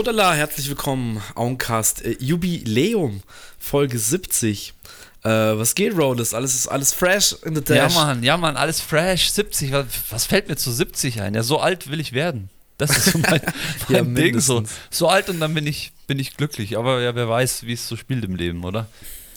Rodala, herzlich willkommen, Auncast, äh, Jubiläum, Folge 70. Äh, was geht, Rodes? Alles ist alles fresh in the Ja, dash. Mann, ja, Mann, alles fresh. 70, was, was fällt mir zu 70 ein? Ja, so alt will ich werden. Das ist so mein, mein Ja, Ding. So, so alt und dann bin ich, bin ich glücklich. Aber ja, wer weiß, wie es so spielt im Leben, oder?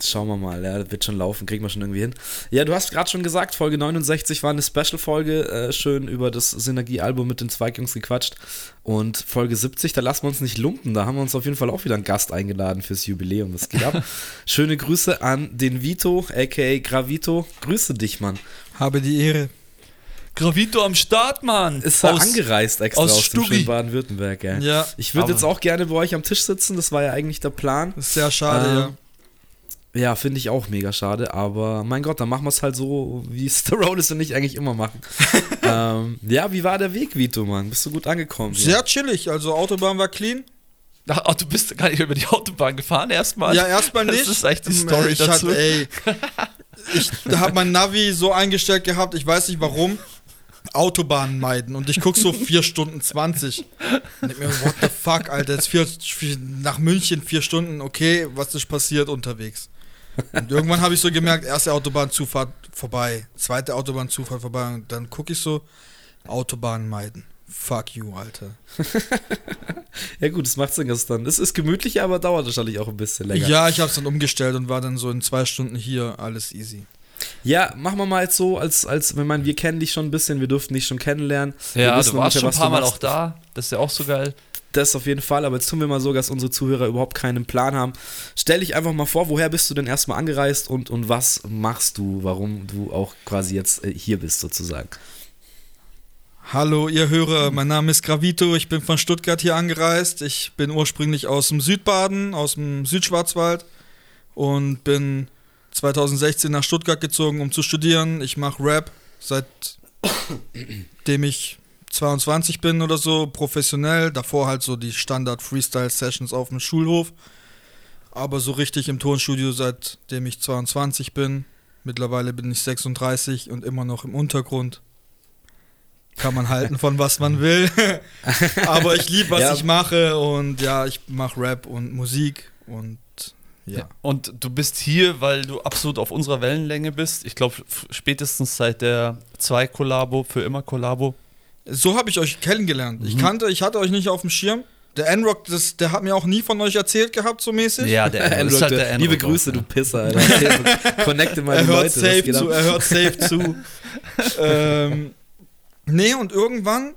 Schauen wir mal, ja, das wird schon laufen, kriegen wir schon irgendwie hin. Ja, du hast gerade schon gesagt, Folge 69 war eine Special-Folge, äh, schön über das Synergie-Album mit den Zweigjungs gequatscht. Und Folge 70, da lassen wir uns nicht lumpen, da haben wir uns auf jeden Fall auch wieder einen Gast eingeladen fürs Jubiläum, das geht ab. Schöne Grüße an den Vito, aka Gravito. Grüße dich, Mann. Habe die Ehre. Gravito am Start, Mann. Ist Aus- angereist extra aus aus, dem schönen Baden-Württemberg, ja. Ja, Ich würde jetzt auch gerne bei euch am Tisch sitzen, das war ja eigentlich der Plan. ist sehr schade, Ähm, ja. Ja, finde ich auch mega schade, aber mein Gott, dann machen wir es halt so, wie es der Rollins und ich eigentlich immer machen. ähm, ja, wie war der Weg, Vito, Mann? Bist du gut angekommen? Sehr chillig, also Autobahn war clean. Ach, du bist gar nicht über die Autobahn gefahren erstmal. Ja, erstmal nicht. Das ist echt die Ähm, Story ich dazu. Hatte, ey, ich habe mein Navi so eingestellt gehabt, ich weiß nicht warum. Autobahnen meiden und ich guck so 4 Stunden 20. Und mir, what the fuck, Alter, jetzt vier, vier, nach München 4 Stunden, okay, was ist passiert unterwegs? Und irgendwann habe ich so gemerkt, erste Autobahnzufahrt vorbei, zweite Autobahnzufahrt vorbei und dann gucke ich so, Autobahnen meiden. Fuck you, Alter. Ja, gut, das macht Sinn, dass dann. Es ist gemütlich, aber dauert wahrscheinlich auch ein bisschen länger. Ja, ich habe es dann umgestellt und war dann so in zwei Stunden hier, alles easy. Ja, machen wir mal jetzt so, als, als, wenn man, wir kennen dich schon ein bisschen, wir durften dich schon kennenlernen. ja, du warst schon ein was paar Mal auch da. Das ist ja auch so geil. Das auf jeden Fall, aber jetzt tun wir mal so, dass unsere Zuhörer überhaupt keinen Plan haben. Stell dich einfach mal vor, woher bist du denn erstmal angereist und, und was machst du, warum du auch quasi jetzt äh, hier bist, sozusagen. Hallo, ihr Hörer, mein Name ist Gravito, ich bin von Stuttgart hier angereist. Ich bin ursprünglich aus dem Südbaden, aus dem Südschwarzwald und bin 2016 nach Stuttgart gezogen, um zu studieren. Ich mache Rap seitdem ich 22 bin oder so, professionell. Davor halt so die Standard-Freestyle-Sessions auf dem Schulhof. Aber so richtig im Tonstudio, seitdem ich 22 bin. Mittlerweile bin ich 36 und immer noch im Untergrund. Kann man halten von was man will. Aber ich liebe, was Ja. ich mache und ja, ich mache Rap und Musik und ja. Und du bist hier, weil du absolut auf unserer Wellenlänge bist. Ich glaube, spätestens seit der 2-Kollabo, für immer Kollabo. So habe ich euch kennengelernt. Mhm. Ich kannte, ich hatte euch nicht auf dem Schirm. Der N-Rock, der hat mir auch nie von euch erzählt gehabt, so mäßig. Ja, der Enrock ist halt der Liebe auch, Grüße, ja. du Pisser, Alter. Connecte mal er hört Leute. safe zu, er hört safe zu. ähm, nee, und irgendwann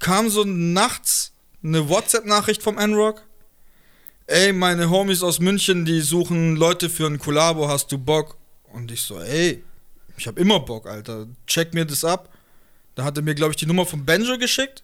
kam so nachts eine WhatsApp-Nachricht vom N-Rock. Ey, meine Homies aus München, die suchen Leute für ein Kollabo, hast du Bock? Und ich so, ey, ich hab immer Bock, Alter. Check mir das ab. Da hat er mir, glaube ich, die Nummer von Benjo geschickt.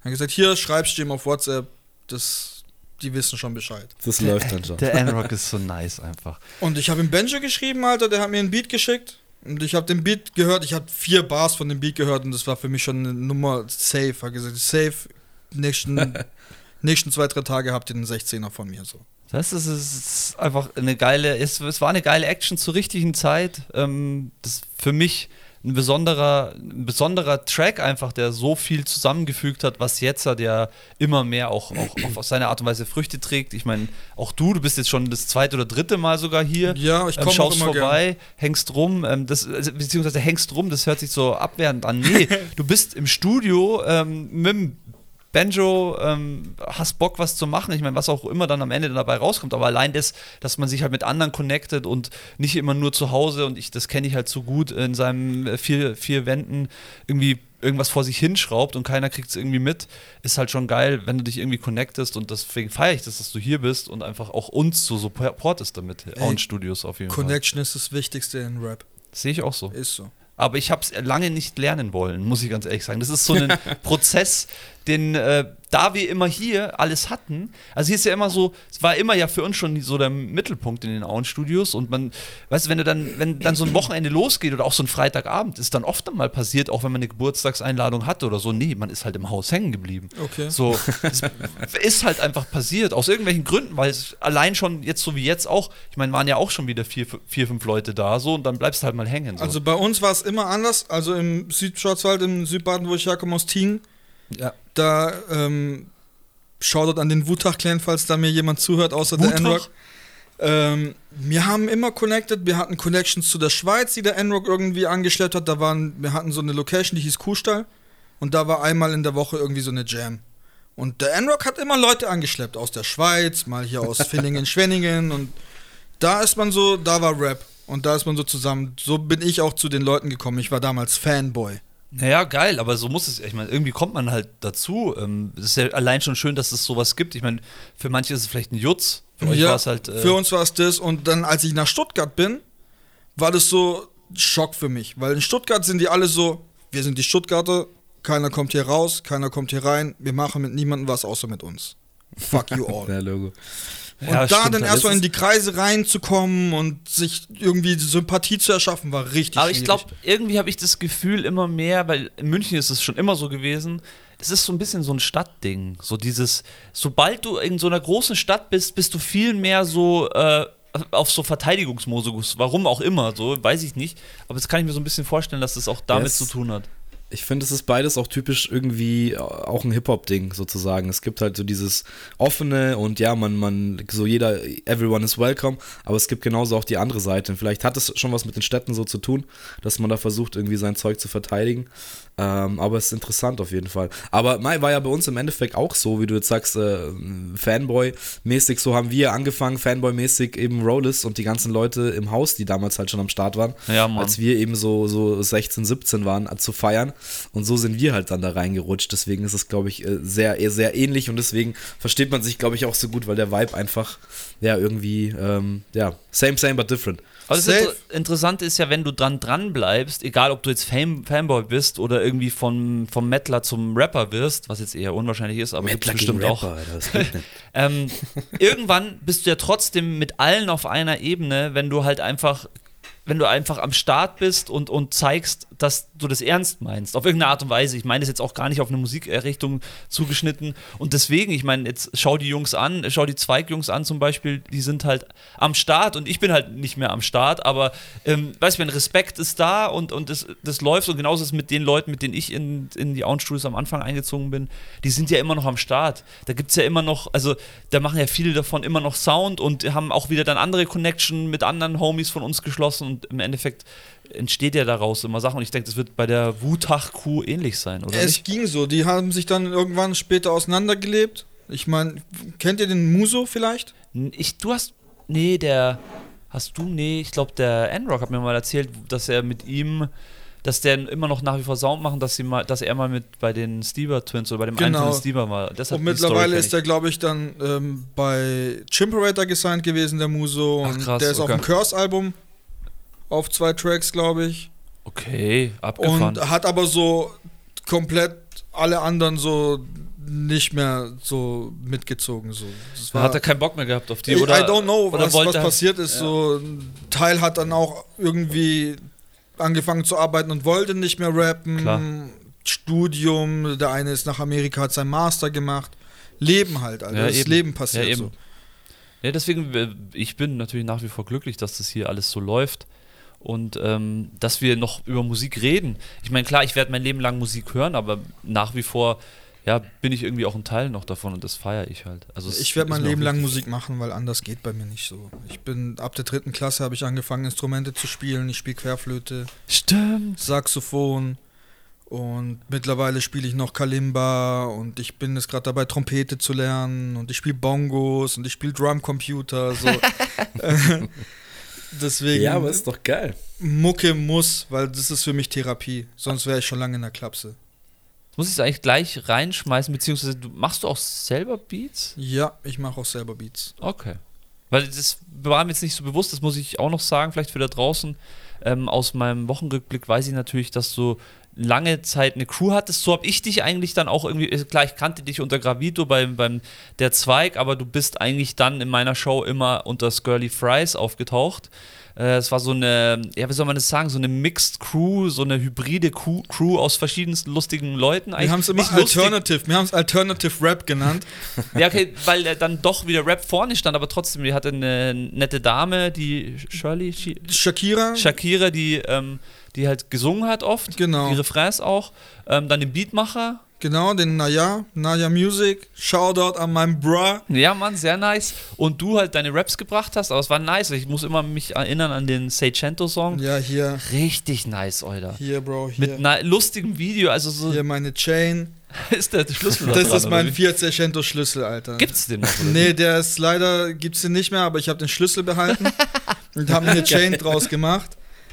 Er hat gesagt, hier, schreibst du ihm auf WhatsApp. Das, die wissen schon Bescheid. Das läuft dann schon. Der Enrock ist so nice einfach. Und ich habe ihm Benjo geschrieben, Alter, der hat mir einen Beat geschickt. Und ich habe den Beat gehört, ich habe vier Bars von dem Beat gehört und das war für mich schon eine Nummer safe. Hat gesagt, safe, nächsten, nächsten zwei, drei Tage habt ihr einen 16er von mir so. Das ist, ist einfach eine geile, es, es war eine geile Action zur richtigen Zeit. Ähm, das für mich ein besonderer, ein besonderer Track einfach, der so viel zusammengefügt hat, was jetzt hat ja immer mehr auch, auch, auch auf seine Art und Weise Früchte trägt. Ich meine, auch du, du bist jetzt schon das zweite oder dritte Mal sogar hier. Ja, ich Ähm, komme auch schaust immer vorbei, hängst rum, ähm, das, also, beziehungsweise hängst rum, das hört sich so abwertend an. Nee, du bist im Studio ähm, mit dem Banjo, ähm, hast Bock, was zu machen. Ich meine, was auch immer dann am Ende dabei rauskommt. Aber allein das, dass man sich halt mit anderen connectet und nicht immer nur zu Hause und ich, das kenne ich halt so gut, in seinen äh, vier, vier Wänden irgendwie irgendwas vor sich hinschraubt und keiner kriegt es irgendwie mit, ist halt schon geil, wenn du dich irgendwie connectest und deswegen feiere ich das, dass du hier bist und einfach auch uns so supportest damit. Ey, Own Studios auf jeden Fall. Connection ist das Wichtigste in Rap. Sehe ich auch so. Ist so. Aber ich habe es lange nicht lernen wollen, muss ich ganz ehrlich sagen. Das ist so ein Prozess, den, äh, da wir immer hier alles hatten, also hier ist ja immer so, es war immer ja für uns schon so der Mittelpunkt in den Auenstudios und man, weißt du, wenn du dann, wenn dann so ein Wochenende losgeht oder auch so ein Freitagabend, ist dann oft mal passiert, auch wenn man eine Geburtstagseinladung hatte oder so, nee, man ist halt im Haus hängen geblieben. Okay. So, es ist halt einfach passiert, aus irgendwelchen Gründen, weil es allein schon jetzt so wie jetzt auch, ich meine, waren ja auch schon wieder vier, vier fünf Leute da, so, und dann bleibst du halt mal hängen. So. Also bei uns war es immer anders. Also im Südschwarzwald, im Südbaden, wo ich herkomme, aus Tiegen, ja. da ähm, Shoutout an den Wutach-Clan, falls da mir jemand zuhört, außer der Wutach? N-Rock. Ähm, wir haben immer connected, wir hatten Connections zu der Schweiz, die der N-Rock irgendwie angeschleppt hat. Da waren, wir hatten so eine Location, die hieß Kuhstall. Und da war einmal in der Woche irgendwie so eine Jam. Und der N-Rock hat immer Leute angeschleppt aus der Schweiz, mal hier aus Villingen, Schwenningen. Und da ist man so, da war Rap. Und da ist man so zusammen. So bin ich auch zu den Leuten gekommen. Ich war damals Fanboy. Naja, geil, aber so muss es. Ich meine, irgendwie kommt man halt dazu. Ähm, Es ist ja allein schon schön, dass es sowas gibt. Ich meine, für manche ist es vielleicht ein Jutz. Für euch war es halt. Äh, für uns war es das. Und dann, als ich nach Stuttgart bin, war das so Schock für mich. Weil in Stuttgart sind die alle so, wir sind die Stuttgarter, keiner kommt hier raus, keiner kommt hier rein, wir machen mit niemandem was außer mit uns. Fuck you all. Ja, Logo. Und Ja, da stimmt, dann erstmal in die Kreise reinzukommen und sich irgendwie Sympathie zu erschaffen, war richtig Aber ich glaube, irgendwie habe ich das Gefühl immer mehr, weil in München ist es schon immer so gewesen. Es ist so ein bisschen so ein Stadtding. So dieses, sobald du in so einer großen Stadt bist, bist du viel mehr so äh, auf so Verteidigungsmodus. Warum auch immer, so weiß ich nicht. Aber das kann ich mir so ein bisschen vorstellen, dass das auch damit Yes. zu tun hat. Ich finde, es ist beides auch typisch irgendwie auch ein Hip-Hop-Ding sozusagen. Es gibt halt so dieses offene und ja, man, man, so jeder, everyone is welcome, aber es gibt genauso auch die andere Seite. Und vielleicht hat es schon was mit den Städten so zu tun, dass man da versucht, irgendwie sein Zeug zu verteidigen. Ähm, aber es ist interessant auf jeden Fall. Aber Mai war ja bei uns im Endeffekt auch so, wie du jetzt sagst, äh, Fanboy-mäßig, so haben wir angefangen, Fanboy-mäßig eben Rollis und die ganzen Leute im Haus, die damals halt schon am Start waren, Ja, als wir eben so, so 16, 17 waren, äh, zu feiern. Und so sind wir halt dann da reingerutscht. Deswegen ist es, glaube ich, äh, sehr, eher sehr ähnlich und deswegen versteht man sich, glaube ich, auch so gut, weil der Vibe einfach, ja, irgendwie, ähm, ja, same, same, but different. Aber das. Inter Interessante ist ja, wenn du dran dran bleibst, egal ob du jetzt Fan Fanboy bist oder irgendwie von, vom Mettler zum Rapper wirst, was jetzt eher unwahrscheinlich ist, aber gibt's bestimmt auch. Alter, das geht nicht. Ähm, irgendwann bist du ja trotzdem mit allen auf einer Ebene, wenn du halt einfach, wenn du einfach am Start bist und, und zeigst, dass du das ernst meinst. Auf irgendeine Art und Weise. Ich meine das jetzt auch gar nicht auf eine Musikrichtung zugeschnitten. Und deswegen, ich meine, jetzt schau die Jungs an, schau die Zweigjungs an zum Beispiel, die sind halt am Start und ich bin halt nicht mehr am Start, aber ähm, weißt du, wenn Respekt ist da und, und das, das läuft und genauso ist es mit den Leuten, mit denen ich in, in die Auenstudios am Anfang eingezogen bin, die sind ja immer noch am Start. Da gibt es ja immer noch, also da machen ja viele davon immer noch Sound und haben auch wieder dann andere Connection mit anderen Homies von uns geschlossen und im Endeffekt entsteht ja daraus immer Sachen und ich denke, das wird bei der Wutach-Crew ähnlich sein, oder es nicht? ging so, die haben sich dann irgendwann später auseinandergelebt. Ich meine, kennt ihr den Muso vielleicht? Ich, du hast, nee, der, hast du, nee, ich glaube, der N-Rock hat mir mal erzählt, dass er mit ihm, dass der immer noch nach wie vor Sound machen, dass, sie mal, dass er mal mit bei den Stieber Twins oder bei dem einen Genau. von den Stieber mal, das Und mittlerweile ist der, glaube ich, dann ähm, bei Chimperator gesigned gewesen, der Muso. Ach, Und krass, der ist okay. auf dem Curse-Album. Auf zwei Tracks, glaube ich. Okay, abgefahren. Und hat aber so komplett alle anderen so nicht mehr so mitgezogen. So. Das hat er keinen Bock mehr gehabt auf die, ich, oder? I don't know, was, was er- passiert ist. Ja. So ein Teil hat dann auch irgendwie angefangen zu arbeiten und wollte nicht mehr rappen. Klar. Studium, der eine ist nach Amerika, hat sein Master gemacht. Leben halt, Alter. Ja, das eben. Leben passiert Ja, so. Ja, deswegen, äh, ich bin natürlich nach wie vor glücklich, dass das hier alles so läuft und ähm, dass wir noch über Musik reden. Ich meine, klar, ich werde mein Leben lang Musik hören, aber nach wie vor, ja, bin ich irgendwie auch ein Teil noch davon und das feiere ich halt. Also Ich werde mein Leben lang. Musik machen, weil anders geht bei mir nicht so. Ich bin ab der dritten Klasse habe ich angefangen Instrumente zu spielen. Ich spiele Querflöte, Stimmt. Saxophon und mittlerweile spiele ich noch Kalimba und ich bin jetzt gerade dabei Trompete zu lernen und ich spiele Bongos und ich spiele Drumcomputer so. Deswegen Ja, aber ist doch geil. Mucke muss, weil das ist für mich Therapie. Sonst wäre ich schon lange in der Klapse. Muss ich es eigentlich gleich reinschmeißen, beziehungsweise du, machst du auch selber Beats? Ja, ich mache auch selber Beats. Okay. Weil das war mir jetzt nicht so bewusst, das muss ich auch noch sagen, vielleicht für da draußen. Ähm, aus meinem Wochenrückblick weiß ich natürlich, dass du lange Zeit eine Crew hattest. So habe ich dich eigentlich dann auch irgendwie, äh, klar, ich kannte dich unter Gravito beim, beim Der Zweig, aber du bist eigentlich dann in meiner Show immer unter Skirly Fries aufgetaucht. Äh, Es war so eine, ja, wie soll man das sagen, so eine Mixed Crew, so eine hybride Crew, Crew aus verschiedensten lustigen Leuten. Wir haben es immer lustig, Alternative, wir haben es Alternative Rap genannt. ja, okay, weil er dann doch wieder Rap vorne stand, aber trotzdem, die hatte eine nette Dame, die Shirley, Shi- Shakira, Shakira, die, ähm, die halt gesungen hat oft, Genau. die Refrains auch, ähm, dann den Beatmacher, Genau, den Naya, Naya Music. Shoutout an meinen Bra. Ja, Mann, sehr nice. Und du halt deine Raps gebracht hast, aber es war nice. Ich muss immer mich erinnern an den Seicento-Song. Ja, hier, Richtig nice, Alter. hier, Bro, hier. Mit einer lustigem Video, also so Hier meine Chain. ist der Schlüssel da Das dran, ist mein oder wie? 4 Cento Schlüssel, Alter. Gibt's den noch? Nee, der ist leider, gibt's den nicht mehr, aber ich habe den Schlüssel behalten und habe mir eine Chain draus gemacht.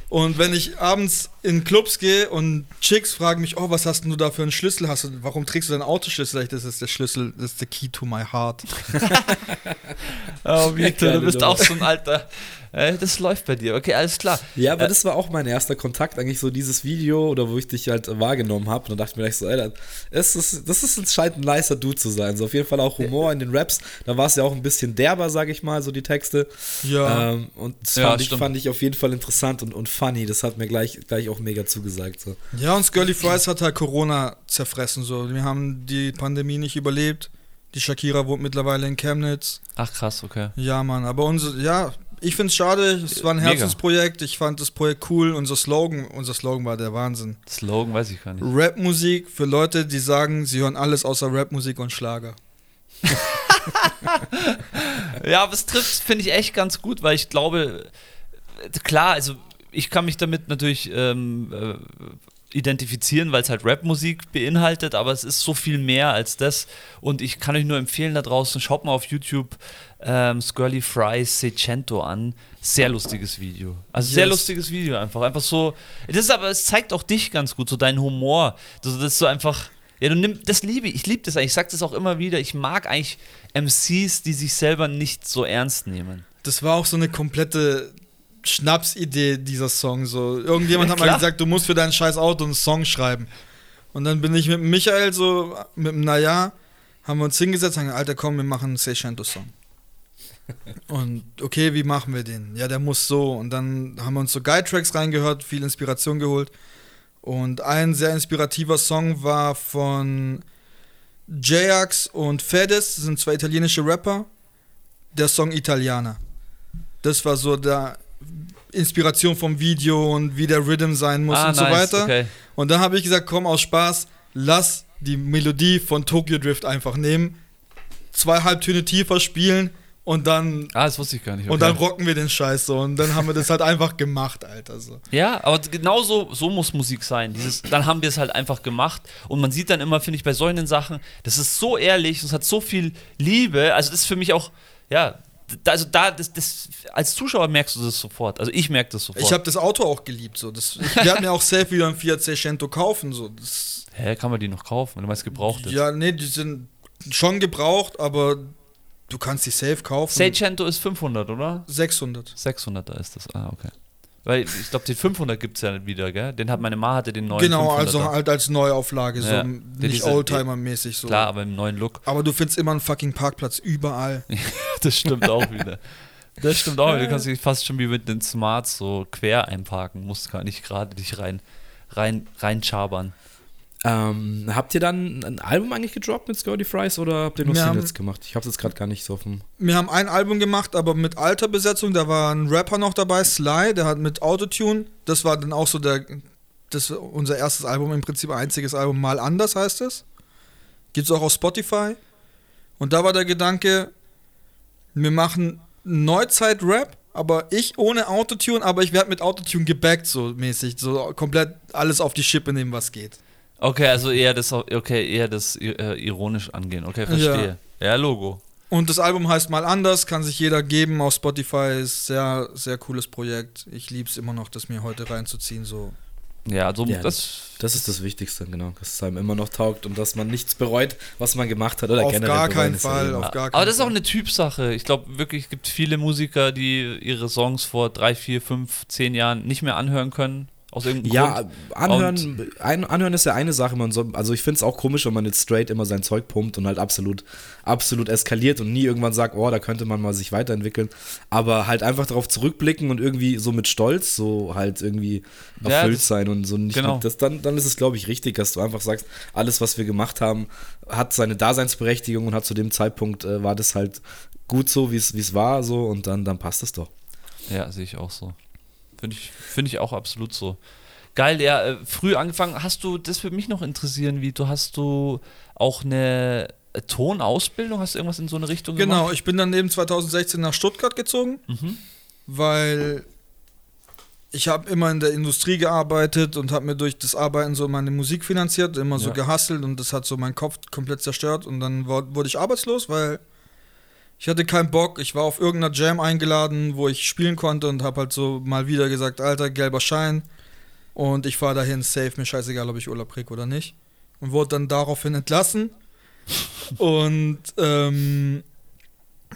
Und wenn ich abends in Clubs gehe und Chicks fragen mich, oh, was hast denn du da für einen Schlüssel? Hast du, warum trägst du deinen Autoschlüssel? Ich, Das ist der Schlüssel, das ist the key to my heart. Oh, Victor, du bist auch so ein alter. Äh, das läuft bei dir. Okay, alles klar. Ja, aber Äh, das war auch mein erster Kontakt, eigentlich so dieses Video oder wo ich dich halt wahrgenommen habe. Und dann dachte ich mir gleich so, ey, das ist, das ist scheint ein nicer Dude zu sein. So auf jeden Fall auch Humor in den Raps. Da war es ja auch ein bisschen derber, sag ich mal, so die Texte. Ja. Ähm, und das Ja, fand, ich, fand ich auf jeden Fall interessant und, und funny. Das hat mir gleich, gleich auch mega zugesagt. So. Ja, und Scully Fries hat halt Corona zerfressen. So. Wir haben die Pandemie nicht überlebt. Die Shakira wohnt mittlerweile in Chemnitz. Ach krass, okay. Ja, Mann, aber unser, ja, ich find's schade. Es war ein. Herzensprojekt. Ich fand das Projekt cool. Unser Slogan, unser Slogan war der Wahnsinn. Slogan weiß ich gar nicht. Rapmusik für Leute, die sagen, sie hören alles außer Rapmusik und Schlager. Ja, aber es trifft, finde ich echt ganz gut, weil ich glaube, klar, also ich kann mich damit natürlich ähm, äh, identifizieren, weil es halt Rapmusik beinhaltet, aber es ist so viel mehr als das. Und ich kann euch nur empfehlen da draußen, schaut mal auf YouTube ähm, Scully Fries Seicento an. Sehr lustiges Video. Also sehr Yes. lustiges Video einfach. Einfach so. Das ist aber, es zeigt auch dich ganz gut, so deinen Humor. Also das ist so einfach. Ja, du nimmst, das liebe ich, ich liebe das eigentlich, ich sag das auch immer wieder, ich mag eigentlich MCs, die sich selber nicht so ernst nehmen. Das war auch so eine komplette Schnapsidee, dieser Song. So. Irgendjemand Ja, hat mal gesagt, du musst für dein scheiß Auto einen Song schreiben. Und dann bin ich mit Michael so, mit dem Naja, haben wir uns hingesetzt und gesagt, Alter, komm, wir machen einen Seicento-Song. Und okay, wie machen wir den? Ja, der muss so. Und dann haben wir uns so Guide-Tracks reingehört, viel Inspiration geholt. Und ein sehr inspirativer Song war von Jax und Fedez, das sind zwei italienische Rapper. Der Song Italiana. Das war so der Inspiration vom Video und wie der Rhythm sein muss und so weiter. Ah, Okay. Und dann habe ich gesagt, komm aus Spaß, lass die Melodie von Tokyo Drift einfach nehmen, zwei Halbtöne tiefer spielen und dann Ah, das wusste ich gar nicht. und okay. dann rocken wir den Scheiß so und dann haben wir das halt einfach gemacht, Alter so. Ja, aber genau so, so muss Musik sein. Dieses, dann haben wir es halt einfach gemacht. Und man sieht dann immer, finde ich, bei solchen Sachen, das ist so ehrlich, es hat so viel Liebe. Also, das ist für mich auch, ja, also da, das, das, als Zuschauer merkst du das sofort. Also, ich merke das sofort. Ich habe das Auto auch geliebt so. Das, ich werde mir auch safe wieder ein Fiat Seicento kaufen so. Das, Hä, kann man die noch kaufen? Du meinst gebraucht ja, nee, die sind schon gebraucht, aber du kannst die safe kaufen. Seicento ist 500, oder? 600. 600, da ist das. Ah, okay. Weil ich glaube, den 500 gibt es ja nicht wieder, gell? Den hat meine Ma hatte den neuen Genau, 500er. also halt als Neuauflage, so Ja, nicht Oldtimer-mäßig so. Klar, aber im neuen Look. Aber du findest immer einen fucking Parkplatz überall. Das stimmt auch wieder. Das stimmt auch wieder. Du kannst dich fast schon wie mit den Smarts so quer einparken, musst gar nicht gerade dich rein, rein, rein chabern. Ähm, habt ihr dann ein Album eigentlich gedroppt mit Scotty Fries oder habt ihr nur Wir haben- Singles gemacht? Ich hab's jetzt gerade gar nicht so auf dem. Wir haben ein Album gemacht, aber mit alter Besetzung. Da war ein Rapper noch dabei, Sly, der hat mit Autotune. Das war dann auch so der, das unser erstes Album, im Prinzip einziges Album, mal anders heißt es. Gibt's auch auf Spotify. Und da war der Gedanke, wir machen Neuzeit-Rap, aber ich ohne Autotune, aber ich werde mit Autotune gebackt, so mäßig. So komplett alles auf die Schippe nehmen, was geht. Okay, also eher das, okay, eher das äh, ironisch angehen. Okay, verstehe. Ja, Logo. Und das Album heißt mal anders, kann sich jeder geben auf Spotify, ist sehr, sehr cooles Projekt. Ich lieb's immer noch, das mir heute reinzuziehen, so. Ja, also Ja, das, Das ist das Wichtigste, genau. Dass es einem immer noch taugt und dass man nichts bereut, was man gemacht hat. Oder Auf generell gar keinen ja Fall, auf gar keinen aber das ist auch eine Typsache. Ich glaube wirklich, es gibt viele Musiker, die ihre Songs vor drei, vier, fünf, zehn Jahren nicht mehr anhören können. Aus irgendeinem Ja, Grund. anhören, ein, anhören ist ja eine Sache. Man soll, also ich finde es auch komisch, wenn man jetzt straight immer sein Zeug pumpt und halt absolut, absolut eskaliert und nie irgendwann sagt, oh, da könnte man mal sich weiterentwickeln. Aber halt einfach darauf zurückblicken und irgendwie so mit Stolz so halt irgendwie Ja, erfüllt das- sein und so nicht genau. das, dann, dann ist es, glaube ich, richtig, dass du einfach sagst, alles, was wir gemacht haben, hat seine Daseinsberechtigung und hat zu dem Zeitpunkt äh, war das halt gut so, wie es wie es war, so und dann, dann passt es doch. Ja, sehe ich auch so. Finde ich, find ich auch absolut so. Geil, ja, äh, früh angefangen. Hast du, das würde mich noch interessieren, wie du hast du auch eine äh, Tonausbildung? Hast du irgendwas in so eine Richtung Genau, gemacht? ich bin dann eben 2016 nach Stuttgart gezogen, Mhm. weil ich habe immer in der Industrie gearbeitet und habe mir durch das Arbeiten so meine Musik finanziert, immer so Ja. gehustelt und das hat so meinen Kopf komplett zerstört und dann wurde ich arbeitslos, weil ich hatte keinen Bock. Ich war auf irgendeiner Jam eingeladen, wo ich spielen konnte und habe halt so mal wieder gesagt, Alter, gelber Schein und ich fahre dahin, safe, mir scheißegal, ob ich Urlaub krieg oder nicht. Und wurde dann daraufhin entlassen und ähm,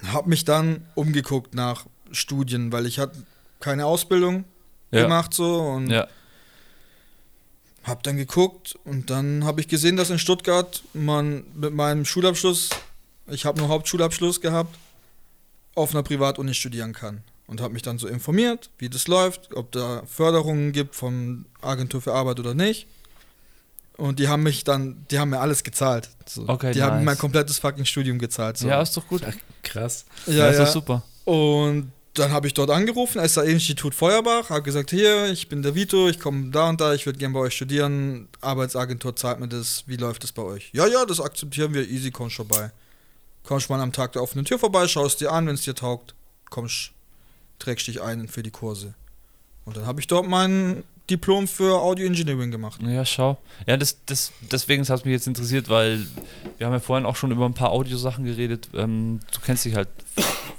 habe mich dann umgeguckt nach Studien, weil ich hatte keine Ausbildung Ja. gemacht so und Ja. habe dann geguckt und dann habe ich gesehen, dass in Stuttgart man mit meinem Schulabschluss, ich habe nur Hauptschulabschluss gehabt, auf einer Privatuni studieren kann und habe mich dann so informiert, wie das läuft, ob da Förderungen gibt von Agentur für Arbeit oder nicht. Und die haben mich dann, die haben mir alles gezahlt. So. Okay, die haben nice. mein komplettes fucking Studium gezahlt. So. ja, ist doch gut. Krass. ja, ist ja. doch super. Und dann habe ich dort angerufen, SAE-Institut Feuerbach, habe gesagt, hier, ich bin der Vito, ich komme da und da, ich würde gerne bei euch studieren, Arbeitsagentur zahlt mir das, wie läuft das bei euch? Ja, ja, das akzeptieren wir, easy, kommst vorbei. Kommst mal am Tag der offenen Tür vorbei, schaust dir an, wenn es dir taugt, kommst, trägst dich ein für die Kurse. Und dann habe ich dort mein Diplom für Audio Engineering gemacht. Ja, schau. Ja, das, das, deswegen hat es mich jetzt interessiert, weil wir haben ja vorhin auch schon über ein paar Audiosachen geredet. Ähm, du kennst dich halt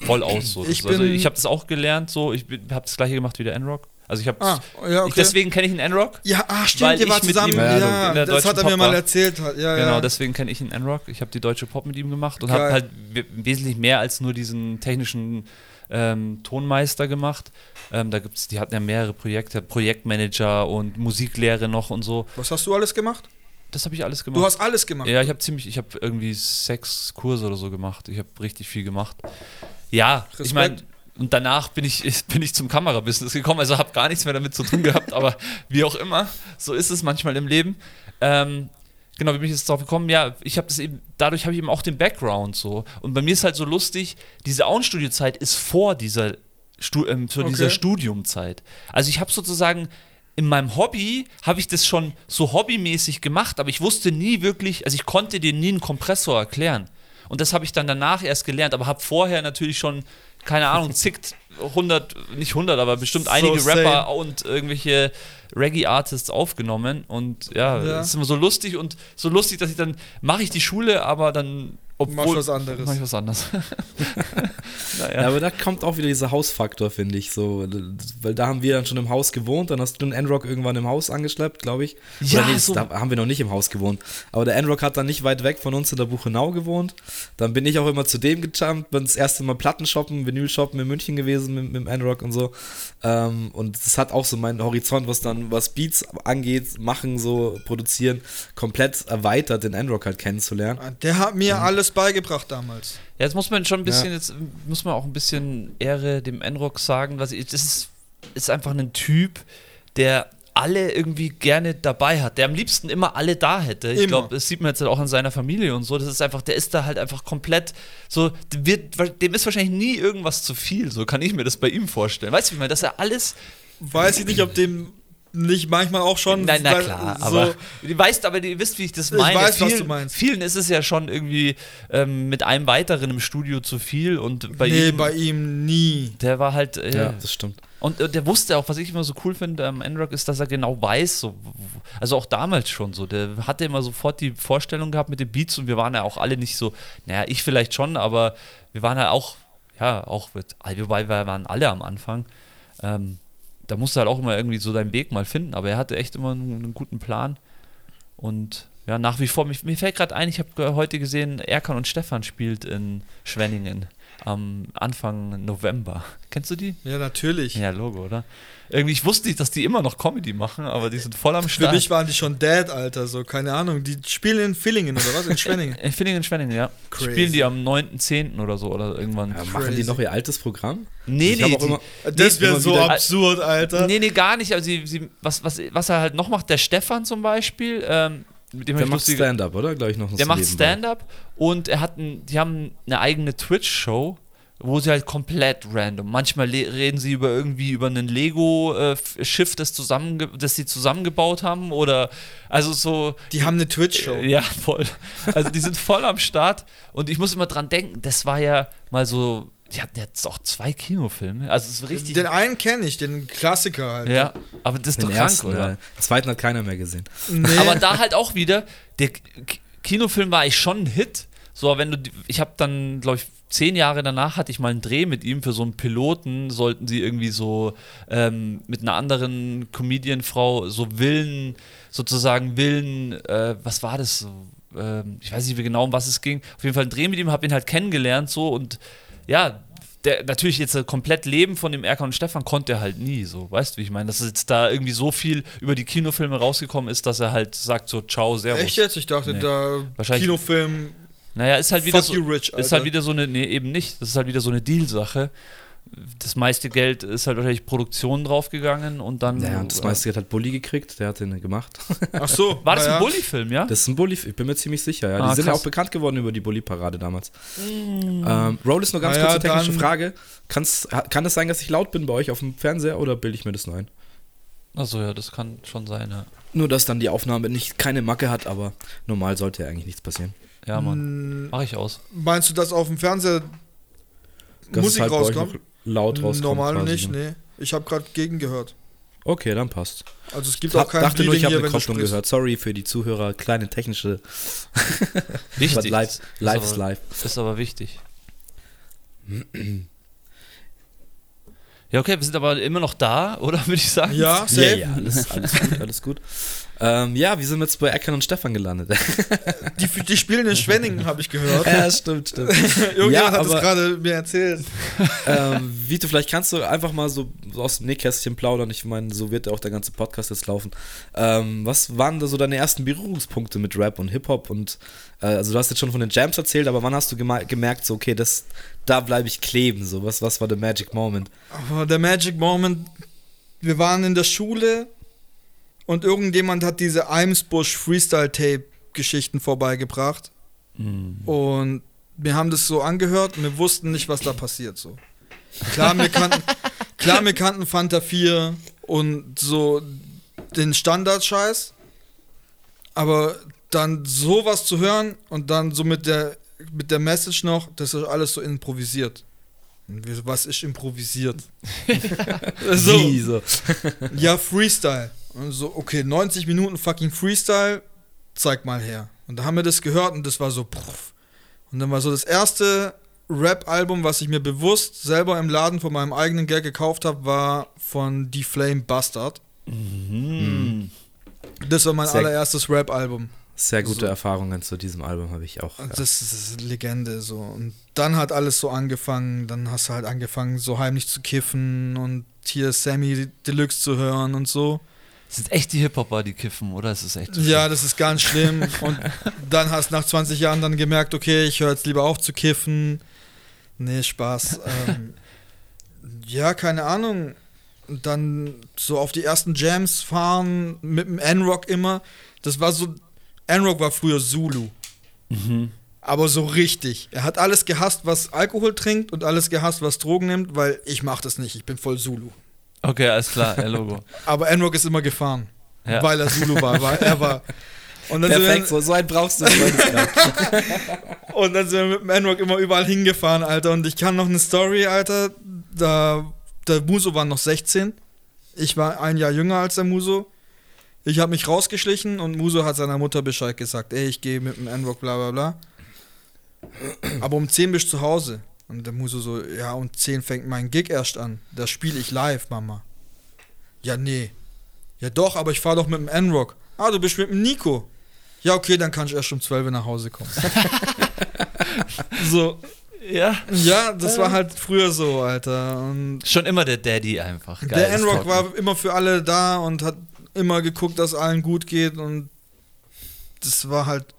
voll aus. So. Ich also ich habe das auch gelernt, so. Ich habe das gleiche gemacht wie der N-Rock. Also ich habe Ah, ja, ich, okay. deswegen kenne ich den N-Rock. ja, ah, stimmt, weil ihr wart ich mit zusammen. ihm Ja, ja, in der das hat er mir mal erzählt. Ja, Genau, ja. deswegen kenne ich den N-Rock. Ich habe die deutsche Pop mit ihm gemacht und habe halt we- wesentlich mehr als nur diesen technischen ähm, Tonmeister gemacht. Ähm, da gibt's, die hatten ja mehrere Projekte, Projektmanager und Musiklehre noch und so. Was hast du alles gemacht? Das habe ich alles gemacht. Du hast alles gemacht. Ja, ich habe ziemlich, ich habe irgendwie sechs Kurse oder so gemacht. Ich habe richtig viel gemacht. Ja, ich Respekt. meine, und danach bin ich, bin ich zum Kamerabusiness gekommen, also habe gar nichts mehr damit zu tun gehabt, aber wie auch immer, so ist es manchmal im Leben. Ähm, genau, wie bin ich jetzt drauf gekommen? Ja, ich habe das eben, dadurch habe ich eben auch den Background so. Und bei mir ist halt so lustig, diese Auenstudiozeit ist vor dieser, Stu ähm, vor dieser Okay. Studiumzeit. Also ich habe sozusagen in meinem Hobby habe ich das schon so hobbymäßig gemacht, aber ich wusste nie wirklich, also ich konnte dir nie einen Kompressor erklären. Und das habe ich dann danach erst gelernt, aber habe vorher natürlich schon, keine Ahnung, zickt 100, nicht 100, aber bestimmt So einige same. Rapper und irgendwelche Reggae-Artists aufgenommen. Und ja, Ja. es ist immer so lustig und so lustig, dass ich dann mache ich die Schule, aber dann obwohl, Machst was anderes. Mach ich was anderes. Ja. naja. aber da kommt auch wieder dieser Hausfaktor, finde ich. So, weil da haben wir dann schon im Haus gewohnt, dann hast du den N-Rock irgendwann im Haus angeschleppt, glaube ich. Ja, Oder nee, so- da haben wir noch nicht im Haus gewohnt. Aber der N-Rock hat dann nicht weit weg von uns in der Buchenau gewohnt. Dann bin ich auch immer zu dem gejumpt, bin das erste Mal Platten shoppen, Vinyl shoppen in München gewesen mit, mit dem N-Rock und so. Ähm, und das hat auch so meinen Horizont, was dann, was Beats angeht, machen, so produzieren, komplett erweitert, den N-Rock halt kennenzulernen. Der hat mir alles beigebracht damals. Ja, jetzt muss man schon ein bisschen, Ja. jetzt muss man auch ein bisschen Ehre dem Enrock sagen, was ich, das ist, ist einfach ein Typ, der alle irgendwie gerne dabei hat, der am liebsten immer alle da hätte. Ich glaube, das sieht man jetzt halt auch an seiner Familie und so. Das ist einfach, der ist da halt einfach komplett so, wird, dem ist wahrscheinlich nie irgendwas zu viel. So kann ich mir das bei ihm vorstellen. Weißt du, wie man, dass er alles Weiß ich nicht, ob dem nicht manchmal auch schon. Nein, na klar, so, aber du weißt, aber ihr wisst, wie ich das Ich meine. weiß, was vielen, du meinst. Vielen ist es ja schon irgendwie ähm, mit einem weiteren im Studio zu viel und bei nee, ihm, bei ihm nie. der war halt, äh, Ja, das stimmt. und äh, der wusste auch, was ich immer so cool finde am N-Rock ist, dass er genau weiß, so, also auch damals schon so, der hatte immer sofort die Vorstellung gehabt mit den Beats und wir waren ja auch alle nicht so, naja, ich vielleicht schon, aber wir waren ja auch, ja, auch mit, wobei wir waren alle am Anfang, ähm, da musst du halt auch immer irgendwie so deinen Weg mal finden, aber er hatte echt immer einen, einen guten Plan. Und ja, nach wie vor, mir, mir fällt gerade ein, ich habe heute gesehen, Erkan und Stefan spielt in Schwenningen am Anfang November. Kennst du die? Ja, natürlich. Ja, Logo, oder? Irgendwie, ich wusste nicht, dass die immer noch Comedy machen, aber die sind voll am Für Start. mich waren die schon dead, Alter, so, keine Ahnung. Die spielen in Villingen oder was? In Schwenningen. in Villingen, Schwenningen, ja. Crazy. Spielen die am 9.10. oder so oder irgendwann. Ja, machen die Crazy. noch ihr altes Programm? nee, nee, auch immer- die, Das nee, wäre so wieder- absurd, Alter. nee, nee, gar nicht. Also sie, sie, was, was, was er halt noch macht, der Stefan zum Beispiel, ähm, mit dem Der ich macht Stand-up, oder? Glaube ich noch. Der macht. Stand-up und er hat ein, die haben eine eigene Twitch-Show, wo sie halt komplett random. Manchmal reden sie über irgendwie über ein Lego-Schiff, das, zusammenge das sie zusammengebaut haben oder also so. Die haben eine Twitch-Show. Ja, voll. Also die sind voll am Start und ich muss immer dran denken, das war ja mal so. Die hatten jetzt auch zwei Kinofilme. Also es ist richtig. Den einen kenne ich, den Klassiker halt. ja, aber das ist Den doch krank, ersten, oder? Den zweiten hat keiner mehr gesehen. Nee. Aber da halt auch wieder, der Kinofilm war eigentlich schon ein Hit. So, wenn du, die- ich habe dann, glaube ich, zehn Jahre danach hatte ich mal einen Dreh mit ihm für so einen Piloten. Sollten sie irgendwie so ähm, mit einer anderen Comedian-Frau so Willen, sozusagen Willen, äh, was war das so? Ähm, ich weiß nicht mehr genau, um was es ging. Auf jeden Fall einen Dreh mit ihm, habe ihn halt kennengelernt so und ja. Der, natürlich jetzt komplett leben von dem Erkan und Stefan konnte er halt nie, so, weißt du, wie ich meine? Dass jetzt da irgendwie so viel über die Kinofilme rausgekommen ist, dass er halt sagt so, ciao, servus. Echt jetzt? Ich dachte, Nee. da Wahrscheinlich- Kinofilm. Naja, ist halt wieder Fuck so, Rich, ist halt wieder so eine, nee, eben nicht. Das ist halt wieder so eine Deal-Sache. Das meiste Geld ist halt wahrscheinlich Produktion draufgegangen und dann. Ja, und das meiste hat halt Bully gekriegt, der hat den gemacht. Ach so. War das na ein ja. Bully-Film, ja? Das ist ein Bully, ich bin mir ziemlich sicher, ja. Die Ah, sind ja krass. auch bekannt geworden über die Bully-Parade damals. Ähm, Roll ist nur ganz Na kurz ja, eine technische Frage. Kann's, kann es sein, dass ich laut bin bei euch auf dem Fernseher oder bilde ich mir das nur ein? Achso, ja, das kann schon sein, ja. Nur, dass dann die Aufnahme nicht keine Macke hat, aber normal sollte ja eigentlich nichts passieren. Ja, Mann. Hm, Mach ich aus. Meinst du, dass auf dem Fernseher Dass Musik halt rauskommt? Laut rauskommt. Normal quasi, nicht, ne? nee. Ich habe gerade gegen gehört. Okay, dann passt. Also es gibt Ich auch kein dachte nur, ich Bleeding habe hier, eine wenn du Kopplung gehört. Sorry für die Zuhörer. Kleine technische. Wichtig. Live, Ist live aber- ist live. Ist aber wichtig. Ja, okay, wir sind aber immer noch da, oder würde ich sagen? Ja, Ja, safe. ja, alles, alles gut, alles gut. Ähm, ja, wir sind jetzt bei Eckern und Stefan gelandet. Die, die spielen in Schwenningen, habe ich gehört. ja, stimmt, stimmt. Irgendjemand ja, hat es gerade mir erzählt. ähm, Vito, vielleicht kannst du einfach mal so, so aus dem Nähkästchen plaudern. Ich meine, so wird ja auch der ganze Podcast jetzt laufen. Ähm, was waren da so deine ersten Berührungspunkte mit Rap und Hip-Hop? Und äh, also du hast jetzt schon von den Jams erzählt, aber wann hast du gemerkt, so, okay, das, da bleibe ich kleben? So, was, was war der Magic Moment? Der Magic Moment, wir waren in der Schule und irgendjemand hat diese Eimsbusch Freestyle Tape Geschichten vorbeigebracht Mhm. und wir haben das so angehört und wir wussten nicht, was da passiert so. Klar, wir kannten, klar, wir kannten Fanta 4 und so den Standardscheiß, aber dann sowas zu hören und dann so mit der mit der Message noch, das ist alles so improvisiert. Was ist improvisiert? so, so. ja, Freestyle. Und so, okay, 90 Minuten fucking Freestyle, zeig mal her. Und da haben wir das gehört und das war so, pff. Und dann war so das erste Rap-Album, was ich mir bewusst selber im Laden von meinem eigenen Geld gekauft habe, war von The Flame Bastard. Mhm. Das war mein Sehr- allererstes Rap-Album. Sehr gute So. Erfahrungen zu diesem Album habe ich auch. Ja. das, das ist eine Legende so. Und dann hat alles so angefangen. Dann hast du halt angefangen, so heimlich zu kiffen und hier Sammy Deluxe zu hören und so. Sind echt die Hip-Hopper, die kiffen, oder? Es ist echt Ja, das ist ganz schlimm. Und dann hast du nach 20 Jahren dann gemerkt, okay, ich höre jetzt lieber auf zu kiffen. Nee, Spaß. ähm, ja, keine Ahnung. Und dann so auf die ersten Jams fahren mit dem N-Rock immer. Das war so. N-Rock war früher Zulu. Mhm. Aber so richtig. Er hat alles gehasst, was Alkohol trinkt und alles gehasst, was Drogen nimmt, weil ich mach das nicht. Ich bin voll Zulu. Okay, alles klar, ja, Logo. Aber N-Rock ist immer gefahren. Ja. Weil er Zulu war. Weil er war. Und dann sind wir- Perfekt, so, so einen brauchst du. Und dann sind wir mit dem N-Rock immer überall hingefahren, Alter. Und ich kann noch eine Story, Alter. Da, der Muso war noch 16. Ich war ein Jahr jünger als der Muso. Ich habe mich rausgeschlichen und Muso hat seiner Mutter Bescheid gesagt. Ey, ich gehe mit dem N-Rock, bla bla bla. Aber um 10 bist du zu Hause. Und der Muso so, ja, um 10 fängt mein Gig erst an. Da spiele ich live, Mama. Ja, nee. Ja doch, aber ich fahre doch mit dem N-Rock. Ah, du bist mit dem Nico. Ja, okay, dann kann ich erst um 12 Uhr nach Hause kommen. so, Ja. ja, das war halt früher so, Alter. Und Schon immer der Daddy einfach. der Geiles N-Rock war immer für alle da und hat immer geguckt, dass allen gut geht und das war halt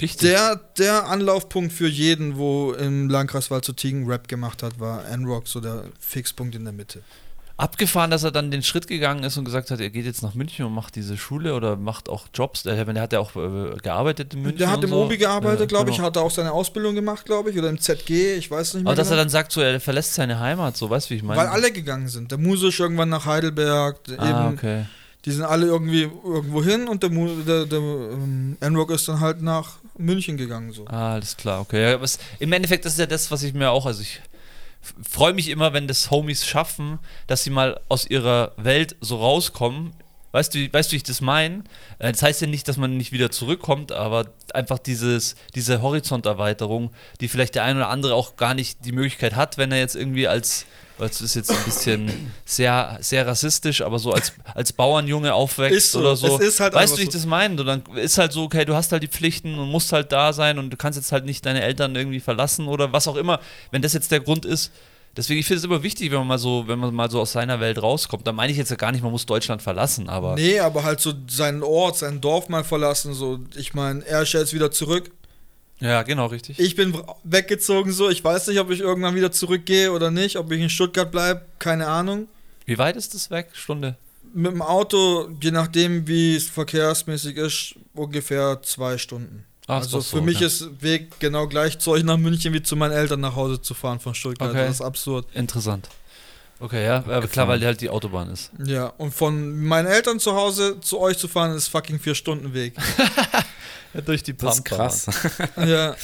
wichtig. der, der Anlaufpunkt für jeden, wo im Landkreis Waldshutigen Rap gemacht hat, war N-Rock so der Fixpunkt in der Mitte. abgefahren, dass er dann den Schritt gegangen ist und gesagt hat, er geht jetzt nach München und macht diese Schule oder macht auch Jobs. Der, der hat ja auch äh, gearbeitet in München. Der hat im so. Obi gearbeitet, Ja, glaube ich, genau. hat auch seine Ausbildung gemacht, glaube ich, oder im ZG, ich weiß nicht mehr. Aber dass er genau. dann sagt, so, er verlässt seine Heimat, so, weißt du, wie ich meine? Weil alle gegangen sind. Der Musisch irgendwann nach Heidelberg, Ah, eben, okay. die sind alle irgendwie irgendwo hin und der, der, der ähm, N-Rock ist dann halt nach München gegangen. So. Ah, alles klar, okay. Ja, was, Im Endeffekt das ist ja das, was ich mir auch, also ich freue mich immer, wenn das Homies schaffen, dass sie mal aus ihrer Welt so rauskommen. Weißt du, weißt du, wie ich das meine? Äh, Das heißt ja nicht, dass man nicht wieder zurückkommt, aber einfach dieses, diese Horizonterweiterung, die vielleicht der ein oder andere auch gar nicht die Möglichkeit hat, wenn er jetzt irgendwie als, das ist jetzt ein bisschen sehr, sehr rassistisch, aber so als, als Bauernjunge aufwächst so, oder so. halt weißt du, wie ich das meine? Du, dann ist halt so, okay, du hast halt die Pflichten und musst halt da sein und du kannst jetzt halt nicht deine Eltern irgendwie verlassen oder was auch immer, wenn das jetzt der Grund ist. Deswegen, ich finde es immer wichtig, wenn man mal so, wenn man mal so aus seiner Welt rauskommt. Da meine ich jetzt ja gar nicht, man muss Deutschland verlassen, aber. Nee, aber halt so seinen Ort, sein Dorf mal verlassen. So, ich meine, er ist ja jetzt wieder zurück. Ja, genau, richtig. Ich bin weggezogen so. Ich weiß nicht, ob ich irgendwann wieder zurückgehe oder nicht, ob ich in Stuttgart bleibe, keine Ahnung. Wie weit ist das weg? Stunde? Mit dem Auto, je nachdem, wie es verkehrsmäßig ist, ungefähr zwei Stunden. Ach, also doch für so, mich ja. ist Weg genau gleich zu euch nach München wie zu meinen Eltern nach Hause zu fahren von Stuttgart. Okay. Das ist absurd. Interessant. Okay, ja, aber klar, weil halt die Autobahn ist. Ja, und von meinen Eltern zu Hause zu euch zu fahren, ist fucking vier Stunden Weg. Ja, durch die Das ist krass. ja,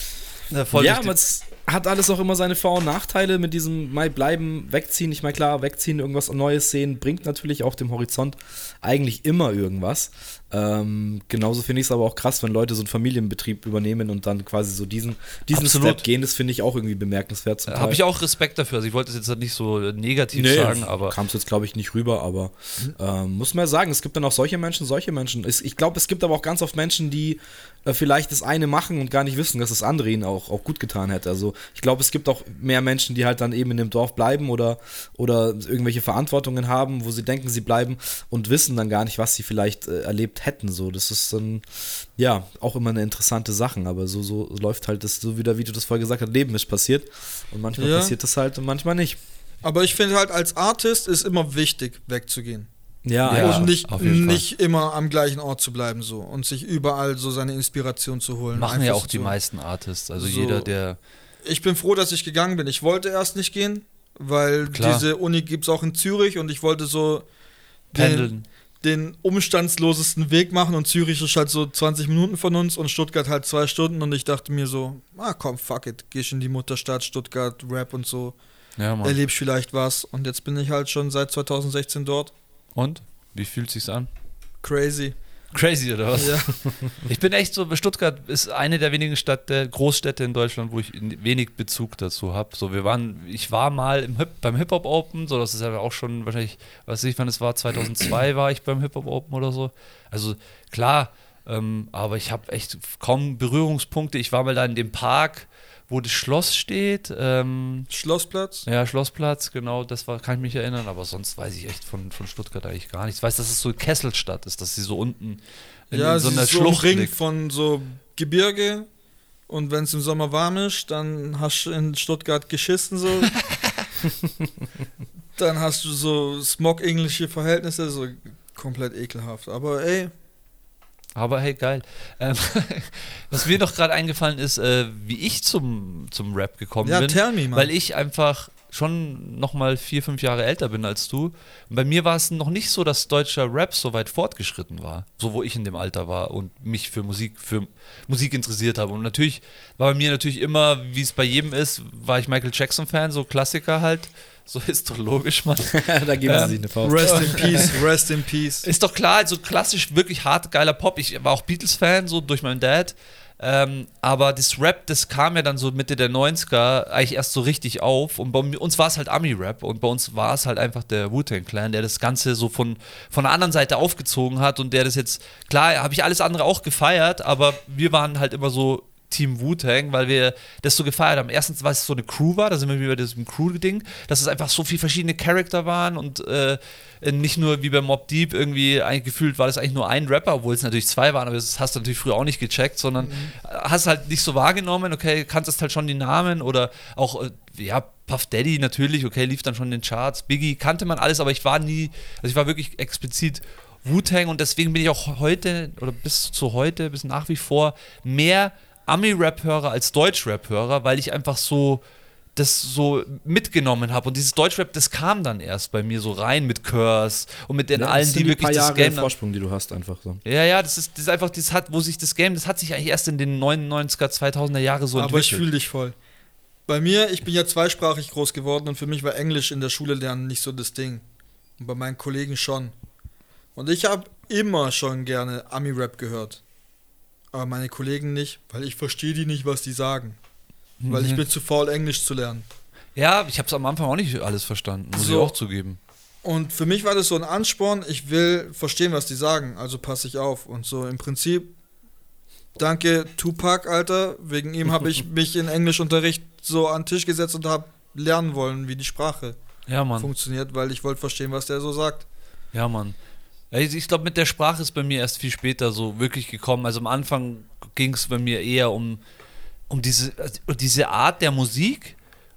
Ja, voll ja, aber es hat alles auch immer seine Vor- und Nachteile mit diesem mal bleiben, wegziehen. Ich meine, klar, wegziehen, irgendwas Neues sehen, bringt natürlich auch dem Horizont eigentlich immer irgendwas. Ähm, genauso finde ich es aber auch krass, wenn Leute so einen Familienbetrieb übernehmen und dann quasi so diesen, diesen Absolut. Step gehen. Das finde ich auch irgendwie bemerkenswert zum die. Habe ich auch Respekt dafür. Also ich wollte es jetzt halt nicht so negativ sagen, aber kam es jetzt, glaube ich, nicht rüber, aber ähm, muss man ja sagen, es gibt dann auch solche Menschen, solche Menschen. Es, ich glaube, es gibt aber auch ganz oft Menschen, die äh, vielleicht das eine machen und gar nicht wissen, dass das andere ihnen auch, auch gut getan hätte. Also ich glaube, es gibt auch mehr Menschen, die halt dann eben in dem Dorf bleiben oder, oder irgendwelche Verantwortungen haben, wo sie denken, sie bleiben und wissen dann gar nicht, was sie vielleicht äh, erlebt hätten. So, das ist dann ja auch immer eine interessante Sache, aber so, so läuft halt das, so wieder, wie du das vorher gesagt hast, Leben ist passiert. Und manchmal Ja. passiert das halt und manchmal nicht. aber ich finde halt als Artist ist immer wichtig, wegzugehen. Ja, Ja. und nicht, nicht immer am gleichen Ort zu bleiben so und sich überall so seine Inspiration zu holen. machen ja auch die meisten Artists. Also So. jeder, der. Ich bin froh, dass ich gegangen bin. Ich wollte erst nicht gehen, weil Klar. diese Uni gibt es auch in Zürich und ich wollte so den, Pendeln. Den umstandslosesten Weg machen und Zürich ist halt so 20 Minuten von uns und Stuttgart halt zwei Stunden und ich dachte mir so, ah komm, fuck it, gehst in die Mutterstadt, Stuttgart, Rap und so, Ja, Mann. erlebst vielleicht was und jetzt bin ich halt schon seit 2016 dort. Und? Wie fühlt sich's an? Crazy. Crazy, oder was? Ja. Ich bin echt so, Stuttgart ist eine der wenigen Städte, Großstädte in Deutschland, wo ich wenig Bezug dazu habe. So, wir waren, ich war mal im Hip, beim Hip Hop Open, so das ist ja auch schon wahrscheinlich, weiß ich, wann es war, 2002 war ich beim Hip Hop Open oder so. Also klar, ähm, aber ich habe echt kaum Berührungspunkte. Ich war mal da in dem Park, wo das Schloss steht. Ähm, Schlossplatz. ja, Schlossplatz, genau, das war, kann ich mich erinnern, aber sonst weiß ich echt von, von Stuttgart eigentlich gar nichts. Ich weiß, dass es so Kesselstadt ist, dass sie so unten in, ja, in so sie einer so Schlucht umringt liegt. von so Gebirge und wenn es im Sommer warm ist, dann hast du in Stuttgart geschissen so. dann hast du so smog-englische Verhältnisse, so komplett ekelhaft. Aber ey, Aber hey, geil. Ähm, was mir noch gerade eingefallen ist, äh, wie ich zum, zum Rap gekommen ja, bin. tell me, man. Weil ich einfach schon noch mal vier, fünf Jahre älter bin als du. Und bei mir war es noch nicht so, dass deutscher Rap so weit fortgeschritten war. So, wo ich in dem Alter war und mich für Musik, für Musik interessiert habe. Und natürlich war bei mir natürlich immer, wie es bei jedem ist, war ich Michael Jackson-Fan, so Klassiker halt. So ist doch logisch, Mann. da geben sie Ähm, sich eine Faust. Rest in Peace, rest in Peace. Ist doch klar, also klassisch wirklich hart, geiler Pop. Ich war auch Beatles-Fan, so durch meinen Dad. Ähm, aber das Rap, das kam ja dann so Mitte der 90er eigentlich erst so richtig auf. Und bei uns war es halt Ami-Rap. Und bei uns war es halt einfach der Wu-Tang-Clan, der das Ganze so von, von der anderen Seite aufgezogen hat. Und der das jetzt, klar, habe ich alles andere auch gefeiert, aber wir waren halt immer so Team Wu-Tang, weil wir das so gefeiert haben. Erstens, weil es so eine Crew war, da sind wir wieder bei diesem Crew-Ding, dass es einfach so viele verschiedene Charakter waren und äh, nicht nur wie bei Mob Deep irgendwie eigentlich gefühlt war das eigentlich nur ein Rapper, obwohl es natürlich zwei waren, aber das hast du natürlich früher auch nicht gecheckt, sondern hast halt nicht so wahrgenommen, okay, kanntest halt schon die Namen oder auch, äh, ja, Puff Daddy natürlich, okay, lief dann schon in den Charts, Biggie kannte man alles, aber ich war nie, also ich war wirklich explizit Wu-Tang und deswegen bin ich auch heute oder bis zu heute, bis nach wie vor mehr Ami-Rap-Hörer als Deutsch-Rap-Hörer, weil ich einfach so das so mitgenommen habe. Und dieses Deutschrap, das kam dann erst bei mir so rein mit Curse und mit den Ja, allen, sind die wirklich paar das Jahre Game. Vorsprung, die du hast, einfach so. ja, ja, das ist, das ist einfach, das hat, wo sich das Game, das hat sich eigentlich erst in den 99er, 2000er Jahre so Aber ich entwickelt. fühle dich voll. Bei mir, ich bin ja zweisprachig groß geworden und für mich war Englisch in der Schule lernen nicht so das Ding. Und bei meinen Kollegen schon. Und ich habe immer schon gerne Ami-Rap gehört. Aber meine Kollegen nicht, weil ich verstehe die nicht, was die sagen. Weil ich Mhm. bin zu faul, Englisch zu lernen. Ja, ich habe es am Anfang auch nicht alles verstanden, muss ich So. auch zugeben. Und für mich war das so ein Ansporn, ich will verstehen, was die sagen, also passe ich auf. Und so im Prinzip, danke Tupac, Alter, wegen ihm habe ich mich in Englischunterricht so an den Tisch gesetzt und habe lernen wollen, wie die Sprache Ja, funktioniert, weil ich wollte verstehen, was der so sagt. Ja, Mann. Ich glaube, mit der Sprache ist bei mir erst viel später so wirklich gekommen. Also am Anfang ging es bei mir eher um, um diese, also diese Art der Musik,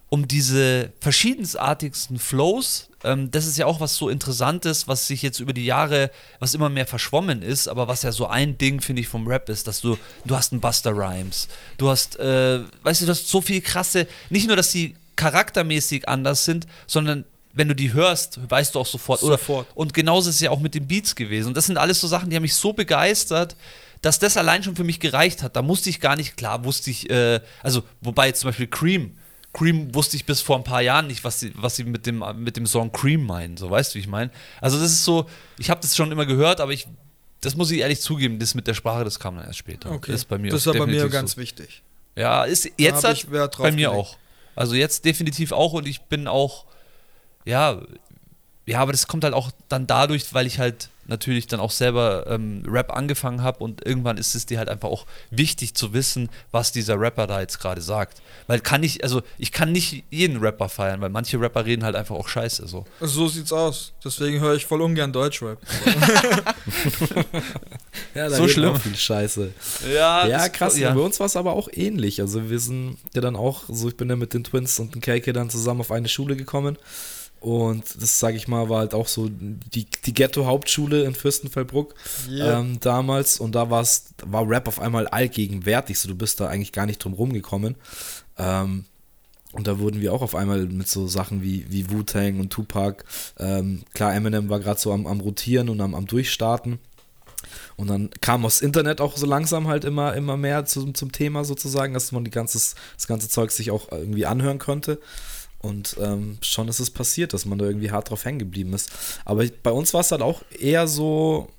um diese verschiedensartigsten Flows. Ähm, das ist ja auch was so Interessantes, was sich jetzt über die Jahre, was immer mehr verschwommen ist, aber was ja so ein Ding, finde ich, vom Rap ist, dass du, du hast einen Buster Rhymes, du hast, äh, weißt du, du hast so viel krasse, nicht nur, dass sie charaktermäßig anders sind, sondern wenn du die hörst, weißt du auch sofort. Sofort. Oder, und genauso ist es ja auch mit den Beats gewesen. Und das sind alles so Sachen, die haben mich so begeistert, dass das allein schon für mich gereicht hat. Da musste ich gar nicht, klar wusste ich, äh, also wobei jetzt zum Beispiel Cream, Cream wusste ich bis vor ein paar Jahren nicht, was sie, was sie mit, dem, mit dem Song Cream meinen. So, weißt du, wie ich meine? Also das ist so, ich habe das schon immer gehört, aber ich, das muss ich ehrlich zugeben, das mit der Sprache, das kam dann erst später. Okay. Das ist bei mir das aber bei mir ganz so. wichtig. Ja, ist jetzt hat bei mir auch. Also jetzt definitiv auch und ich bin auch, ja, ja, aber das kommt halt auch dann dadurch, weil ich halt natürlich dann auch selber ähm, Rap angefangen habe und irgendwann ist es dir halt einfach auch wichtig zu wissen, was dieser Rapper da jetzt gerade sagt. Weil kann ich, also ich kann nicht jeden Rapper feiern, weil manche Rapper reden halt einfach auch scheiße so. So sieht's aus. Deswegen höre ich voll ungern Deutschrap. Ja, da So schlimm. auch viel Scheiße. Ja, Ja, das- krass. Ja. Bei uns war es aber auch ähnlich. Also wir sind ja dann auch, so ich bin ja mit den Twins und dem KK dann zusammen auf eine Schule gekommen. Und das, sage ich mal, war halt auch so die, die Ghetto-Hauptschule in Fürstenfeldbruck Yeah. ähm, damals. Und da war's, war Rap auf einmal allgegenwärtig. So, du bist da eigentlich gar nicht drum rumgekommen. Ähm, und da wurden wir auch auf einmal mit so Sachen wie, wie Wu-Tang und Tupac. Ähm, klar, Eminem war gerade so am, am Rotieren und am, am Durchstarten. Und dann kam das Internet auch so langsam halt immer, immer mehr zum, zum Thema sozusagen, dass man die ganzes, das ganze Zeug sich auch irgendwie anhören konnte. Und ähm, schon ist es passiert, dass man da irgendwie hart drauf hängen geblieben ist. Aber bei uns war es halt auch eher so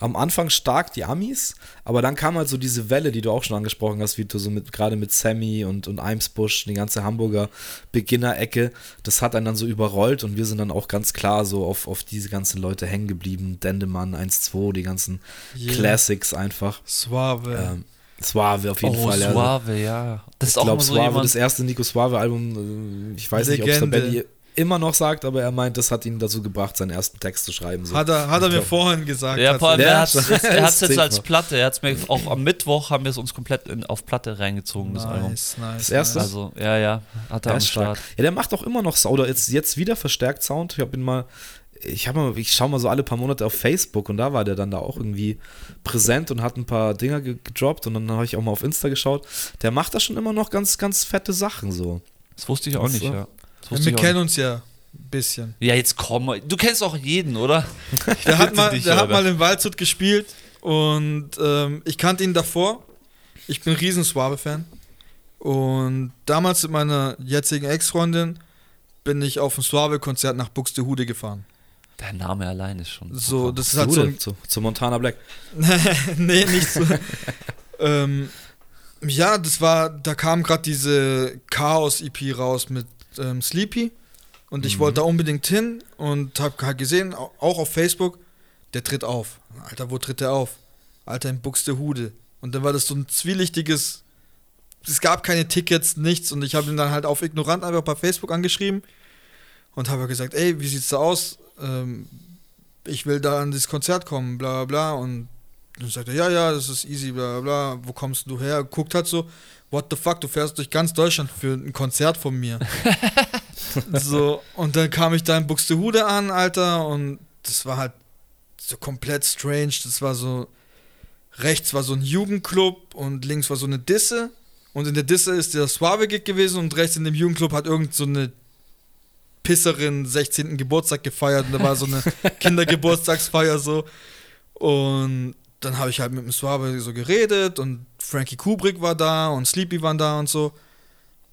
am Anfang stark die Amis, aber dann kam halt so diese Welle, die du auch schon angesprochen hast, wie du so mit, gerade mit Sammy und, und Eimsbusch, die ganze Hamburger Beginner-Ecke, das hat einen dann so überrollt und wir sind dann auch ganz klar so auf, auf diese ganzen Leute hängen geblieben. Dendemann 1-2, die ganzen Yeah. Classics einfach. Suave. Ähm, Suave auf jeden oh, Fall. ja. Suave, ja. Das ist Ich auch glaube, so Suave, jemand. das erste Nico Suave-Album, äh, ich weiß nicht, ob es der Legende. Benny immer noch sagt, aber er meint, das hat ihn dazu gebracht, seinen ersten Text zu schreiben. So. hat er, hat er mir glaub- vorhin gesagt. Ja, Ja, er hat es hat's jetzt zählt als. Platte. Er hat's mir auch am Mittwoch haben wir es uns komplett in, auf Platte reingezogen, das Album. nice, nice, Das erste? nice. Also, ja, ja, hat er Der am ist stark. Start. Ja, der macht auch immer noch Sound, oder jetzt, jetzt wieder verstärkt Sound. Ich habe ihn mal, ich habe mal, ich schaue mal so alle paar Monate auf Facebook und da war der dann da auch irgendwie präsent und hat ein paar Dinger ge gedroppt und dann habe ich auch mal auf Insta geschaut. Der macht da schon immer noch ganz, ganz fette Sachen so. Das wusste ich auch nicht, so. ja. Das Ja, wir kennen nicht. uns ja ein bisschen. Ja, jetzt komm. Du kennst auch jeden, oder? Der hat mal, dich, der hat mal in Waldshut gespielt und ähm, ich kannte ihn davor. Ich bin ein riesen Suave-Fan. Und damals mit meiner jetzigen Ex-Freundin bin ich auf ein Suave-Konzert nach Buxtehude gefahren. Der Name allein ist schon. So, das ist halt so ein zu, zu Montana Black. nee, nicht so. ähm, ja, das war, da kam gerade diese Chaos-EP raus mit ähm, Sleepy und ich Mhm. wollte da unbedingt hin und hab halt gesehen, au- auch auf Facebook, der tritt auf. Alter, wo tritt der auf? Alter, in Buxtehude. Und dann war das so ein zwielichtiges es gab keine Tickets, nichts. Und ich habe ihn dann halt auf Ignorant einfach bei Facebook angeschrieben und habe gesagt, ey, wie sieht's da aus? Ähm, ich will da an das Konzert kommen, bla bla bla. Und dann sagt er, ja, ja, das ist easy, bla bla bla. Wo kommst du her? Guckt halt so, what the fuck, du fährst durch ganz Deutschland für ein Konzert von mir. so, und dann kam ich da in Buxtehude an, Alter, und das war halt so komplett strange. Das war so, rechts war so ein Jugendclub und links war so eine Disse. Und in der Disse ist der Suave-Gig gewesen und rechts in dem Jugendclub hat irgend so eine Pisserin 16. Geburtstag gefeiert und da war so eine Kindergeburtstagsfeier so. Und dann habe ich halt mit dem Suave so geredet und Frankie Kubrick war da und Sleepy waren da und so.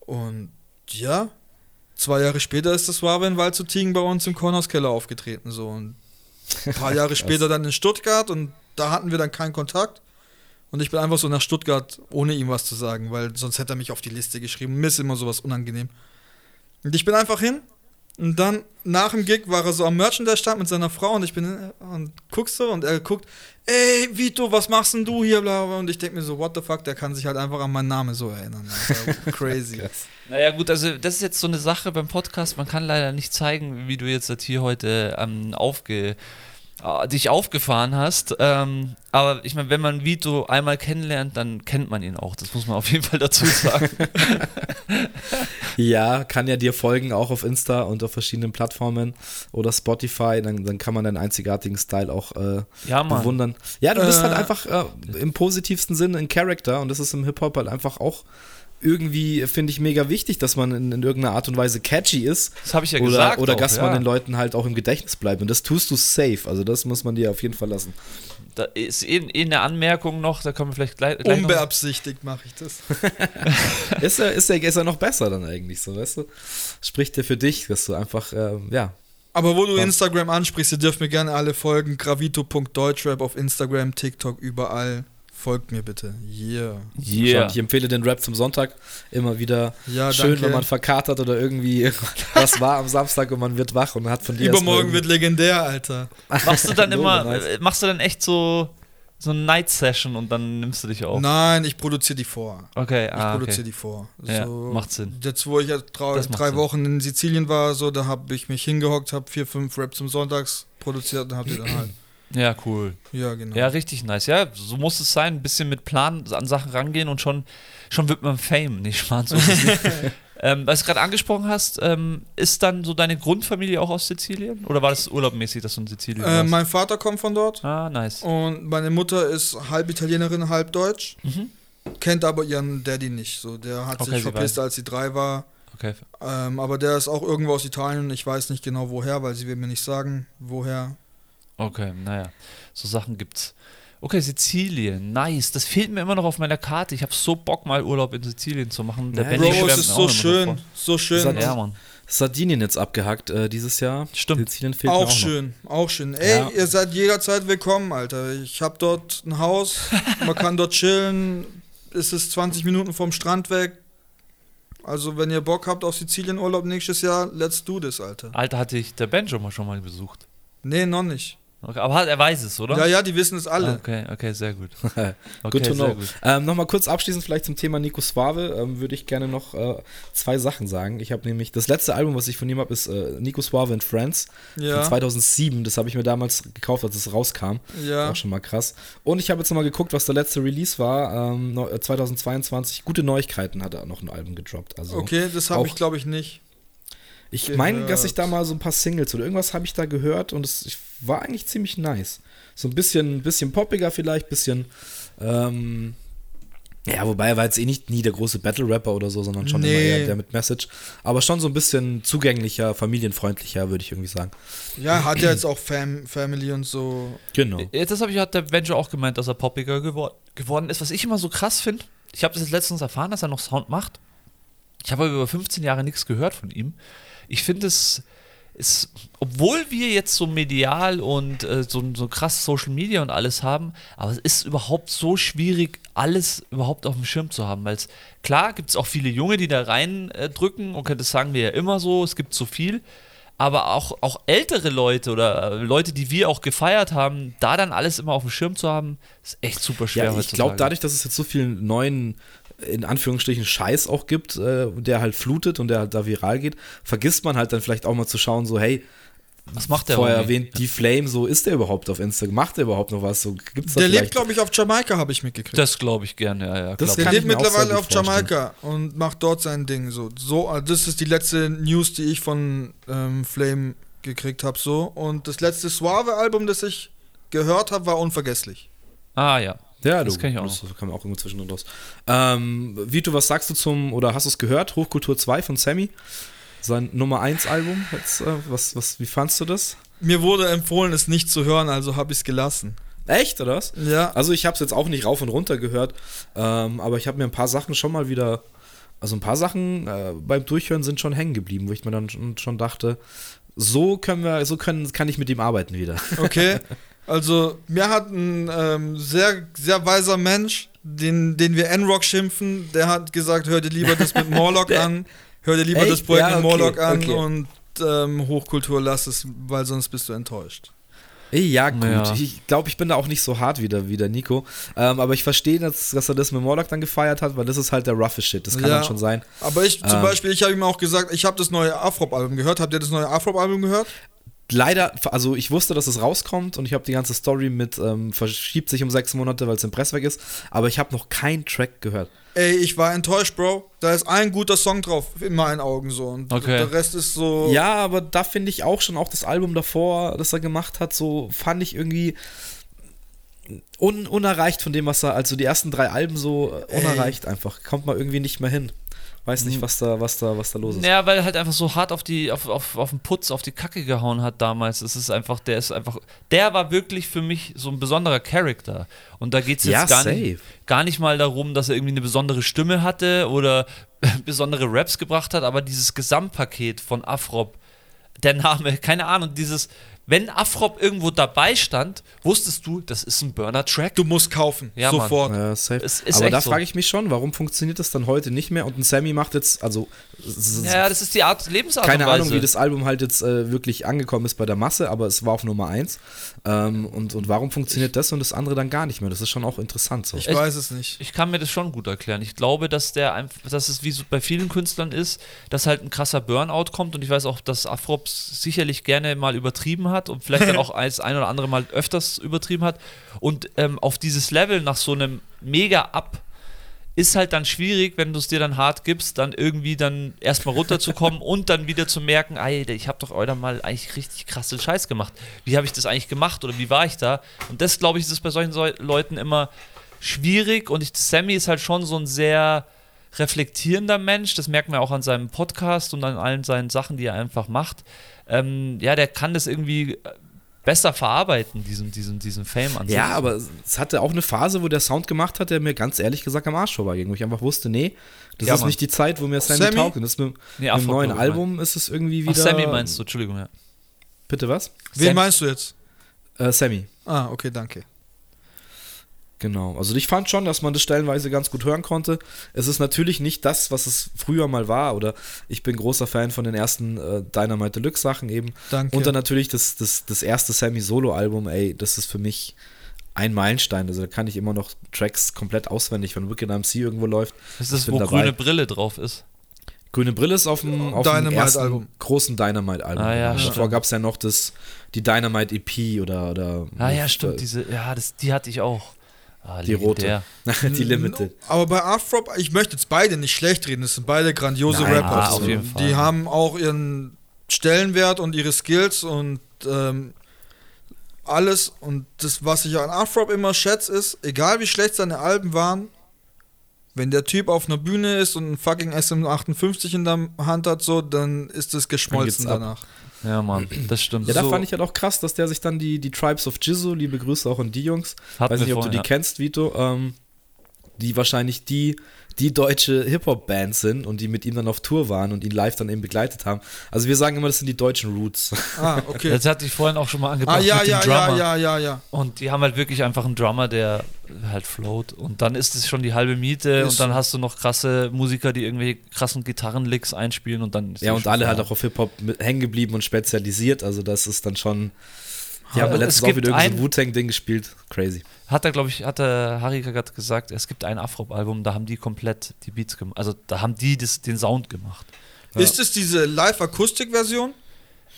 Und ja, zwei Jahre später ist das Suave in Waldzuttingen bei uns im Kornhauskeller aufgetreten so. Und ein paar Jahre später dann in Stuttgart und da hatten wir dann keinen Kontakt. Und ich bin einfach so nach Stuttgart, ohne ihm was zu sagen, weil sonst hätte er mich auf die Liste geschrieben. Mir ist immer sowas unangenehm. Und ich bin einfach hin. Und dann nach dem Gig war er so am Merchandise-Stand mit seiner Frau und ich bin und guck so und er guckt, ey Vito, was machst denn du hier? Bla, bla. Und ich denke mir so, what the fuck, der kann sich halt einfach an meinen Namen so erinnern. Alter. Crazy. Naja, gut, also das ist jetzt so eine Sache beim Podcast. Man kann leider nicht zeigen, wie du jetzt das hier heute ähm, aufge, dich aufgefahren hast. Ähm, aber ich meine, wenn man Vito einmal kennenlernt, dann kennt man ihn auch. Das muss man auf jeden Fall dazu sagen. Ja, kann ja dir folgen, auch auf Insta und auf verschiedenen Plattformen oder Spotify. Dann, dann kann man deinen einzigartigen Style auch äh, Ja, bewundern. Ja, du bist Äh. halt einfach äh, im positivsten Sinne ein Character und das ist im Hip-Hop halt einfach auch irgendwie, finde ich, mega wichtig, dass man in, in irgendeiner Art und Weise catchy ist. Das habe ich ja oder, gesagt. Oder auch, dass ja. man den Leuten halt auch im Gedächtnis bleibt. Und das tust du safe. Also das muss man dir auf jeden Fall lassen. Da ist eh, eh eine Anmerkung noch, da können wir vielleicht gleich. gleich Unbeabsichtigt mache ich das. ist, er, ist, er, ist er noch besser dann eigentlich so, weißt du? Spricht er für dich, dass du einfach, äh, ja. Aber wo du? Instagram ansprichst, ihr dürft mir gerne alle folgen. Gravito.deutschrap auf Instagram, TikTok, überall. Folgt mir bitte. Yeah. Yeah. Ich empfehle den Rap zum Sonntag immer wieder. Ja, Schön, danke. wenn man verkatert oder irgendwie was war am Samstag und man wird wach und hat von dir Übermorgen wird legendär, Alter. Machst du dann immer, nice. machst du dann echt so, so eine Night-Session und dann nimmst du dich auf? Nein, ich produziere die vor. Okay, Ich ah, produziere okay. die vor. Ja, So, macht Sinn. Jetzt, wo ich ja drei, drei. Wochen in Sizilien war, so, da habe ich mich hingehockt, habe vier, fünf Raps zum Sonntags produziert und hab die dann halt. Ja, cool. Ja, genau. Ja, richtig nice. Ja, so muss es sein. Ein bisschen mit Plan an Sachen rangehen und schon, schon wird man Fame. Nicht Schmarrn, so ähm, was du gerade angesprochen hast, ähm, ist dann so deine Grundfamilie auch aus Sizilien? Oder war das urlaubmäßig, dass du in Sizilien Äh, warst? mein Vater kommt von dort ah, nice. und meine Mutter ist halb Italienerin, halb Deutsch. Mhm. Kennt aber ihren Daddy nicht. So, der hat Okay, sich verpisst, als sie drei war. Okay. Ähm, aber der ist auch irgendwo aus Italien. Ich weiß nicht genau woher, weil sie will mir nicht sagen, woher. Okay, naja. So Sachen gibt's. Okay, Sizilien, nice. Das fehlt mir immer noch auf meiner Karte. Ich habe so Bock, mal Urlaub in Sizilien zu machen. Der Ja, Bro, es ist so auch immer schön. So schön. Ja, Mann. Sardinien jetzt abgehackt äh, dieses Jahr. Stimmt. Sizilien fehlt mir Auch auch noch. schön, auch schön. Ey, Ja. ihr seid jederzeit willkommen, Alter. Ich hab dort ein Haus, man kann dort chillen. Es ist 20 Minuten vom Strand weg. Also, wenn ihr Bock habt auf Sizilien-Urlaub nächstes Jahr, let's do this, Alter. Alter, hatte ich der Benjo mal schon mal besucht. Nee, noch nicht. Okay, aber er weiß es, oder? Ja, ja, die wissen es alle. Okay, okay, sehr gut. Good Okay, to sehr know. gut. Ähm, Nochmal kurz abschließend vielleicht zum Thema Nico Suave. Ähm, Würde ich gerne noch äh, zwei Sachen sagen. Ich habe nämlich, das letzte Album, was ich von ihm habe, ist äh, Nico Suave and Friends Ja, von 2007. Das habe ich mir damals gekauft, als es rauskam. ja. Auch schon mal krass. Und ich habe jetzt nochmal geguckt, was der letzte Release war. Ähm, neu- äh, 2022. Gute Neuigkeiten hat er noch ein Album gedroppt. Also Okay, das habe auch- ich, glaube ich, nicht. Ich meine, dass ich da mal so ein paar Singles oder irgendwas habe ich da gehört und es war eigentlich ziemlich nice. So ein bisschen, bisschen poppiger vielleicht, bisschen. Ähm, ja, wobei er war jetzt eh nicht nie der große Battle-Rapper oder so, sondern schon immer Nee. eher der mit Message. Aber schon so ein bisschen zugänglicher, familienfreundlicher, würde ich irgendwie sagen. Ja, hat ja jetzt auch Fam Family und so. Genau. Ja, Das habe ich, hat der Benjo auch gemeint, dass er poppiger gewor geworden ist. Was ich immer so krass finde, ich habe das jetzt letztens erfahren, dass er noch Sound macht. Ich habe aber über 15 Jahre nichts gehört von ihm. Ich finde es ist, obwohl wir jetzt so medial und äh, so, so krass Social Media und alles haben, aber es ist überhaupt so schwierig, alles überhaupt auf dem Schirm zu haben. Weil klar gibt es auch viele Junge, die da reindrücken, äh, drücken, okay, das sagen wir ja immer so, es gibt so viel. aber auch, auch ältere Leute oder äh, Leute, die wir auch gefeiert haben, da dann alles immer auf dem Schirm zu haben, ist echt super schwer Ja, ich glaube, dadurch, dass es jetzt so viel neuen, in Anführungsstrichen, Scheiß auch gibt, äh, der halt flutet und der halt da viral geht, vergisst man halt dann vielleicht auch mal zu schauen, so, hey, Was macht der vorher Homie? erwähnt, die Flame, so ist der überhaupt auf Instagram? Macht der überhaupt noch was? So, gibt's da Der lebt, glaube ich, auf Jamaika, habe ich mitgekriegt. Das glaube ich gerne, ja, ja. Das Der kann lebt ich mir auch mittlerweile auf. Jamaika und macht dort sein Ding. So, so das ist die letzte News, die ich von ähm, Flame gekriegt habe. So. Und das letzte Suave-Album, das ich gehört habe, war unvergesslich. Ah, ja. Ja, Das du, kenn ich auch Das kann man auch irgendwo zwischendrin raus. Ähm, Vito, was sagst du zum, oder hast du es gehört? Hochkultur 2 von Sammy? Sein Nummer 1 Album. Jetzt, äh, was, was, wie fandst du das? Mir wurde empfohlen, es nicht zu hören, also habe ich es gelassen. Echt, oder was? Ja, Also ich habe es jetzt auch nicht rauf und runter gehört, ähm, aber ich habe mir ein paar Sachen schon mal wieder, also ein paar Sachen äh, beim Durchhören sind schon hängen geblieben, wo ich mir dann schon, schon dachte, so können wir, so können, kann ich mit ihm arbeiten wieder. okay. Also, mir hat ein ähm, sehr, sehr weiser Mensch, den, den wir N-Rock schimpfen, der hat gesagt, hör dir lieber das mit Morlock an, hör dir lieber Echt? das Projekt Ja, mit okay, Morlock an okay. und ähm, Hochkultur lass es, weil sonst bist du enttäuscht. Ja, gut. Ja. Ich glaube, ich bin da auch nicht so hart wie der, wie der Nico. Ähm, aber ich verstehe, dass, dass er das mit Morlock dann gefeiert hat, weil das ist halt der roughe Shit. Das kann Ja. dann schon sein. Aber ich zum Ähm. Beispiel, ich habe ihm auch gesagt, ich habe das neue Afrop-Album gehört. Habt ihr das neue Afrop-Album gehört? Leider, also ich wusste, dass es rauskommt und ich habe die ganze Story mit ähm, verschiebt sich um sechs Monate, weil es im Presswerk ist, aber ich habe noch keinen Track gehört. Ey, ich war enttäuscht, Bro. Da ist ein guter Song drauf, in meinen Augen so. Und Okay. der Rest ist so. Ja, aber da finde ich auch schon auch das Album davor, das er gemacht hat, so fand ich irgendwie un unerreicht von dem, was er, also die ersten drei Alben so äh, Ey. unerreicht einfach. Kommt man irgendwie nicht mehr hin. Weiß nicht, was da, was da, was da los ist. Ja, weil er halt einfach so hart auf die, auf, auf, auf den Putz, auf die Kacke gehauen hat damals. Es ist einfach, der ist einfach, der war wirklich für mich so ein besonderer Charakter. Und da geht es jetzt Ja, gar, safe. nicht, gar nicht mal darum, dass er irgendwie eine besondere Stimme hatte oder besondere Raps gebracht hat, aber dieses Gesamtpaket von Afrop, der Name, keine Ahnung, dieses, wenn Afrop irgendwo dabei stand, wusstest du, das ist ein Burner-Track. Du musst kaufen. Ja, sofort. Ja, safe. Es ist Aber da so. frage ich mich schon, warum funktioniert das dann heute nicht mehr? Und ein Sammy macht jetzt, also Ja, das ist die Art Lebensart keine. Ahnung, wie das Album halt jetzt äh, wirklich angekommen ist bei der Masse, aber es war auf Nummer 1. Ähm, und, und warum funktioniert das und das andere dann gar nicht mehr? Das ist schon auch interessant so. Ich Ich- weiß es nicht. Ich kann mir das schon gut erklären. Ich glaube, dass der einfach, dass es wie so bei vielen Künstlern ist, dass halt ein krasser Burnout kommt und ich weiß auch, dass Afrops sicherlich gerne mal übertrieben hat und vielleicht dann auch als ein oder andere Mal öfters übertrieben hat. Und ähm, auf dieses Level nach so einem Mega-Up ist halt dann schwierig, wenn du es dir dann hart gibst, dann irgendwie dann erstmal runterzukommen und dann wieder zu merken, ey, ich habe doch heute mal eigentlich richtig krasse Scheiß gemacht. Wie habe ich das eigentlich gemacht oder wie war ich da? Und das, glaube ich, ist bei solchen Leuten immer schwierig und ich, Sammy ist halt schon so ein sehr reflektierender Mensch, das merkt man auch an seinem Podcast und an allen seinen Sachen, die er einfach macht. Ähm, ja, der kann das irgendwie äh, besser verarbeiten, diesen, diesen, diesen Fame an Ja, sich. aber es hatte auch eine Phase, wo der Sound gemacht hat, der mir ganz ehrlich gesagt am Arsch vorbeiging, wo ich einfach wusste, nee, das Ja, ist Mann. nicht die Zeit, wo mir Sammy, Sammy? taugt. Und das mit, Nee, mit dem neuen Album ist es irgendwie wieder. Ach, Sammy meinst du, Entschuldigung, ja. Bitte was? Wen Sam- meinst du jetzt? Äh, Sammy. Ah, okay, danke. Genau. Also ich fand schon, dass man das stellenweise ganz gut hören konnte. Es ist natürlich nicht das, was es früher mal war. Oder ich bin großer Fan von den ersten äh, Dynamite Deluxe Sachen eben. Danke. Und dann natürlich das, das, das erste Sammy Solo-Album, ey, das ist für mich ein Meilenstein. Also da kann ich immer noch Tracks komplett auswendig, wenn Wicked MC irgendwo läuft. Das ist, wo dabei. grüne Brille drauf ist. Grüne Brille ist auf dem, auf dem ersten Album. großen Dynamite-Album. Ah, ja, Davor stimmt. gab es ja noch das, die Dynamite EP oder. oder Ah ja, äh, stimmt, diese, ja, das, die hatte ich auch. Ah, Die rote. die Limited. Aber bei Afrop, ich möchte jetzt beide nicht schlecht reden, das sind beide grandiose Nein, Rapper. ah, auf jeden die haben auch ihren Stellenwert und ihre Skills und ähm, alles. Und das, was ich an Afrop immer schätze, ist, egal wie schlecht seine Alben waren, wenn der Typ auf einer Bühne ist und ein fucking SM58 in der Hand hat, so, dann ist es geschmolzen geht's ab. Ja, Mann, das stimmt. Ja, da So. fand ich halt auch krass, dass der sich dann die, die Tribes of Jizzo, liebe Grüße auch an die Jungs, Hatten weiß nicht, ob du vorhin, die ja. kennst, Vito, ähm, die wahrscheinlich die, die deutsche Hip-Hop-Band sind und die mit ihm dann auf Tour waren und ihn live dann eben begleitet haben. Also wir sagen immer, das sind die deutschen Roots. Ah, okay. Das hatte ich vorhin auch schon mal angebracht ah, ja, mit dem ja, Drummer. ja, ja, ja, ja. Und die haben halt wirklich einfach einen Drummer, der halt float. Und dann ist es schon die halbe Miete Ist und dann hast du noch krasse Musiker, die irgendwelche krassen Gitarrenlicks einspielen und dann ist Ja, und alle halt auch auf Hip-Hop hängen geblieben und spezialisiert. Also das ist dann schon. Die haben es letztens auch gibt wieder irgendein ein- Wu-Tang-Ding gespielt. Crazy. Hat er, glaube ich, hat der Harry gerade gesagt, es gibt ein Afro-Album, da haben die komplett die Beats gemacht. Also da haben die das, den Sound gemacht. Ist es diese Live-Akustik-Version?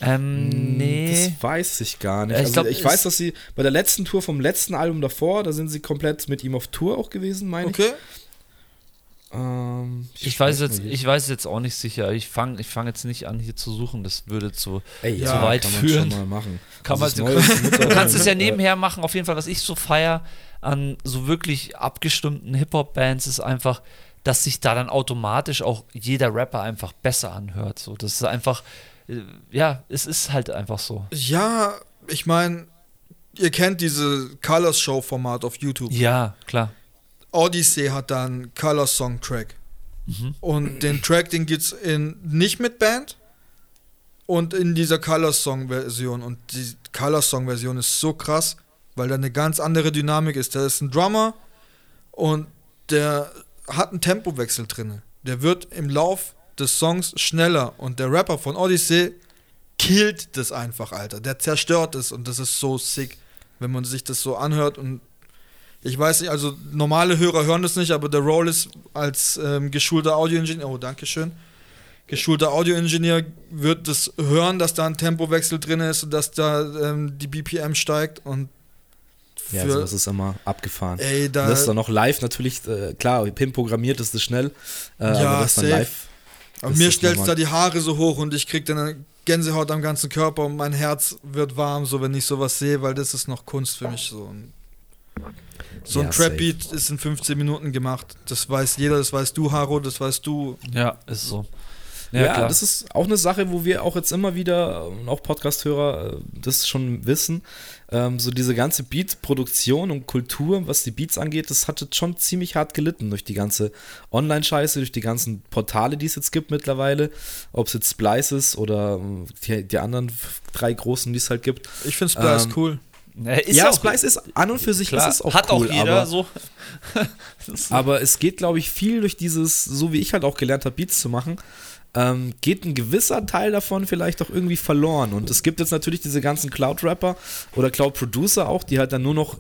Ähm, nee. Das weiß ich gar nicht. Ja, ich also glaub, ich weiß, dass sie bei der letzten Tour vom letzten Album davor, da sind sie komplett mit ihm auf Tour auch gewesen, meine Okay. ich. Ähm, Ich weiß, nicht jetzt, ich weiß jetzt auch nicht sicher. Ich fange ich fang jetzt nicht an, hier zu suchen. Das würde zu. Ey, ja, ja, weit kann man führen. schon mal machen. Kann Also man, du, kannst es ja nebenher machen. Auf jeden Fall, was ich so feier an so wirklich abgestimmten Hip-Hop-Bands ist einfach, dass sich da dann automatisch auch jeder Rapper einfach besser anhört. So, das ist einfach, äh, ja, es ist halt einfach so. Ja, ich meine, ihr kennt diese Colors Show Format auf YouTube. Ja, klar. Odyssey hat da einen Color Song Track. Mhm. Und den Track, den gibt's in nicht mit Band und in dieser Color Song Version. Und die Color Song Version ist so krass, weil da eine ganz andere Dynamik ist. Da ist ein Drummer und der hat einen Tempowechsel drin. Der wird im Lauf des Songs schneller und der Rapper von Odyssey killt das einfach, Alter. Der zerstört es und das ist so sick, wenn man sich das so anhört und ich weiß nicht, also normale Hörer hören das nicht, aber der Roll ist als ähm, geschulter Audioingenieur, oh, danke schön, geschulter Audioingenieur wird das hören, dass da ein Tempowechsel drin ist und dass da ähm, die BPM steigt und Ja, für, sowas ist immer abgefahren. ey, da, das ist dann noch live natürlich, äh, klar, Pim programmiert ist das schnell, äh, Ja, aber das dann safe. live. aber das mir stellt da die Haare so hoch und ich krieg dann eine Gänsehaut am ganzen Körper und mein Herz wird warm, so wenn ich sowas sehe, weil das ist noch Kunst für mich so. Und so ein Ja, Trap-Beat ist in 15 Minuten gemacht. Das weiß jeder, das weißt du, Haro, das weißt du. Ja, ist so. Ja, das ist auch eine Sache, wo wir auch jetzt immer wieder, und auch Podcast-Hörer, äh, das schon wissen, ähm, so diese ganze Beat-Produktion und Kultur, was die Beats angeht, das hat jetzt schon ziemlich hart gelitten durch die ganze Online-Scheiße, durch die ganzen Portale, die es jetzt gibt mittlerweile, ob es jetzt Splice ist oder ähm, die, die anderen drei großen, die es halt gibt. Ich finde Splice Ähm, cool. Ja, ist ja, Splice ist an und für sich klar, ist es auch hat cool, auch jeder aber, so. Aber es geht, glaube ich, viel durch dieses, so wie ich halt auch gelernt habe, Beats zu machen, ähm, geht ein gewisser Teil davon vielleicht auch irgendwie verloren. Und es gibt jetzt natürlich diese ganzen Cloud-Rapper oder Cloud-Producer auch, die halt dann nur noch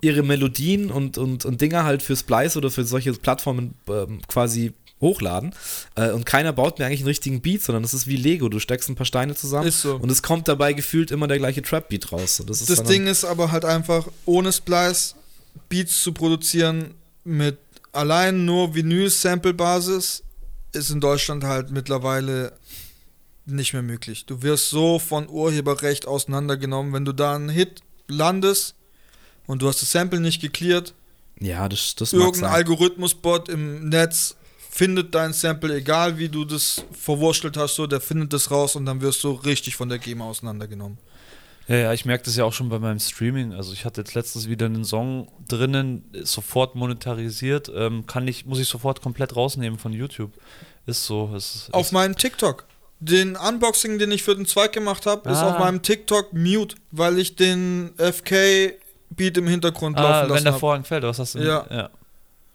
ihre Melodien und, und, und Dinger halt für Splice oder für solche Plattformen ähm, quasi hochladen. Äh, und keiner baut mir eigentlich einen richtigen Beat, sondern es ist wie Lego. Du steckst ein paar Steine zusammen so. und es kommt dabei gefühlt immer der gleiche Trap-Beat raus. Und das ist Das Ding ist aber halt einfach, ohne Splice Beats zu produzieren mit allein nur Vinyl-Sample-Basis ist in Deutschland halt mittlerweile nicht mehr möglich. Du wirst so von Urheberrecht auseinandergenommen, wenn du da einen Hit landest und du hast das Sample nicht geklärt, ja, das, das irgendein. Algorithmusbot im Netz findet dein Sample, egal wie du das verwurschtelt hast, so, der findet das raus und dann wirst du richtig von der GEMA auseinandergenommen. Ja, ja, ich merke das ja auch schon bei meinem Streaming. Also ich hatte jetzt letztens wieder einen Song drinnen, ist sofort monetarisiert, ähm, kann ich, muss ich sofort komplett rausnehmen von YouTube. Ist so. Ist, Auf ist, meinem TikTok. Den Unboxing, den ich für den Zweig gemacht habe, ist Ah. auf meinem TikTok mute, weil ich den FK-Beat im Hintergrund ah, laufen wenn lassen der habe. Vorhang fällt, was hast du? Ja. ja.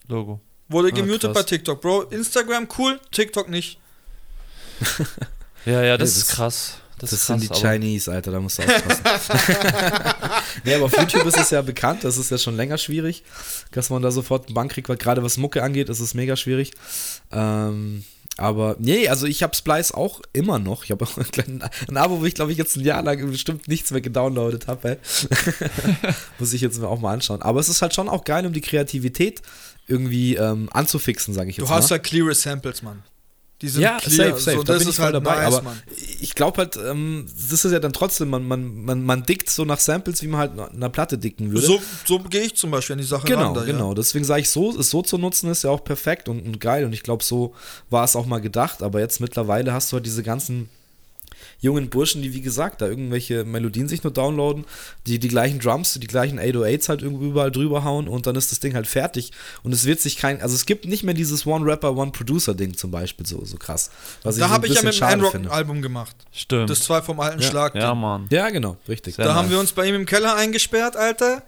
Logo. Wurde Ah, gemutet krass. bei TikTok, Bro. Instagram cool, TikTok nicht. Ja, ja, das, das- ist krass. Das, Das ist sind krass, die aber- Chinese, Alter, da musst du aufpassen. nee, aber auf YouTube ist es ja bekannt, das ist ja schon länger schwierig, dass man da sofort einen Bank kriegt, weil gerade was Mucke angeht, ist es mega schwierig. Ähm, aber nee, also ich habe Splice auch immer noch. Ich habe auch einen kleinen, ein Abo, wo ich glaube ich jetzt ein Jahr lang bestimmt nichts mehr gedownloadet habe. Muss ich jetzt mir auch mal anschauen. Aber es ist halt schon auch geil, um die Kreativität irgendwie ähm, anzufixen, sage ich jetzt Du mal. hast ja cleare Samples, Mann. Die sind Ja, clear. safe, safe. So, da das bin ist ich voll halt dabei. nice, aber Mann. ich glaube halt, ähm, das ist ja dann trotzdem, man, man, man, man dickt so nach Samples, wie man halt einer Platte dicken würde. So, so gehe ich zum Beispiel an die Sache genau, ran. da, genau. Ja. Deswegen sage ich, so, es so zu nutzen, ist ja auch perfekt und, und geil. Und ich glaube, so war es auch mal gedacht. Aber jetzt mittlerweile hast du halt diese ganzen jungen Burschen, die wie gesagt da irgendwelche Melodien sich nur downloaden, die die gleichen Drums, die gleichen 808s halt irgendwie überall drüber hauen und dann ist das Ding halt fertig und es wird sich kein, also es gibt nicht mehr dieses One Rapper, One Producer Ding zum Beispiel so, so krass. Was Da so habe ich ja mit dem Einrock finde. ein Album gemacht. Stimmt. Das zwei vom alten Ja. Schlag. ja, Mann. Ja, genau, richtig. Sehr Da haben nice. wir uns bei ihm im Keller eingesperrt, Alter.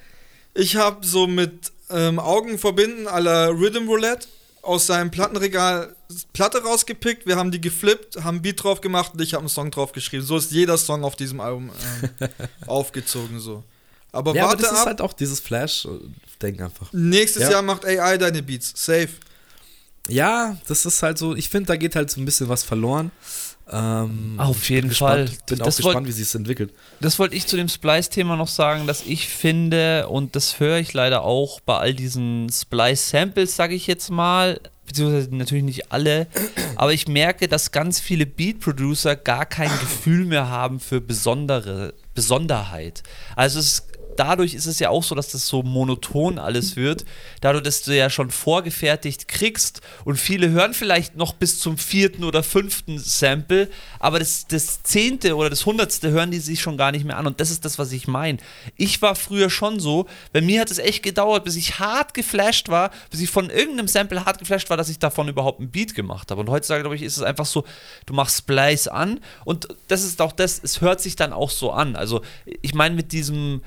Ich habe so mit ähm, Augen verbinden à la Rhythm Roulette aus seinem Plattenregal Platte rausgepickt. Wir haben die geflippt, haben ein Beat drauf gemacht und ich habe einen Song drauf geschrieben. So ist jeder Song auf diesem Album ähm, aufgezogen so. Aber Ja, aber warte das ist ab, halt auch dieses Flash-Ding einfach. nächstes Ja. Jahr macht AI deine Beats. Safe. Ja, das ist halt so, ich finde, da geht halt so ein bisschen was verloren. Ähm, Auf jeden gespannt, Fall. Bin Das auch wollt- gespannt, wie sich es entwickelt. Das wollte ich zu dem Splice-Thema noch sagen, dass ich finde, und das höre ich leider auch bei all diesen Splice-Samples, sage ich jetzt mal, beziehungsweise natürlich nicht alle, aber ich merke, dass ganz viele Beat-Producer gar kein Gefühl mehr haben für besondere Besonderheit. Also es ist dadurch ist es ja auch so, dass das so monoton alles wird, dadurch, dass du ja schon vorgefertigt kriegst und viele hören vielleicht noch bis zum vierten oder fünften Sample, aber das, das zehnte oder das hundertste hören die sich schon gar nicht mehr an und das ist das, was ich meine. Ich war früher schon so, bei mir hat es echt gedauert, bis ich hart geflasht war, bis ich von irgendeinem Sample hart geflasht war, dass ich davon überhaupt einen Beat gemacht habe und heutzutage, glaube ich, ist es einfach so, du machst Splice an und das ist auch das, es hört sich dann auch so an. Also ich meine mit diesem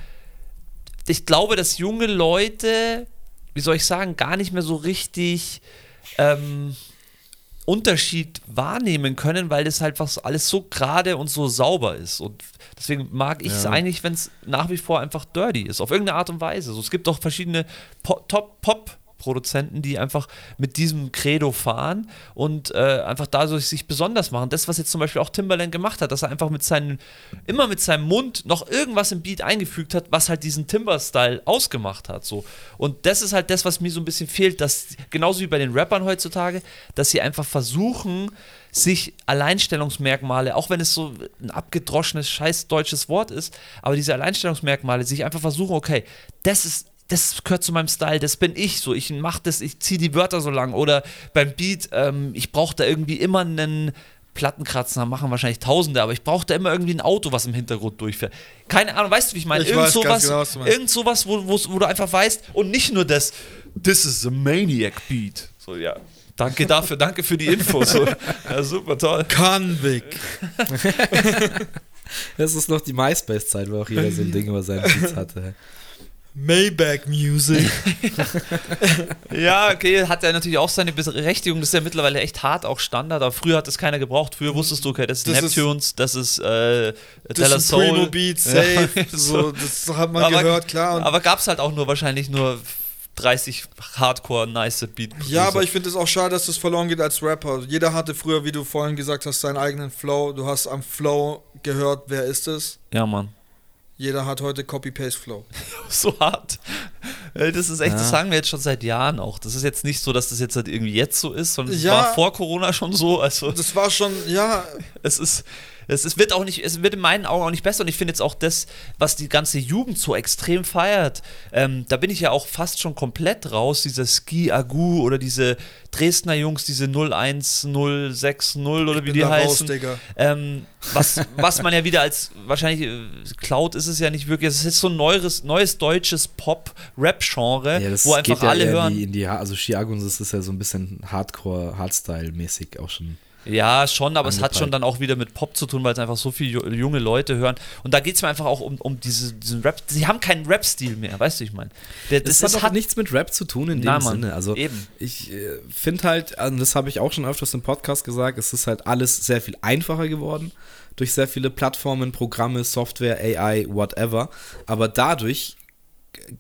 ich glaube, dass junge Leute, wie soll ich sagen, gar nicht mehr so richtig ähm, Unterschied wahrnehmen können, weil das halt was alles so gerade und so sauber ist. Und deswegen mag ich es Ja. eigentlich, wenn es nach wie vor einfach dirty ist, auf irgendeine Art und Weise. So, es gibt auch verschiedene Po- Top-Pop- Produzenten, die einfach mit diesem Credo fahren und äh, einfach dadurch sich besonders machen. Das, was jetzt zum Beispiel auch Timbaland gemacht hat, dass er einfach mit seinen, immer mit seinem Mund noch irgendwas im Beat eingefügt hat, was halt diesen Timber-Style ausgemacht hat. So. Und das ist halt das, was mir so ein bisschen fehlt, dass genauso wie bei den Rappern heutzutage, dass sie einfach versuchen, sich Alleinstellungsmerkmale, auch wenn es so ein abgedroschenes, scheiß deutsches Wort ist, aber diese Alleinstellungsmerkmale, sich einfach versuchen, okay, das ist das gehört zu meinem Style, das bin ich so, ich mach das, ich ziehe die Wörter so lang oder beim Beat, ähm, ich brauche da irgendwie immer einen Plattenkratzer, machen wahrscheinlich Tausende, aber ich brauche da immer irgendwie ein Auto, was im Hintergrund durchfährt. Keine Ahnung, weißt du, wie ich meine? Ich Irgend sowas, genau, irgend sowas wo, wo, wo du einfach weißt und nicht nur das, this is a Maniac Beat. So, ja. Danke dafür, danke für die Info. So. Ja, super toll. Convic. Das ist noch die MySpace-Zeit, wo auch jeder so ein Ding über seinen Beats hatte. Maybach Music. Ja, okay, hat ja natürlich auch seine Berechtigung. Das ist ja mittlerweile echt hart, auch Standard. Aber früher hat das keiner gebraucht. Früher wusstest du, okay, das ist Das ist- Neptunes, das ist äh, Das Teller ist Primo Soul. Beat, safe. Ja, so, das hat man Aber- gehört, klar. Aber gab es halt auch nur wahrscheinlich nur 30 Hardcore nice Beat. Ja, aber ich finde es auch schade, dass das verloren geht als Rapper. Jeder hatte früher, wie du vorhin gesagt hast, seinen eigenen Flow. Du hast am Flow gehört, wer ist es? Ja, Mann. Jeder hat heute Copy-Paste-Flow. so hart. Das ist echt, Ja. das sagen wir jetzt schon seit Jahren auch. Das ist jetzt nicht so, dass das jetzt halt irgendwie jetzt so ist, sondern es Ja. war vor Corona schon so. Also Das war schon, ja, es ist, es ist, wird auch nicht, es wird in meinen Augen auch nicht besser und ich finde jetzt auch das, was die ganze Jugend so extrem feiert, ähm, da bin ich ja auch fast schon komplett raus, dieser Ski Agu oder diese Dresdner Jungs, diese 01060 oder wie bin die da raus, heißen. Digga. Ähm, was, was man ja wieder als wahrscheinlich äh, Cloud ist es ja nicht wirklich. Es ist jetzt so ein neues, neues deutsches Pop-Rap-Genre, Ja, wo einfach geht ja alle eher hören. Die, in die, Ha- also Chiago, das ist ja so ein bisschen Hardcore, Hardstyle-mäßig auch schon. Ja, schon, aber es hat angepeilt. schon dann auch wieder mit Pop zu tun, weil es einfach so viele ju- junge Leute hören. Und da geht es mir einfach auch um, um diese, diesen Rap. Sie haben keinen Rap-Stil mehr, weißt du, ich meine. Das, Das, hat auch nichts mit Rap zu tun in dem Na, Mann, Sinne. Also eben. ich äh, finde halt, also das habe ich auch schon öfters im Podcast gesagt, es ist halt alles sehr viel einfacher geworden durch sehr viele Plattformen, Programme, Software, AI, whatever. Aber dadurch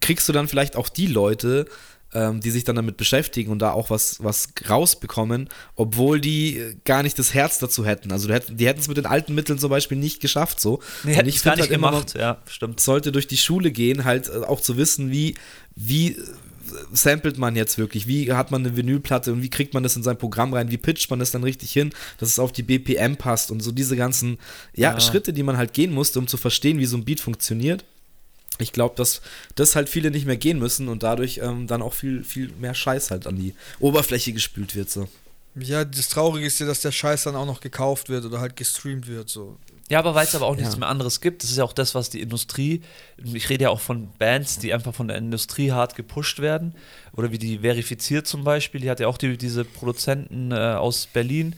kriegst du dann vielleicht auch die Leute, ähm, die sich dann damit beschäftigen und da auch was, was rausbekommen, obwohl die gar nicht das Herz dazu hätten. Also die hätten es mit den alten Mitteln zum Beispiel nicht geschafft so. nee, hätten ich es gar find nicht halt immer noch- gemacht. Ja, stimmt. sollte durch die Schule gehen, halt äh, auch zu wissen, wie, wie äh, samplet man jetzt wirklich, wie hat man eine Vinylplatte und wie kriegt man das in sein Programm rein, wie pitcht man das dann richtig hin, dass es auf die BPM passt und so diese ganzen ja, Ja. Schritte, die man halt gehen musste, um zu verstehen, wie so ein Beat funktioniert. Ich glaube, dass das halt viele nicht mehr gehen müssen und dadurch ähm, dann auch viel, viel mehr Scheiß halt an die Oberfläche gespült wird. So. Ja, das Traurige ist ja, dass der Scheiß dann auch noch gekauft wird oder halt gestreamt wird. So. Ja, aber weil es aber auch nichts Ja. mehr anderes gibt. Das ist ja auch das, was die Industrie, ich rede ja auch von Bands, die einfach von der Industrie hart gepusht werden. Oder wie die Verifiziert zum Beispiel, die hat ja auch die, diese Produzenten äh, aus Berlin.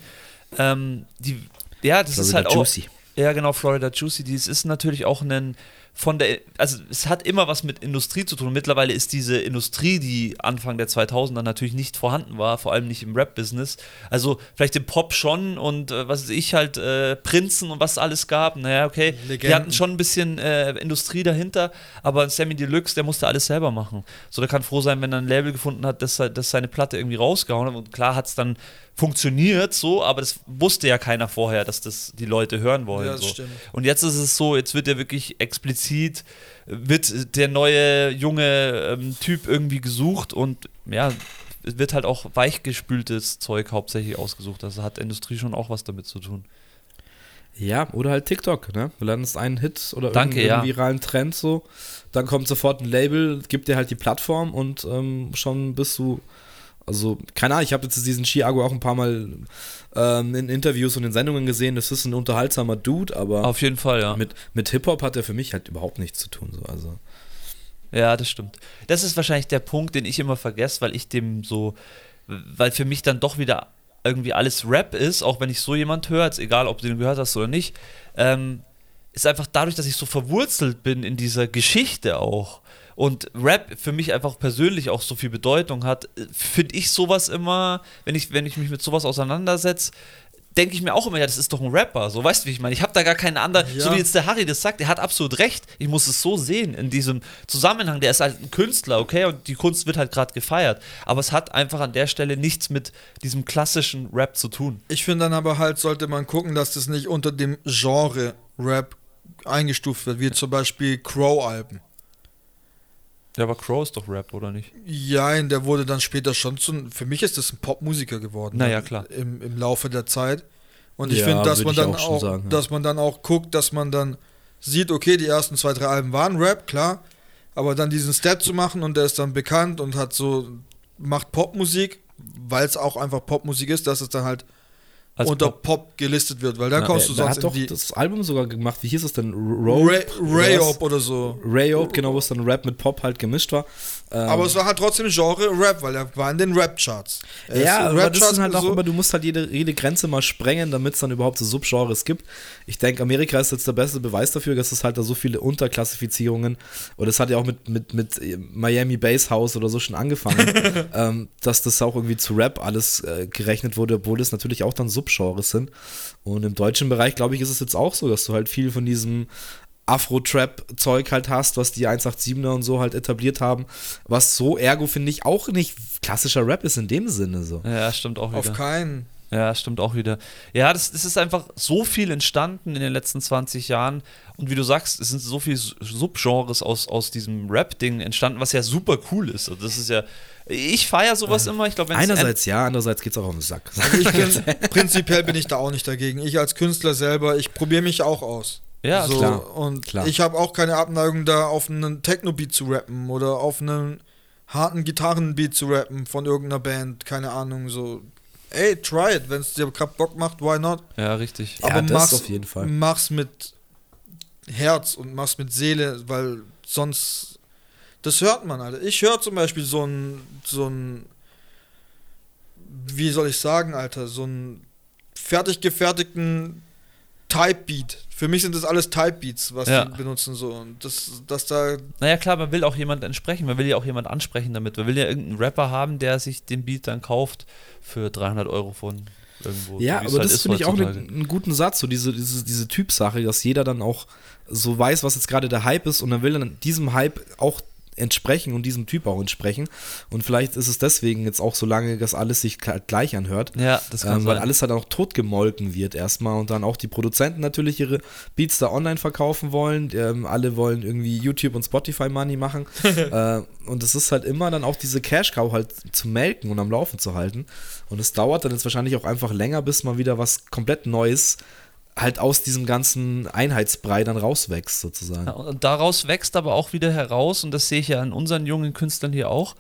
Ähm, die, ja, das ist Florida halt auch. Juicy. Ja, genau, Florida Juicy. Dies ist natürlich auch ein von der, also es hat immer was mit Industrie zu tun. Mittlerweile ist diese Industrie, die Anfang der 2000er natürlich nicht vorhanden war, vor allem nicht im Rap-Business. Also vielleicht im Pop schon und äh, was weiß ich halt, äh, Prinzen und was es alles gab. Naja, okay, die Legenden. hatten schon ein bisschen äh, Industrie dahinter, aber Sammy Deluxe, der musste alles selber machen. So, der kann froh sein, wenn er ein Label gefunden hat, das, das seine Platte irgendwie rausgehauen hat. Und klar hat es dann funktioniert so, aber das wusste ja keiner vorher, dass das die Leute hören wollen. Ja, das so. stimmt. Und jetzt ist es so, jetzt wird ja wirklich explizit, wird der neue junge ähm, Typ irgendwie gesucht und ja, es wird halt auch weichgespültes Zeug hauptsächlich ausgesucht. Also hat Industrie schon auch was damit zu tun. Ja, oder halt TikTok, ne? Du landest einen Hit oder Danke, irgendeinen ja. viralen Trend so, dann kommt sofort ein Label, gibt dir halt die Plattform und ähm, schon bist du, also keine Ahnung, ich habe jetzt diesen Chiago auch ein paar Mal ähm, in Interviews und in Sendungen gesehen, das ist ein unterhaltsamer Dude, aber Auf jeden Fall, ja. mit, mit Hip-Hop hat er für mich halt überhaupt nichts zu tun, so, also. Ja, das stimmt. Das ist wahrscheinlich der Punkt, den ich immer vergesse, weil ich dem so, weil für mich dann doch wieder irgendwie alles Rap ist, auch wenn ich so jemand höre, jetzt egal ob du den gehört hast oder nicht, ähm, ist einfach dadurch, dass ich so verwurzelt bin in dieser Geschichte auch und Rap für mich einfach persönlich auch so viel Bedeutung hat, finde ich sowas immer, wenn ich, wenn ich mich mit sowas auseinandersetze, denke ich mir auch immer, ja, das ist doch ein Rapper. So, weißt du, wie ich meine? Ich habe da gar keinen anderen, Ja. so wie jetzt der Harry das sagt, der hat absolut recht. Ich muss es so sehen, in diesem Zusammenhang. Der ist halt ein Künstler, okay, und die Kunst wird halt gerade gefeiert. Aber es hat einfach an der Stelle nichts mit diesem klassischen Rap zu tun. Ich finde dann aber halt, sollte man gucken, dass das nicht unter dem Genre Rap eingestuft wird, wie zum Beispiel Crow-Alben. Ja, aber Crow ist doch Rap, oder nicht? Ja, der wurde dann später schon zu. Für mich ist das ein Popmusiker geworden. Na ja, dann klar. Im, Im Laufe der Zeit. Und ich Ja, finde, dass man dann auch auch, sagen, ja. dass man dann auch guckt, dass man dann sieht, okay, die ersten zwei, drei Alben waren Rap, klar. Aber dann diesen Step zu machen und der ist dann bekannt und hat so, macht Popmusik, weil es auch einfach Popmusik ist, dass es dann halt Als unter Pop. Pop. gelistet wird, weil dann Na, kommst du sonst hat doch das Album sogar gemacht, wie hieß es denn? Rope? Rayop oder so. Rayop, genau, wo es dann Rap mit Pop halt gemischt war. Ähm, Aber es war halt trotzdem Genre Rap, weil er war in den Rap-Charts. Ist Ja, in aber das Rap-Charts sind halt auch so- immer, du musst halt jede, jede Grenze mal sprengen, damit es dann überhaupt so Subgenres gibt. Ich denke, Amerika ist jetzt der beste Beweis dafür, dass es halt da so viele Unterklassifizierungen, und es hat ja auch mit, mit, mit Miami Bass House oder so schon angefangen, ähm, dass das auch irgendwie zu Rap alles äh, gerechnet wurde, obwohl es natürlich auch dann Subgenres sind. Und im deutschen Bereich, glaube ich, ist es jetzt auch so, dass du halt viel von diesem Afro-Trap-Zeug halt hast, was die 187er und so halt etabliert haben, was so ergo, finde ich, auch nicht klassischer Rap ist in dem Sinne so. Ja, stimmt auch Auf wieder. keinen. Ja, stimmt auch wieder. Ja, das, das ist einfach so viel entstanden in den letzten 20 Jahren. Und wie du sagst, es sind so viele Subgenres aus, aus diesem Rap-Ding entstanden, was ja super cool ist. Also das ist ja. Ich feiere sowas immer. Ich glaube, wenn es Einerseits ja, andererseits geht's auch auf den Sack. Ich bin, prinzipiell bin ich da auch nicht dagegen. Ich als Künstler selber, ich probiere mich auch aus. Ja, so, klar. Und Klar. ich habe auch keine Abneigung da auf einen Techno-Beat zu rappen oder auf einen harten Gitarrenbeat zu rappen von irgendeiner Band, keine Ahnung, so. Ey, try it, wenn es dir gerade Bock macht, why not? Ja, richtig. Ja, Aber das mach's, auf jeden Fall. mach's mit Herz und mach's mit Seele, weil sonst. Das hört man, Alter. Ich höre zum Beispiel so ein, so ein, wie soll ich sagen, Alter, so ein fertig gefertigten Type-Beat. Für mich sind das alles Type-Beats, was Ja. die benutzen so. Und das, dass da, Naja, klar, man will auch jemand entsprechen. Man will ja auch jemand ansprechen damit. Man will ja irgendeinen Rapper haben, der sich den Beat dann kauft für 300 Euro von irgendwo. Ja, aber halt das ist finde ich auch eine- heutzutage. einen guten Satz, so diese, diese, diese Typsache, dass jeder dann auch so weiß, was jetzt gerade der Hype ist und dann will dann diesem Hype auch entsprechen und diesem Typ auch entsprechen. Und vielleicht ist es deswegen jetzt auch so lange, dass alles sich gl- gleich anhört. Ja, das kann Ähm, weil sein. alles halt auch totgemolken wird erstmal und dann auch die Produzenten natürlich ihre Beats da online verkaufen wollen. Ähm, alle wollen irgendwie YouTube und Spotify Money machen. äh, und es ist halt immer dann auch diese Cash Cow halt zu melken und am Laufen zu halten. Und es dauert dann jetzt wahrscheinlich auch einfach länger, bis mal wieder was komplett Neues halt aus diesem ganzen Einheitsbrei dann rauswächst sozusagen. Ja, und daraus wächst aber auch wieder heraus, und das sehe ich ja an unseren jungen Künstlern hier auch,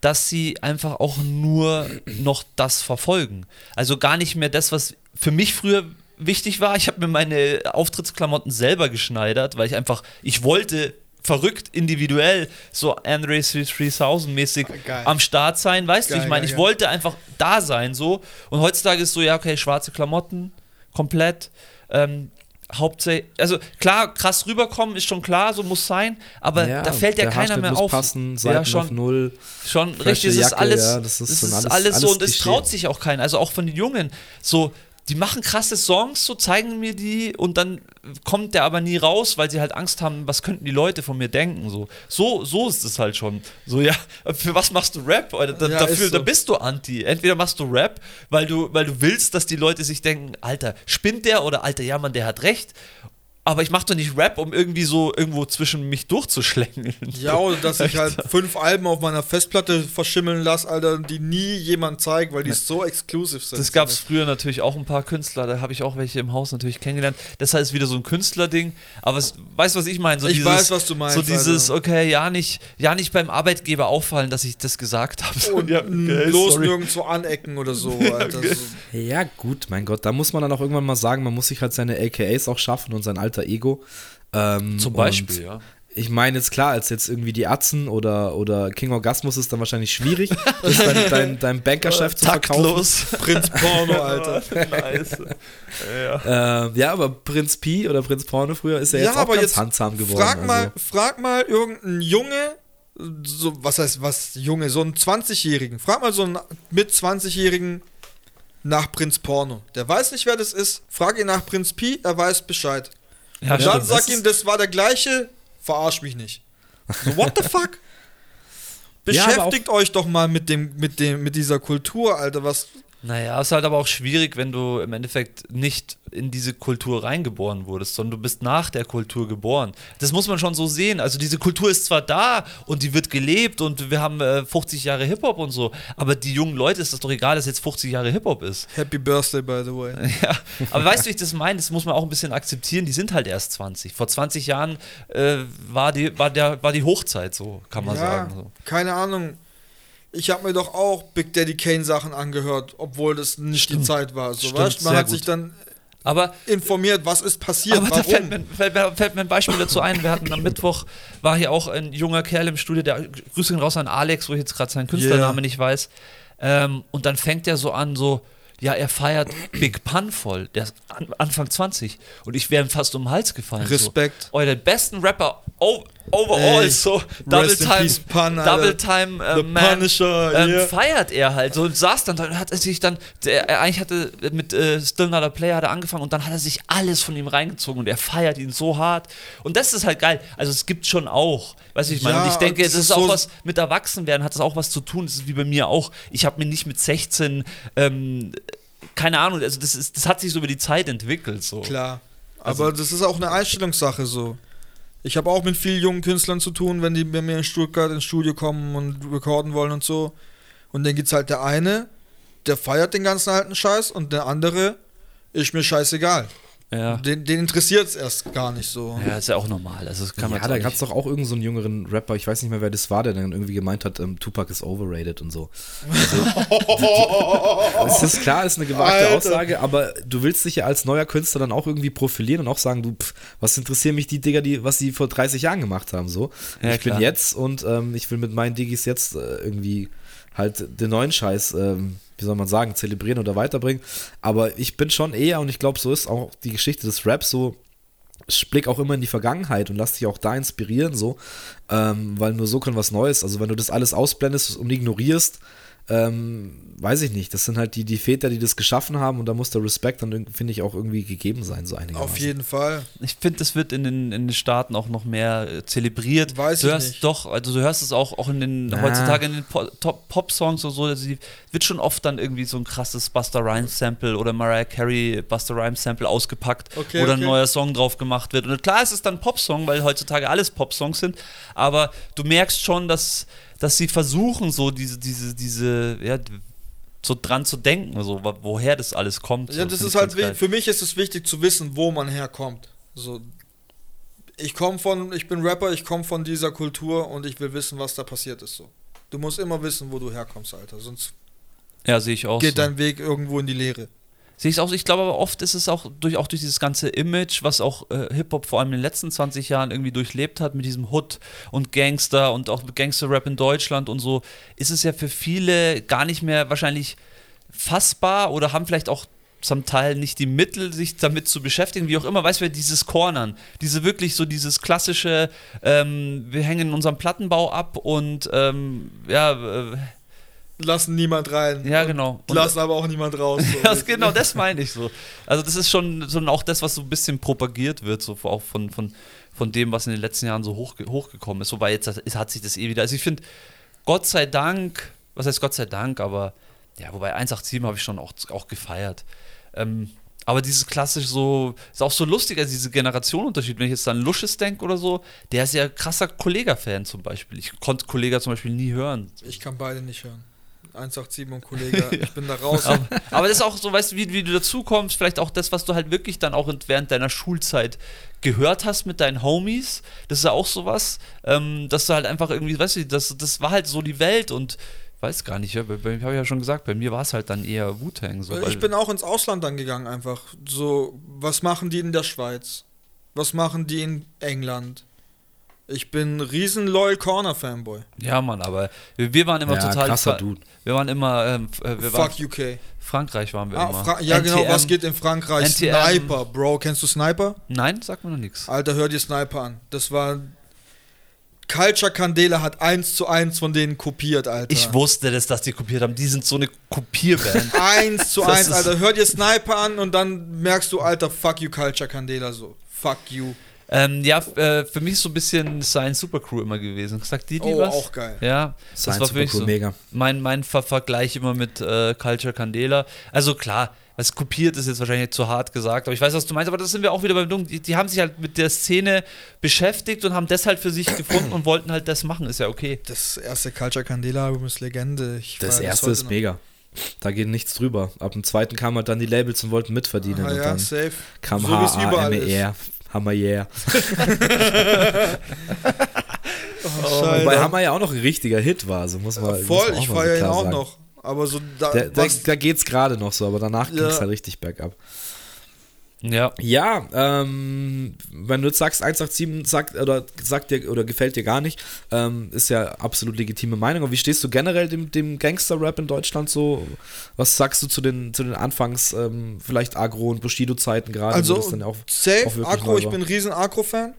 dass sie einfach auch nur noch das verfolgen. Also gar nicht mehr das, was für mich früher wichtig war, ich habe mir meine Auftrittsklamotten selber geschneidert, weil ich einfach, ich wollte verrückt individuell so Andre 3000 mäßig Geil. am Start sein, weißt du, Geil, ich meine, ich wollte einfach da sein so und heutzutage ist so, ja, okay, schwarze Klamotten, komplett, ähm, Hauptsächlich, also klar, krass rüberkommen ist schon klar, so muss sein, aber da fällt ja keiner Haarschnitt mehr muss auf. passen, Seiten ja, auf schon, null. schon richtig, es ist alles, ja, das ist schon ist alles- alles, so und es traut sich auch keiner, also auch von den Jungen, so, die machen krasse Songs, so zeigen mir die und dann kommt der aber nie raus, weil sie halt Angst haben, was könnten die Leute von mir denken, so, so, so ist es halt schon, so, ja, für was machst du Rap, oder da, Ja, dafür, so. da bist du Anti, entweder machst du Rap, weil du, weil du willst, dass die Leute sich denken, Alter, spinnt der? Oder Alter, ja, Mann, der hat recht, aber ich mach doch nicht Rap, um irgendwie so irgendwo zwischen mich durchzuschlängeln. Ja, oder dass ich halt fünf Alben auf meiner Festplatte verschimmeln lasse, Alter, die nie jemand zeigt, weil die so exklusiv sind. Das gab es früher natürlich auch ein paar Künstler, da habe ich auch welche im Haus natürlich kennengelernt. Das heißt wieder so ein Künstlerding, aber es, weißt du, was ich meine? So Ich dieses, weiß, was du meinst, So dieses, Alter. okay, ja nicht, ja nicht beim Arbeitgeber auffallen, dass ich das gesagt habe. Und ja, okay, bloß sorry. nirgendwo anecken oder so, Alter. okay. So- Ja, gut, mein Gott, da muss man dann auch irgendwann mal sagen, man muss sich halt seine AKAs auch schaffen und sein alter Ego. Ähm, Zum Beispiel, ja. Ich meine jetzt klar, als jetzt irgendwie die Atzen oder, oder King Orgasmus ist dann wahrscheinlich schwierig, das dein, dein, dein Bankerchef zu verkaufen. Taktlos. Prinz Porno, Alter. nice. Ja. Äh, ja, aber Prinz Pi oder Prinz Porno früher ist ja jetzt auch ganz handsam geworden. Frag mal, also. frag mal irgendeinen Junge, so, was heißt was, Junge, so einen 20-Jährigen. Frag mal so einen mit 20-Jährigen nach Prinz Porno. Der weiß nicht, wer das ist. Frag ihn nach Prinz Pi, er weiß Bescheid. Ja, Und dann sag ihm, das war der gleiche, verarsch mich nicht. So, what the fuck? Ja, Beschäftigt euch doch mal mit dem, mit dem, mit dieser Kultur, Alter. Was, Naja, ist halt aber auch schwierig, wenn du im Endeffekt nicht in diese Kultur reingeboren wurdest, sondern du bist nach der Kultur geboren. Das muss man schon so sehen. Also diese Kultur ist zwar da und die wird gelebt und wir haben äh, 50 Jahre Hip-Hop und so, aber die jungen Leute ist das doch egal, dass jetzt 50 Jahre Hip-Hop ist. Happy Birthday, by the way. Ja, aber weißt du, wie ich das meine? Das muss man auch ein bisschen akzeptieren. Die sind halt erst 20. Vor 20 Jahren äh, war, die, war, der, war die Hochzeit, so kann man ja, sagen. So. keine Ahnung. Ich habe mir doch auch Big Daddy Kane Sachen angehört, obwohl das nicht die Zeit war. So, Stimmt, weißt? Man hat sich gut. dann Aber informiert, was ist passiert, Aber da warum. fällt mir, fällt, fällt mir ein Beispiel dazu ein. Wir hatten am Mittwoch, war hier auch ein junger Kerl im Studio, der Grüße raus an Alex, wo ich jetzt gerade seinen Künstlername Yeah. nicht weiß. Ähm, und dann fängt er so an, so, ja, er feiert Big Pun voll. Der ist an, Anfang 20. Und ich wäre ihm fast um den Hals gefallen. Respekt. So. Euer besten Rapper o- overall, Ey, so Double Time, peace, Pun. Double Time äh, The Man, Punisher, ähm, yeah. feiert er halt so und saß dann und hat er sich dann, der, er eigentlich hatte mit äh, Still Not a Player hat er angefangen und dann hat er sich alles von ihm reingezogen und er feiert ihn so hart und das ist halt geil. Also es gibt schon auch, wie ich meine, Ja, und ich denke, das ist ist auch so- was mit Erwachsenwerden hat das auch was zu tun. Das ist wie bei mir auch. Ich habe mir nicht mit 16 ähm, keine Ahnung, also das, ist, das hat sich so über die Zeit entwickelt. So. Klar. Also- Aber das ist auch eine Einstellungssache so. Ich habe auch mit vielen jungen Künstlern zu tun, wenn die bei mir in Stuttgart ins Studio kommen und recorden wollen und so. Und dann gibt's halt der eine, der feiert den ganzen alten Scheiß und der andere ist mir scheißegal. Ja. Den, den interessiert es erst gar nicht so. ja, ist ja auch normal. Also das kann man ja, jetzt da auch gab es doch auch irgendeinen so einen jüngeren Rapper, ich weiß nicht mehr, wer das war, der dann irgendwie gemeint hat, ähm, Tupac ist overrated und so. Also, es ist klar, ist eine gewagte Alter. Aussage, aber du willst dich ja als neuer Künstler dann auch irgendwie profilieren und auch sagen, du, pff, was interessieren mich die Digger, die, was sie vor 30 Jahren gemacht haben, so. Ja, ich klar. bin jetzt und ähm, ich will mit meinen Diggis jetzt äh, irgendwie halt den neuen Scheiß, ähm, wie soll man sagen, zelebrieren oder weiterbringen. Aber ich bin schon eher, und ich glaube, so ist auch die Geschichte des Raps so, blick auch immer in die Vergangenheit und lass dich auch da inspirieren, so, ähm, weil nur so kann was Neues. Also wenn du das alles ausblendest und ignorierst, ähm, weiß ich nicht. Das sind halt die, die Väter, die das geschaffen haben und da muss der Respekt dann, finde ich, auch irgendwie gegeben sein, so einigermaßen. Auf jeden Fall. Ich finde, das wird in den, in den Staaten auch noch mehr äh, zelebriert. Weiß du ich hörst nicht. doch, also du hörst es auch, auch in den Na. heutzutage in den Po- Pop-Songs oder so, also die, wird schon oft dann irgendwie so ein krasses Buster Rhymes Sample oder Mariah Carey Buster Rhymes Sample ausgepackt, Okay, wo dann okay. ein neuer Song drauf gemacht wird. Und klar ist es dann Popsong, weil heutzutage alles Popsongs sind, aber du merkst schon, dass, dass sie versuchen, so diese, diese, diese, ja, so dran zu denken, so, wo- woher das alles kommt. Ja, das ist halt, geil. für mich ist es wichtig zu wissen, wo man herkommt. So, ich komme von, ich bin Rapper, ich komme von dieser Kultur und ich will wissen, was da passiert ist. So. Du musst immer wissen, wo du herkommst, Alter. Sonst Ja, sehe ich auch geht so. dein Weg irgendwo in die Leere. Sehe ich auch. Ich glaube aber oft ist es auch durch, auch durch dieses ganze Image, was auch äh, Hip-Hop vor allem in den letzten 20 Jahren irgendwie durchlebt hat, mit diesem Hood und Gangster und auch Gangster-Rap in Deutschland und so, ist es ja für viele gar nicht mehr wahrscheinlich fassbar oder haben vielleicht auch zum Teil nicht die Mittel, sich damit zu beschäftigen, wie auch immer, weißt du, dieses Cornern, diese wirklich so dieses klassische, ähm, wir hängen in unserem Plattenbau ab und ähm, ja, äh, Lassen niemand rein. ja genau. Und- Lassen aber auch niemand raus. So. ja, genau, das meine ich so. Also das ist schon, schon auch das, was so ein bisschen propagiert wird, so auch von, von, von dem, was in den letzten Jahren so hoch, hochgekommen ist. Wobei jetzt hat, hat sich das eh wieder. Also ich finde, Gott sei Dank, was heißt Gott sei Dank, aber ja, wobei 187 habe ich schon auch, auch gefeiert. Ähm, aber dieses klassisch so, ist auch so lustig, also diese Generationenunterschied, wenn ich jetzt an Lusches denke oder so, der ist ja krasser Kollega-Fan zum Beispiel. Ich konnte Kollega zum Beispiel nie hören. Ich kann beide nicht hören. 187 und Kollege, ich bin da raus. Aber, aber das ist auch so, weißt du, wie, wie du dazu kommst, vielleicht auch das, was du halt wirklich dann auch während deiner Schulzeit gehört hast mit deinen Homies. Das ist ja auch sowas, ähm, dass du halt einfach irgendwie, weißt du, das, das war halt so die Welt und ich weiß gar nicht, ja, bei, bei, habe ich ja schon gesagt, bei mir war es halt dann eher Wu-Tang. So, weil- ich bin auch ins Ausland dann gegangen einfach. So, was machen die in der Schweiz? Was machen die in England? Ich bin riesen Loyal Corner Fanboy. ja, Mann, aber wir, wir waren immer Ja, total. krasser Dude. Wir waren immer, ähm, äh, wir waren, Fuck UK. Frankreich waren wir Ah, immer. Fra ja, genau, NTM. was geht in Frankreich? NTM. Sniper, Bro. Kennst du Sniper? Nein, sagt mir noch nichts. Alter, hör dir Sniper an. Das war. Culture Candela hat eins zu eins von denen kopiert, Alter. Ich wusste das, dass die kopiert haben. Die sind so eine Kopierband. Eins zu eins, Alter. Hör dir Sniper an und dann merkst du, Alter, fuck you, Culture Candela so. Fuck you. Ähm, ja, äh, für mich so ein bisschen Science Supercrew immer gewesen. Sagt die, die Oh, was? auch geil. Ja, das Science war für mich Supercrew, so. mega. Mein, mein Ver Vergleich immer mit äh, Culture Candela. Also klar, was kopiert ist jetzt wahrscheinlich zu hart gesagt, aber ich weiß, was du meinst, aber das sind wir auch wieder beim Dung. Die, die haben sich halt mit der Szene beschäftigt und haben das halt für sich gefunden und wollten halt das machen, ist ja okay. Das erste Culture Candela Album ist Legende. Ich Das erste ist noch. mega. Da geht nichts drüber. Ab dem zweiten kamen halt dann die Labels und wollten mitverdienen. Ah, und ja, dann safe. kam So wie es überall H-A-M-E-R. Hammer yeah. Oh, Wobei Hammer ja auch noch ein richtiger Hit war, so muss man muss Voll, man ich feiere ihn auch sagen. noch. Aber so da, Da, da, was, da geht's gerade noch so, aber danach Ja. ging's halt richtig bergab. Ja. Ja, ähm, wenn du jetzt sagst, 187 sagt oder sagt dir oder gefällt dir gar nicht, ähm, ist ja absolut legitime Meinung. Aber wie stehst du generell dem, dem Gangster-Rap in Deutschland so? Was sagst du zu den, zu den Anfangs, ähm, vielleicht Agro- und Bushido-Zeiten gerade? also das dann ja auch, auch safe, wirklich Agro, ich bin ein riesen Agro-Fan.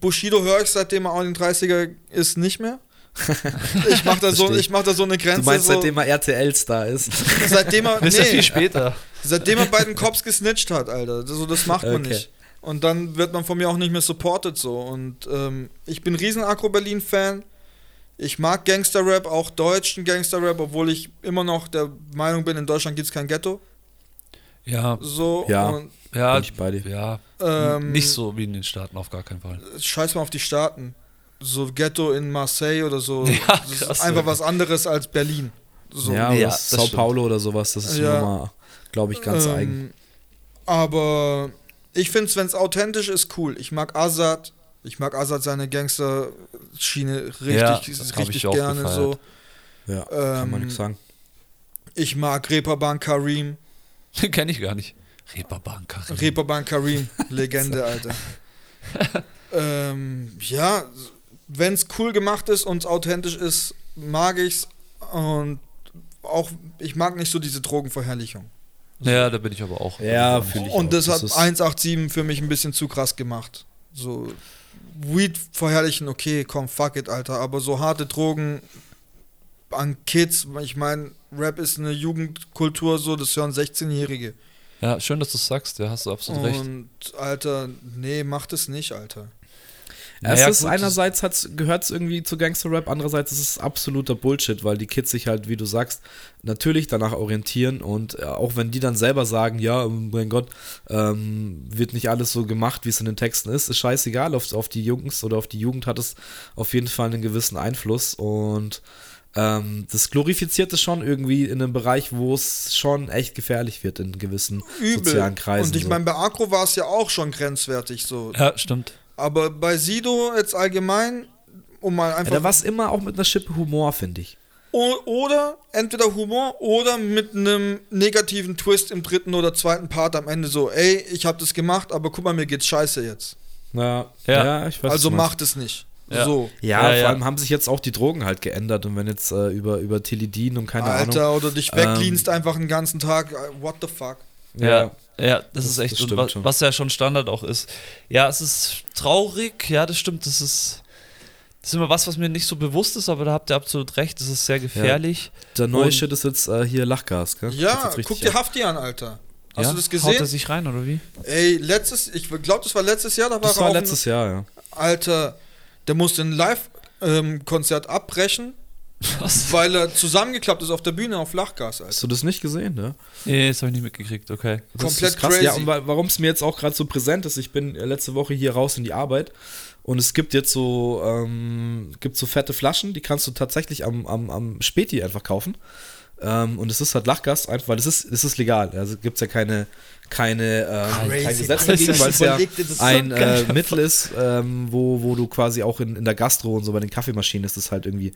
Bushido höre ich seitdem er auch in den 30er ist nicht mehr. Ich mach da so, ich. mach da so eine Grenze. Du meinst, so, seitdem er RTL-Star ist? seitdem er, ja viel nee, später. seitdem er bei den Cops gesnitcht hat, Alter. So, das macht man Okay. nicht. Und dann wird man von mir auch nicht mehr supported so. Und ähm, ich bin riesen Agro Berlin Fan. Ich mag Gangster-Rap, auch deutschen Gangster-Rap, obwohl ich immer noch der Meinung bin, in Deutschland gibt es kein Ghetto. Ja, So. Ja. Und, ja, Bin ich bei dir. ja. ähm, nicht so wie in den Staaten, auf gar keinen Fall. Scheiß mal auf die Staaten. So Ghetto in Marseille oder so. Ja, das ist krass, einfach ja. was anderes als Berlin. So. ja, Ja, Sao stimmt. Paulo oder sowas, das ist Ja. nochmal, glaube ich, ganz Ähm, eigen. Aber ich finde es, wenn es authentisch ist, cool. Ich mag Azad. Ich mag Azad seine Gangster-Schiene richtig, Ja, richtig ich auch gerne gefeiert. so. Ja, kann man ähm, nichts sagen. Ich mag Reeperbahn Karim. Kenne ich gar nicht. Reeperbahn Karim. Reeperbahn Karim, Legende, Alter. ähm, ja, wenn es cool gemacht ist und authentisch ist, mag ich's. Und auch, ich mag nicht so diese Drogenverherrlichung. Ja, da bin ich aber auch. Ja, fühle ich auch. Und das hat ist- 187 für mich ein bisschen zu krass gemacht. So, Weed verherrlichen, okay, komm, fuck it, Alter. Aber so harte Drogen an Kids, ich meine, Rap ist eine Jugendkultur, so, das hören 16-Jährige. Ja, schön, dass du es sagst, ja, hast du absolut recht. Und, Alter, nee, macht es nicht, Alter. Es Naja, ist gut, einerseits gehört es irgendwie zu Gangster-Rap, andererseits ist es absoluter Bullshit, weil die Kids sich halt, wie du sagst, natürlich danach orientieren und äh, auch wenn die dann selber sagen, ja, mein Gott, ähm, wird nicht alles so gemacht, wie es in den Texten ist, ist scheißegal, auf, auf die Jungs oder auf die Jugend hat es auf jeden Fall einen gewissen Einfluss und ähm, das glorifiziert es schon irgendwie in einem Bereich, wo es schon echt gefährlich wird in gewissen Übel. sozialen Kreisen. Und ich so. meine, bei Agro war es ja auch schon grenzwertig so. Ja, stimmt. Aber bei Sido jetzt allgemein, um mal ja, einfach. da war es immer auch mit einer Schippe Humor, finde ich. Oder entweder Humor oder mit einem negativen Twist im dritten oder zweiten Part am Ende so, ey, ich hab das gemacht, aber guck mal, mir geht's scheiße jetzt. Ja, Ja. ja. ich weiß also macht es nicht. Ja. So. Ja, Ja, vor ja. allem haben sich jetzt auch die Drogen halt geändert und wenn jetzt äh, über, über Tilidin und keine Alter, Ahnung. oder dich Ähm, wegleanst einfach den ganzen Tag. äh, What the fuck? Ja, ja, das, Das- ist echt, das stimmt wa- schon. was ja schon Standard auch ist. Ja, es ist traurig, ja, das stimmt, das ist, das ist immer was, was mir nicht so bewusst ist, aber da habt ihr absolut recht, das ist sehr gefährlich. Der neue Und- Shit ist jetzt äh, hier Lachgas, gell? Ja, guck dir. Hafti an, Alter. Hast ja? du das Haut er gesehen? sich rein, oder wie? Ey, letztes, ich glaube, das war letztes Jahr, da war Das war letztes Jahr, ja. Alter, der musste ein Live-Konzert abbrechen, Was? weil er zusammengeklappt ist auf der Bühne auf Lachgas, Alter. Hast du das nicht gesehen, ne? Nee, das habe ich nicht mitgekriegt, okay. Das Komplett ist krass. crazy. Ja, und wa- warum es mir jetzt auch gerade so präsent ist, ich bin äh, letzte Woche hier raus in die Arbeit und es gibt jetzt so, ähm, gibt so fette Flaschen, die kannst du tatsächlich am, am, am Späti einfach kaufen. Ähm, und es ist halt Lachgas, einfach, weil es ist, es ist legal. Also gibt es ja keine, keine, ähm, kein Gesetz dagegen, weil es ja ein äh, Mittel ist, ähm, wo, wo du quasi auch in, in der Gastro und so bei den Kaffeemaschinen ist es halt irgendwie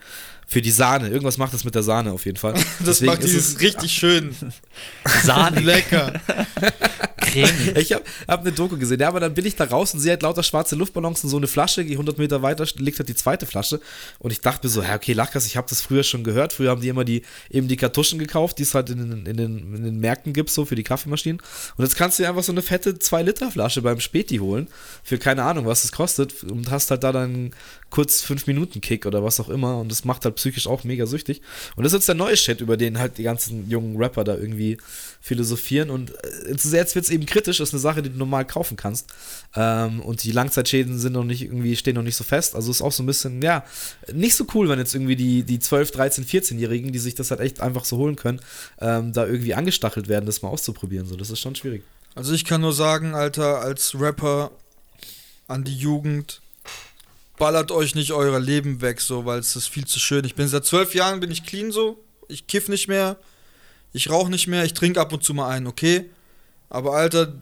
für die Sahne. Irgendwas macht das mit der Sahne auf jeden Fall. Das Deswegen macht ist dieses es- richtig schön. Sahne, Lecker. cremig. Ich habe hab eine Doku gesehen, ja, aber dann bin ich da raus und sehe halt lauter schwarze Luftballons und so eine Flasche, gehe 100 Meter weiter, liegt halt die zweite Flasche und ich dachte mir so, ja, okay, Lachgas, ich habe das früher schon gehört, früher haben die immer die, eben die Kartuschen gekauft, die es halt in, den- in, den, in den Märkten gibt, so für die Kaffeemaschinen und jetzt kannst du dir einfach so eine fette 2-Liter-Flasche beim Späti holen, für keine Ahnung, was es kostet und hast halt da dann kurz 5-Minuten-Kick oder was auch immer und das macht halt psychisch auch mega süchtig. Und das ist jetzt der neue Shit, über den halt die ganzen jungen Rapper da irgendwie philosophieren und äh, jetzt wird es eben kritisch, ist eine Sache, die du normal kaufen kannst. Ähm, und die Langzeitschäden sind noch nicht irgendwie, stehen noch nicht so fest, also ist auch so ein bisschen, ja, nicht so cool, wenn jetzt irgendwie die, die 12, 13, 14-Jährigen, die sich das halt echt einfach so holen können, ähm, da irgendwie angestachelt werden, das mal auszuprobieren, so, das ist schon schwierig. Also ich kann nur sagen, Alter, als Rapper an die Jugend, ballert euch nicht euer Leben weg, so, weil es ist viel zu schön. Ich bin seit zwölf Jahren bin ich clean so. Ich kiff nicht mehr, ich rauche nicht mehr, ich trinke ab und zu mal einen, okay? Aber Alter,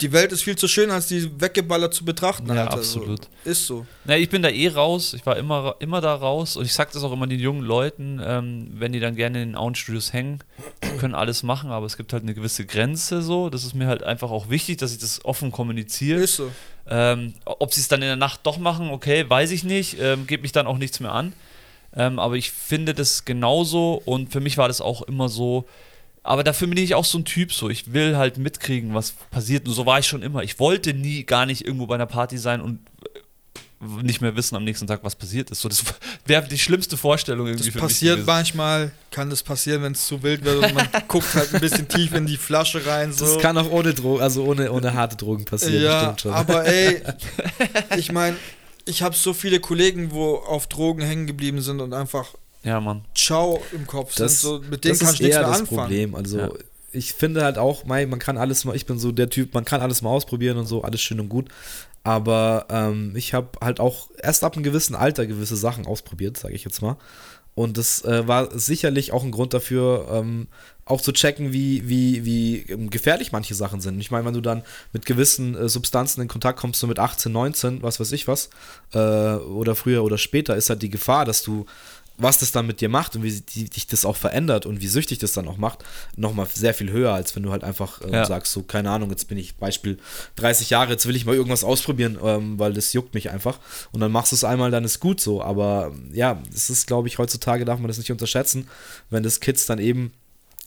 die Welt ist viel zu schön, als die weggeballert zu betrachten, Ja, Alter. absolut. So. Ist so. Na, ich bin da eh raus. Ich war immer, immer da raus. Und ich sag das auch immer den jungen Leuten, ähm, wenn die dann gerne in den Auenstudios hängen, können alles machen, aber es gibt halt eine gewisse Grenze so. Das ist mir halt einfach auch wichtig, dass ich das offen kommuniziere. Ist so. Ähm, ob sie es dann in der Nacht doch machen, okay, weiß ich nicht. Ähm, Geht mich dann auch nichts mehr an. Ähm, aber ich finde das genauso und für mich war das auch immer so. Aber dafür bin ich auch so ein Typ so. Ich will halt mitkriegen, was passiert. Und so war ich schon immer. Ich wollte nie gar nicht irgendwo bei einer Party sein und nicht mehr wissen am nächsten Tag, was passiert ist. So, das wäre die schlimmste Vorstellung irgendwie Das für passiert mich. manchmal, kann das passieren, wenn es zu wild wird und man guckt halt ein bisschen tief in die Flasche rein. So. Das kann auch ohne Drogen, also ohne, ohne harte Drogen passieren, Ja, stimmt schon. aber ey, ich meine, ich habe so viele Kollegen, wo auf Drogen hängen geblieben sind und einfach Ja, Mann. Ciao im Kopf das, sind. So, mit denen das kann ist ich nichts eher mehr das anfangen. Problem. Also Ja. ich finde halt auch, man kann alles mal, ich bin so der Typ, man kann alles mal ausprobieren und so, alles schön und gut. Aber ähm, ich habe halt auch erst ab einem gewissen Alter gewisse Sachen ausprobiert, sage ich jetzt mal. Und das äh, war sicherlich auch ein Grund dafür, ähm, auch zu checken, wie, wie, wie ähm, gefährlich manche Sachen sind. Ich meine, wenn du dann mit gewissen äh, Substanzen in Kontakt kommst, so mit 18, 19, was weiß ich was, äh, oder früher oder später, ist halt die Gefahr, dass du was das dann mit dir macht und wie dich das auch verändert und wie süchtig das dann auch macht, nochmal sehr viel höher, als wenn du halt einfach äh, Ja. sagst, so, keine Ahnung, jetzt bin ich Beispiel 30 Jahre, jetzt will ich mal irgendwas ausprobieren, ähm, weil das juckt mich einfach. Und dann machst du es einmal, dann ist gut so. Aber ja, es ist, glaube ich, heutzutage darf man das nicht unterschätzen, wenn das Kids dann eben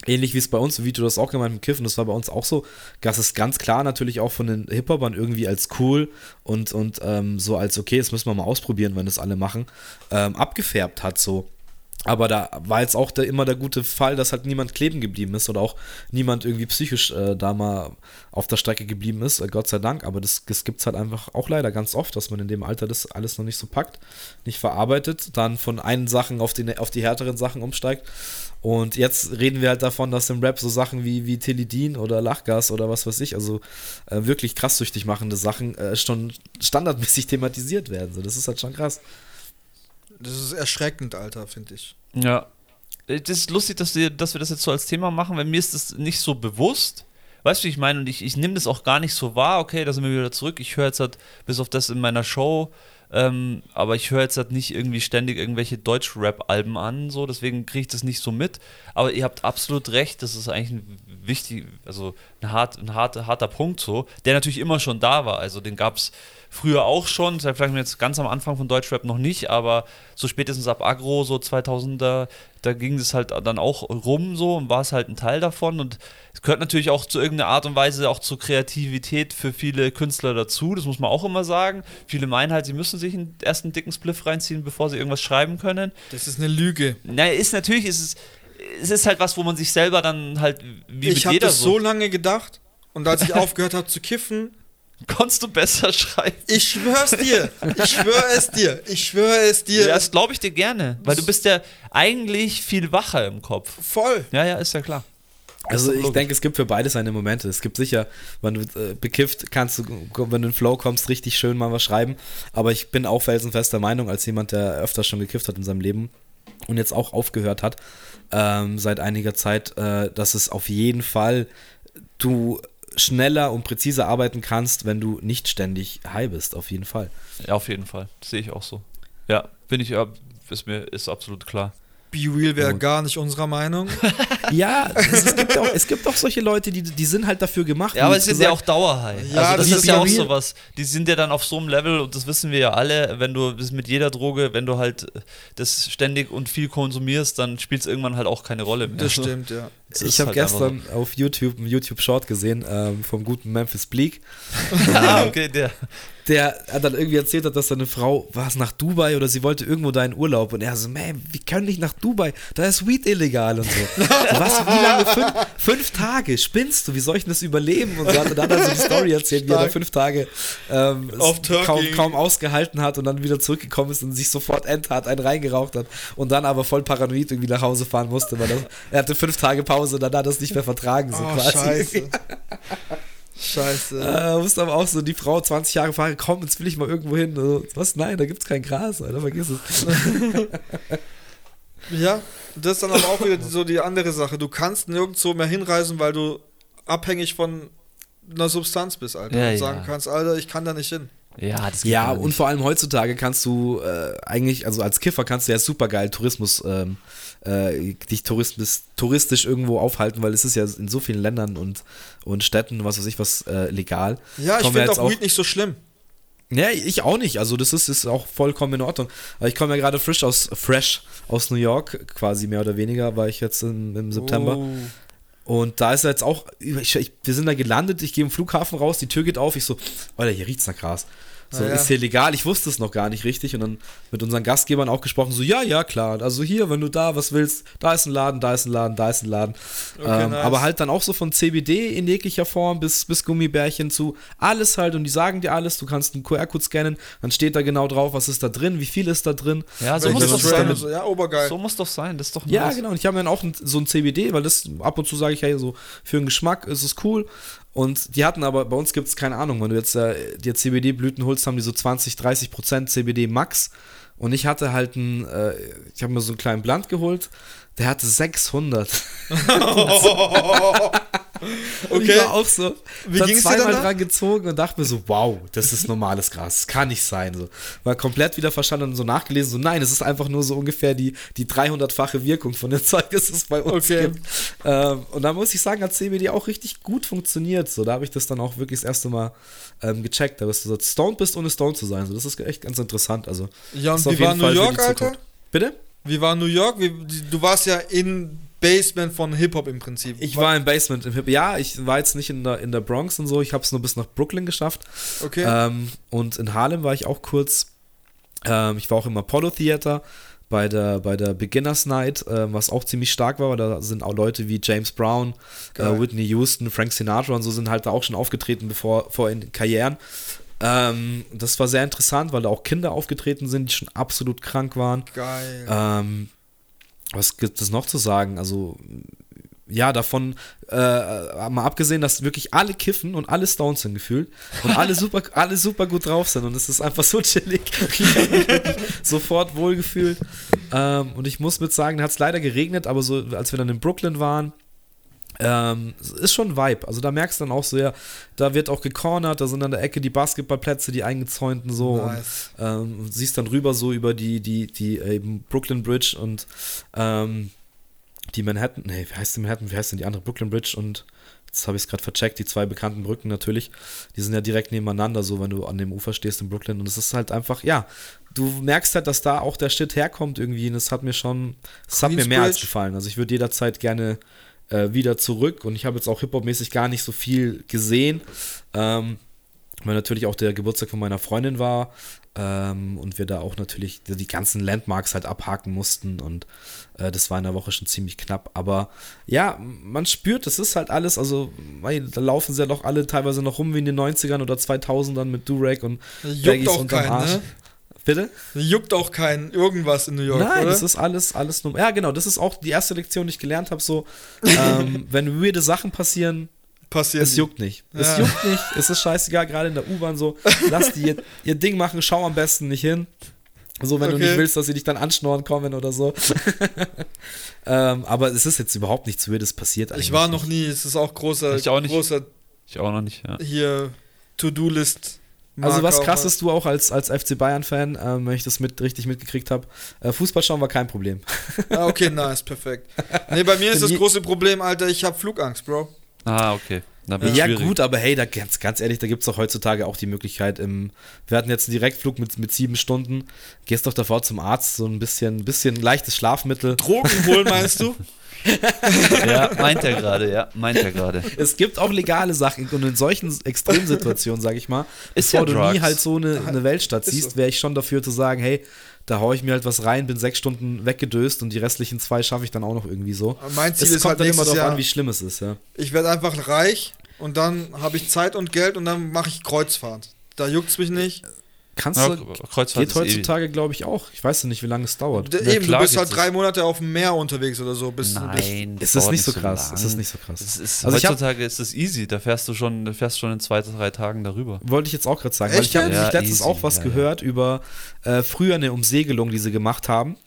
Ähnlich wie es bei uns, wie du das auch gemeint mit Kiffen, das war bei uns auch so. Das ist ganz klar natürlich auch von den Hip-Hopern irgendwie als cool und, und ähm, so als okay, das müssen wir mal ausprobieren, wenn das alle machen, ähm, abgefärbt hat so. Aber da war jetzt auch der, immer der gute Fall, dass halt niemand kleben geblieben ist oder auch niemand irgendwie psychisch äh, da mal auf der Strecke geblieben ist, äh, Gott sei Dank. Aber das, das gibt es halt einfach auch leider ganz oft, dass man in dem Alter das alles noch nicht so packt, nicht verarbeitet, dann von einen Sachen auf die, auf die härteren Sachen umsteigt. Und jetzt reden wir halt davon, dass im Rap so Sachen wie, wie Teledin oder Lachgas oder was weiß ich, also äh, wirklich krass süchtig machende Sachen äh, schon standardmäßig thematisiert werden. So, das ist halt schon krass. Das ist erschreckend, Alter, finde ich. Ja. Das ist lustig, dass wir, dass wir das jetzt so als Thema machen, weil mir ist das nicht so bewusst. Weißt du, wie ich meine? Und ich, ich nehme das auch gar nicht so wahr. Okay, da sind wir wieder zurück. Ich höre jetzt halt bis auf das in meiner Show Ähm, aber ich höre jetzt halt nicht irgendwie ständig irgendwelche Deutsch-Rap-Alben an, so, deswegen kriege ich das nicht so mit. Aber ihr habt absolut recht, das ist eigentlich ein wichtig, also ein, hart, ein hart, harter Punkt so, der natürlich immer schon da war. Also den gab es früher auch schon, vielleicht jetzt ganz am Anfang von Deutschrap noch nicht, aber so spätestens ab Agro, so 2000er, da ging es halt dann auch rum so und war es halt ein Teil davon und es gehört natürlich auch zu irgendeiner Art und Weise auch zur Kreativität für viele Künstler dazu, das muss man auch immer sagen. Viele meinen halt, sie müssen sich einen ersten dicken Spliff reinziehen, bevor sie irgendwas schreiben können. Das ist eine Lüge. Naja, ist natürlich, ist es, es ist halt was, wo man sich selber dann halt wie ich mit habe jeder das so lange gedacht und als ich aufgehört habe zu kiffen, Konntest du besser schreiben? ich schwör's dir, ich schwöre es dir, ich schwöre es dir, Ja, das glaube ich dir gerne, weil du bist ja eigentlich viel wacher im Kopf. voll. Ja, ja, ist ja klar. Also ich denke, es gibt für beide seine Momente. Es gibt sicher, wenn du äh, bekifft, kannst du, wenn du in den Flow kommst, richtig schön mal was schreiben. Aber ich bin auch felsenfester Meinung, als jemand, der öfter schon gekifft hat in seinem Leben und jetzt auch aufgehört hat, ähm, seit einiger Zeit, äh, dass es auf jeden Fall du schneller und präziser arbeiten kannst, wenn du nicht ständig high bist, auf jeden Fall. Ja, auf jeden Fall. Sehe ich auch so. Ja, bin ich, ist mir, ist absolut klar. Be Real wäre gar nicht unserer Meinung. Ja, es, es, gibt auch, es gibt auch solche Leute, die, die sind halt dafür gemacht. Ja, aber es sind gesagt, ja auch Dauerhigh. Ja, also das die ist ja auch sowas. Die sind ja dann auf so einem Level und das wissen wir ja alle, wenn du das mit jeder Droge, wenn du halt das ständig und viel konsumierst, dann spielt es irgendwann halt auch keine Rolle mehr. Das stimmt, ja. Das Ich ist habe halt gestern auf YouTube einen YouTube-Short gesehen ähm, vom guten Memphis Bleak. ah, okay, der. Der hat dann irgendwie erzählt hat, dass seine Frau war es nach Dubai oder sie wollte irgendwo da in Urlaub und er so, man, wie können nicht nach Dubai? Da ist Weed illegal und so. so was, wie lange? Fünf, fünf Tage? Spinnst du? Wie soll ich denn das überleben? Und so hat er dann also die Story erzählt, wie er da Stark. fünf Tage ähm, kaum, kaum ausgehalten hat und dann wieder zurückgekommen ist und sich sofort enttat, einen reingeraucht hat und dann aber voll paranoid irgendwie nach Hause fahren musste, weil er, er hatte fünf Tage Pause und dann hat er es nicht mehr vertragen. So Oh, quasi. scheiße. Scheiße. Äh, musste aber auch so, die Frau 20 Jahre fahren, komm, jetzt will ich mal irgendwo hin. Also, was? Nein, da gibt's kein Gras, Alter, vergiss es. Ja, das ist dann aber auch wieder so die andere Sache. Du kannst nirgendwo mehr hinreisen, weil du abhängig von einer Substanz bist, Alter. Ja, und ja. sagen kannst, Alter, ich kann da nicht hin. Ja, das geht Ja, und nicht. vor allem heutzutage kannst du äh, eigentlich, also als Kiffer kannst du ja super geil Tourismus, ähm, äh, dich Tourismus, touristisch irgendwo aufhalten, weil es ist ja in so vielen Ländern und, und Städten, was weiß ich, was äh, legal. Ja, ich finde jetzt auch Weed nicht so schlimm. Ja, ich auch nicht. Also das ist, ist auch vollkommen in Ordnung. Aber ich komme ja gerade frisch aus fresh aus New York, quasi mehr oder weniger, war ich jetzt im, im September. Oh. Und da ist er jetzt auch, ich, ich, wir sind da gelandet, ich gehe im Flughafen raus, die Tür geht auf, ich so, Alter, hier riecht's nach Gras. So, ja. ist hier legal, ich wusste es noch gar nicht richtig und dann mit unseren Gastgebern auch gesprochen, so, ja, ja, klar, also hier, wenn du da was willst, da ist ein Laden, da ist ein Laden, da ist ein Laden. Okay, ähm, nice. Aber halt dann auch so von CBD in jeglicher Form bis, bis Gummibärchen zu alles halt und die sagen dir alles, du kannst einen QR-Code scannen, dann steht da genau drauf, was ist da drin, wie viel ist da drin. Ja, so Welche muss doch sein. so. Ja, obergeil. So muss doch sein. Das ist doch Ja, nice. genau. Und ich habe dann auch so ein CBD, weil das ab und zu sage ich, hey, so für den Geschmack ist es cool. Und die hatten aber, bei uns gibt es keine Ahnung, wenn du jetzt äh, dir CBD-Blüten holst, haben die so 20, 30 Prozent CBD Max. Und ich hatte halt einen, äh, ich habe mir so einen kleinen Blunt geholt, der hatte 600. Und ich Okay. war auch so, Wie ging's dir zweimal dran gezogen und dachte mir so, wow, das ist normales Gras, das kann nicht sein. So. War komplett wieder verstanden und so nachgelesen, so nein, es ist einfach nur so ungefähr die, die 300-fache Wirkung von dem Zeug, das es bei uns Okay. gibt. Ähm, und da muss ich sagen, hat CBD auch richtig gut funktioniert. So, da habe ich das dann auch wirklich das erste Mal ähm, gecheckt, dass du so stoned bist, ohne stoned zu sein. So, das ist echt ganz interessant. Also, Ja, und wie war New Fall York, Alter? Bitte? Wie war New York? Wie, du warst ja in Basement von Hip-Hop im Prinzip. Ich war im Basement im Hip. Ja, ich war jetzt nicht in der, in der Bronx und so. Ich habe es nur bis nach Brooklyn geschafft. Okay. Ähm, und in Harlem war ich auch kurz. Ähm, ich war auch im Apollo Theater bei der, bei der Beginners Night, ähm, was auch ziemlich stark war, weil da sind auch Leute wie James Brown, äh. Whitney Houston, Frank Sinatra und so sind halt da auch schon aufgetreten, bevor vor in Karrieren. Ähm, das war sehr interessant, weil da auch Kinder aufgetreten sind, die schon absolut krank waren. Geil. Ähm, was gibt es noch zu sagen? Also, ja, davon äh, mal abgesehen, dass wirklich alle kiffen und alle Stones sind gefühlt und alle super, alle super gut drauf sind und es ist einfach so chillig. Sofort wohlgefühlt. Ähm, und ich muss mit sagen, hat es leider geregnet, aber so, als wir dann in Brooklyn waren, Ähm, es ist schon ein Vibe. Also da merkst du dann auch so, ja, da wird auch gecornert, da sind an der Ecke die Basketballplätze, die eingezäunten so Nice. und ähm, siehst dann rüber so über die, die, die eben Brooklyn Bridge und ähm, die Manhattan, nee, wie heißt die Manhattan, wie heißt denn die andere Brooklyn Bridge und jetzt habe ich es gerade vercheckt, die zwei bekannten Brücken natürlich, die sind ja direkt nebeneinander, so wenn du an dem Ufer stehst in Brooklyn und es ist halt einfach, ja, du merkst halt, dass da auch der Shit herkommt irgendwie und es hat mir schon, es hat mir mehr als gefallen, also ich würde jederzeit gerne äh, wieder zurück und ich habe jetzt auch Hip-Hop-mäßig gar nicht so viel gesehen, ähm, weil natürlich auch der Geburtstag von meiner Freundin war ähm, und wir da auch natürlich die ganzen Landmarks halt abhaken mussten und äh, das war in der Woche schon ziemlich knapp. Aber ja, man spürt, das ist halt alles, also da laufen sie ja doch alle teilweise noch rum wie in den 90ern oder 2000ern mit Durag und Baggies unterm keinen, Arsch. ne? Bitte? Juckt auch keinen irgendwas in New York, Nein, oder? das ist alles, alles nur. Ja, genau, das ist auch die erste Lektion, die ich gelernt habe. So, ähm, wenn weirde Sachen passieren, passiert. es juckt nicht. Es Ja. juckt nicht. Es ist scheißegal, gerade in der U-Bahn so. Lass die ihr, ihr Ding machen, schau am besten nicht hin. So, wenn du Okay. nicht willst, dass sie dich dann anschnorren kommen oder so. ähm, aber es ist jetzt überhaupt nichts Weirdes passiert eigentlich. Ich war noch nie, es ist auch großer, Ich auch nicht. großer Ich auch noch nicht, ja. hier To-Do-List. Also was Marker krass auf- ist, du auch als, als FC Bayern-Fan, ähm, wenn ich das mit, richtig mitgekriegt habe, äh, Fußball schauen war kein Problem. Ah, okay, nice, perfekt. Nee, bei mir ist das große Problem, Alter, ich habe Flugangst, Bro. Ah, okay. Ja, schwierig. gut, aber hey, da ganz, ganz ehrlich, da gibt es doch heutzutage auch die Möglichkeit, im, wir hatten jetzt einen Direktflug mit, mit sieben Stunden, gehst doch davor zum Arzt, so ein bisschen, bisschen leichtes Schlafmittel. Drogen holen, meinst du? Ja, meint er gerade, ja, meint er gerade. Es gibt auch legale Sachen und in solchen Extremsituationen, sag ich mal, Ist bevor ja du nie Drugs. halt so eine, eine Weltstadt Ist siehst, so. wäre ich schon dafür zu sagen, hey, da hau ich mir halt was rein, bin sechs Stunden weggedöst und die restlichen zwei schaffe ich dann auch noch irgendwie so. Mein Ziel es ist kommt halt dann immer darauf Jahr, an, wie schlimm es ist, ja. ich werde einfach reich und dann habe ich Zeit und Geld und dann mache ich Kreuzfahrt. Da juckt's mich nicht. Kannst Ja, du, Kreuzfahrt geht ewig. heutzutage, glaube ich, auch. Ich weiß ja nicht, wie lange es dauert. D- Na Eben, klar du bist halt drei Monate auf dem Meer unterwegs oder so. Bis, Nein, Es das ist nicht so krass. lang. Es ist nicht so krass. Es ist, Also ich hab- heutzutage ist es easy, da fährst du schon, da fährst schon in zwei, drei Tagen darüber. Wollte ich jetzt auch gerade sagen, weil Echt ich habe Ja, letztens easy, auch was ja, ja. gehört über äh, früher eine Umsegelung, die sie gemacht haben.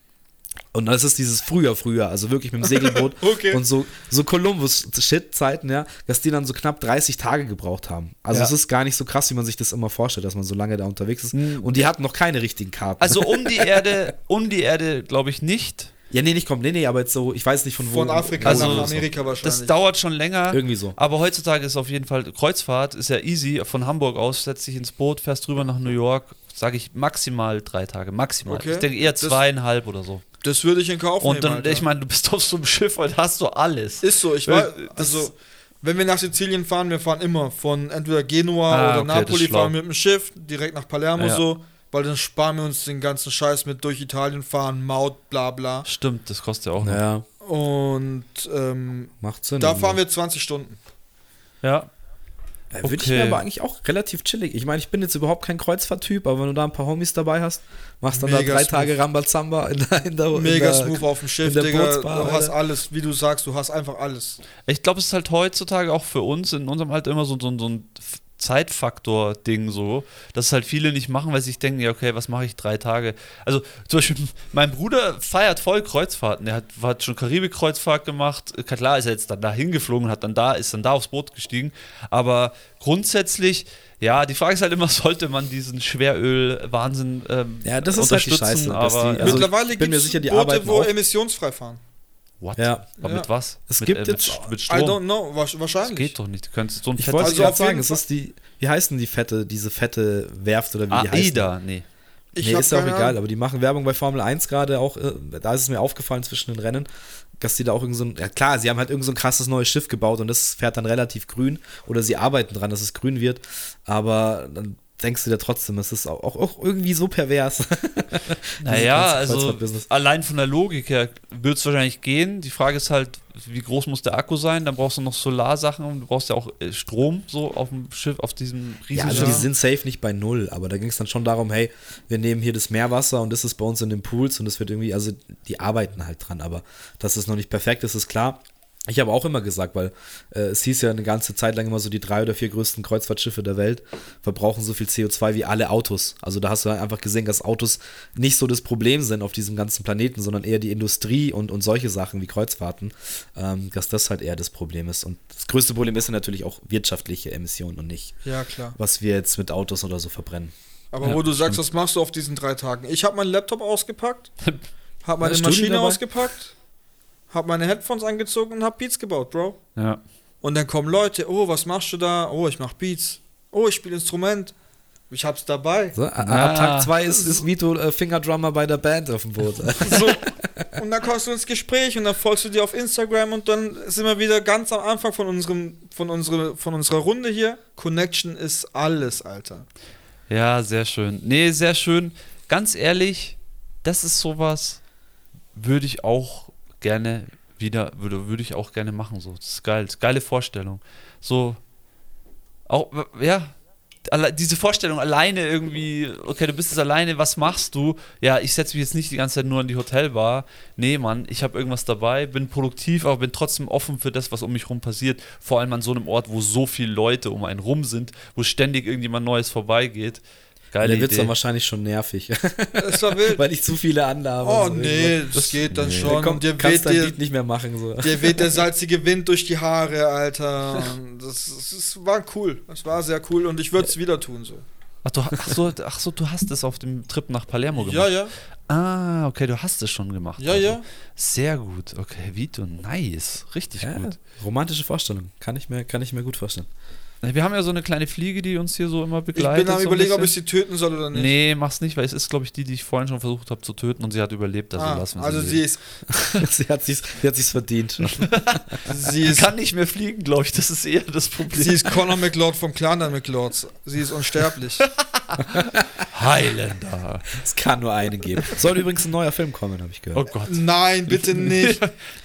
Und das ist dieses früher, früher, also wirklich mit dem Segelboot Okay. und so, so Columbus-Shit-Zeiten, ja, dass die dann so knapp 30 Tage gebraucht haben. Also Ja. es ist gar nicht so krass, wie man sich das immer vorstellt, dass man so lange da unterwegs ist. Und die hatten noch keine richtigen Karten. Also um die Erde, um die Erde glaube ich nicht. ja, nee, nicht kommt, nee, nee, aber jetzt so, ich weiß nicht von wo. von Afrika Also, nach Amerika wahrscheinlich. Das dauert schon länger. Irgendwie so. Aber heutzutage ist auf jeden Fall Kreuzfahrt, ist ja easy. Von Hamburg aus setzt dich ins Boot, fährst rüber nach New York, sage ich maximal drei Tage, maximal. Okay. Ich denke eher Das- zweieinhalb oder so. Das würde ich in Kauf nehmen. Und dann, Alter. ich meine, du bist auf so einem Schiff, heute hast du alles. Ist so, ich war, das- also, wenn wir nach Sizilien fahren, wir fahren immer von entweder Genua Ah, oder okay, Napoli, fahren wir mit dem Schiff direkt nach Palermo Ja. so, weil dann sparen wir uns den ganzen Scheiß mit durch Italien fahren, Maut, bla bla. Stimmt, das kostet ja auch noch. Ja, Und ähm, macht Sinn. da fahren wir 20 Stunden. Ja. Ja, Würde ich mir aber eigentlich auch relativ chillig. Ich meine, ich bin jetzt überhaupt kein Kreuzfahrttyp, aber wenn du da ein paar Homies dabei hast, machst dann Mega da drei smooth. Tage Rambazamba in der, in der Mega in der, smooth auf dem Schiff, in der Digga. Bootsbar, Du hast alles, wie du sagst, du hast einfach alles. Ich glaube, es ist halt heutzutage auch für uns in unserem Alter immer so, so, so ein Zeitfaktor-Ding so, dass es halt viele nicht machen, weil sie sich denken, ja, okay, was mache ich drei Tage? Also zum Beispiel, mein Bruder feiert voll Kreuzfahrten. Er hat, hat schon Karibik-Kreuzfahrt gemacht. Äh, Klar ist er jetzt dann da hingeflogen, hat dann da, ist dann da aufs Boot gestiegen. Aber grundsätzlich, ja, die Frage ist halt immer, sollte man diesen Schweröl-Wahnsinn ähm, Ja, das ist halt die unterstützen? Scheiße, dass aber die- Also, Mittlerweile sicher, die Boote, arbeiten wo auch. emissionsfrei fahren. What? Ja. Aber Ja. mit was? Es mit, gibt mit, jetzt- mit I Strom. don't know, Das wahrscheinlich. geht doch nicht. Du könntest so ein Ich fettes- wollte Also gerade sagen, es ist die, wie heißt denn die fette, diese fette Werft oder wie die heißt? AIDA, nee. Ich nee, ist ja auch egal, Ahnung. aber die machen Werbung bei Formel 1 gerade auch, äh, da ist es mir aufgefallen zwischen den Rennen, dass die da auch irgend so ein, ja klar, sie haben halt irgend so ein krasses neues Schiff gebaut und das fährt dann relativ grün oder sie arbeiten dran, dass es grün wird, aber dann denkst du dir trotzdem, es ist auch, auch, auch irgendwie so pervers. Naja, also allein von der Logik her wird es wahrscheinlich gehen. Die Frage ist halt, wie groß muss der Akku sein? Dann brauchst du noch Solarsachen und du brauchst ja auch äh, Strom so auf dem Schiff, auf diesem Ja, riesigen also die sind safe nicht bei null, aber da ging es dann schon darum, hey, wir nehmen hier das Meerwasser und das ist bei uns in den Pools und das wird irgendwie, also die arbeiten halt dran, aber dass es noch nicht perfekt ist, ist klar. Ich habe auch immer gesagt, weil äh, es hieß ja eine ganze Zeit lang immer so, die drei oder vier größten Kreuzfahrtschiffe der Welt verbrauchen so viel CO2 wie alle Autos. Also da hast du einfach gesehen, dass Autos nicht so das Problem sind auf diesem ganzen Planeten, sondern eher die Industrie und, und solche Sachen wie Kreuzfahrten, ähm, dass das halt eher das Problem ist. Und das größte Problem ist ja natürlich auch wirtschaftliche Emissionen und nicht, Ja, klar. was wir jetzt mit Autos oder so verbrennen. Aber Ja, wo du sagst, was machst du auf diesen drei Tagen? Ich habe meinen Laptop ausgepackt, habe meine Maschine dabei? ausgepackt, habe meine Headphones angezogen und habe Beats gebaut, Bro. Ja. Und dann kommen Leute, oh, was machst du da? Oh, ich mach Beats. Oh, ich spiele Instrument. Ich hab's dabei. So, a- Ah. Ab Tag 2 ist, ist Vito äh, Fingerdrummer bei der Band auf dem Boot. So. Und dann kommst du ins Gespräch und dann folgst du dir auf Instagram und dann sind wir wieder ganz am Anfang von unserem, von unsere, von unserer Runde hier. Connection ist alles, Alter. Ja, sehr schön. Nee, sehr schön. Ganz ehrlich, das ist sowas, würde ich auch gerne wieder, würde, würde ich auch gerne machen. So. Das ist geil. Das ist geile Vorstellung. So, auch, ja, diese Vorstellung alleine irgendwie, okay, du bist jetzt alleine, was machst du? Ja, ich setze mich jetzt nicht die ganze Zeit nur in die Hotelbar. Nee, Mann, ich habe irgendwas dabei, bin produktiv, aber bin trotzdem offen für das, was um mich rum passiert. Vor allem an so einem Ort, wo so viele Leute um einen rum sind, wo ständig irgendjemand Neues vorbeigeht. Geile Der wird Idee. dann wahrscheinlich schon nervig, Es war wild. weil ich zu viele Annahmen Oh so nee, irgendwas- das geht dann Dann schon. komm, dir kannst weht, dein dir, Beat nicht mehr machen. So. dir weht der salzige Wind durch die Haare, Alter. Das, das, das war cool. Das war sehr cool und ich würde es wieder tun so. Ach, du, ach, so, ach so, du hast es auf dem Trip nach Palermo gemacht. Ja, ja. Ah, okay, du hast es schon gemacht. Ja, also. ja. Sehr gut. Okay, Vito, nice. Richtig Ja, gut. romantische Vorstellung. Kann ich, mir, kann ich mir gut vorstellen. Wir haben ja so eine kleine Fliege, die uns hier so immer Ich begleitet. bin am so überlegen, ob ich sie töten soll oder nicht. Nee, mach's nicht, weil es ist, glaube ich, die, die ich vorhin schon versucht habe zu töten und sie hat überlebt, also ah, lassen wir also sie. sie ist, sie hat sich's, sie hat sich's verdient. sie Sie ist, kann nicht mehr fliegen, glaube ich, das ist eher das Problem. sie ist Conor McLeod vom Clan der McLeods. Sie ist unsterblich. Highlander. es kann nur einen geben. Soll übrigens ein neuer Film kommen, habe ich Oh gehört. Gott. Nein, bitte nicht.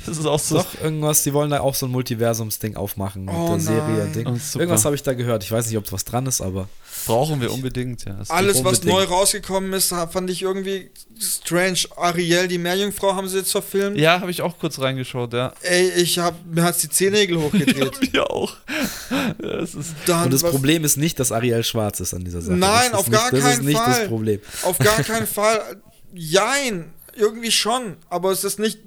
Das ist auch so. Doch, irgendwas, die wollen da auch so ein Multiversums-Ding aufmachen mit Oh der Serie und Ding. Oh. Irgendwas habe ich da gehört. Ich weiß nicht, ob was dran ist, aber Brauchen wir unbedingt, ja. Das- Alles, was unbedingt. neu rausgekommen ist, fand ich irgendwie strange. Ariel, die Meerjungfrau, haben sie jetzt verfilmt. Ja, habe ich auch kurz reingeschaut, ja. Ey, ich hab, mir hat's die Zehennägel hochgedreht. Ja, auch. Ja, das ist Dann, Und das was- Problem ist nicht, dass Ariel schwarz ist an dieser Sache. Nein, das auf nicht, gar Das ist keinen nicht das Fall. Problem. Auf gar keinen Fall. Jein, irgendwie schon. Aber es ist nicht.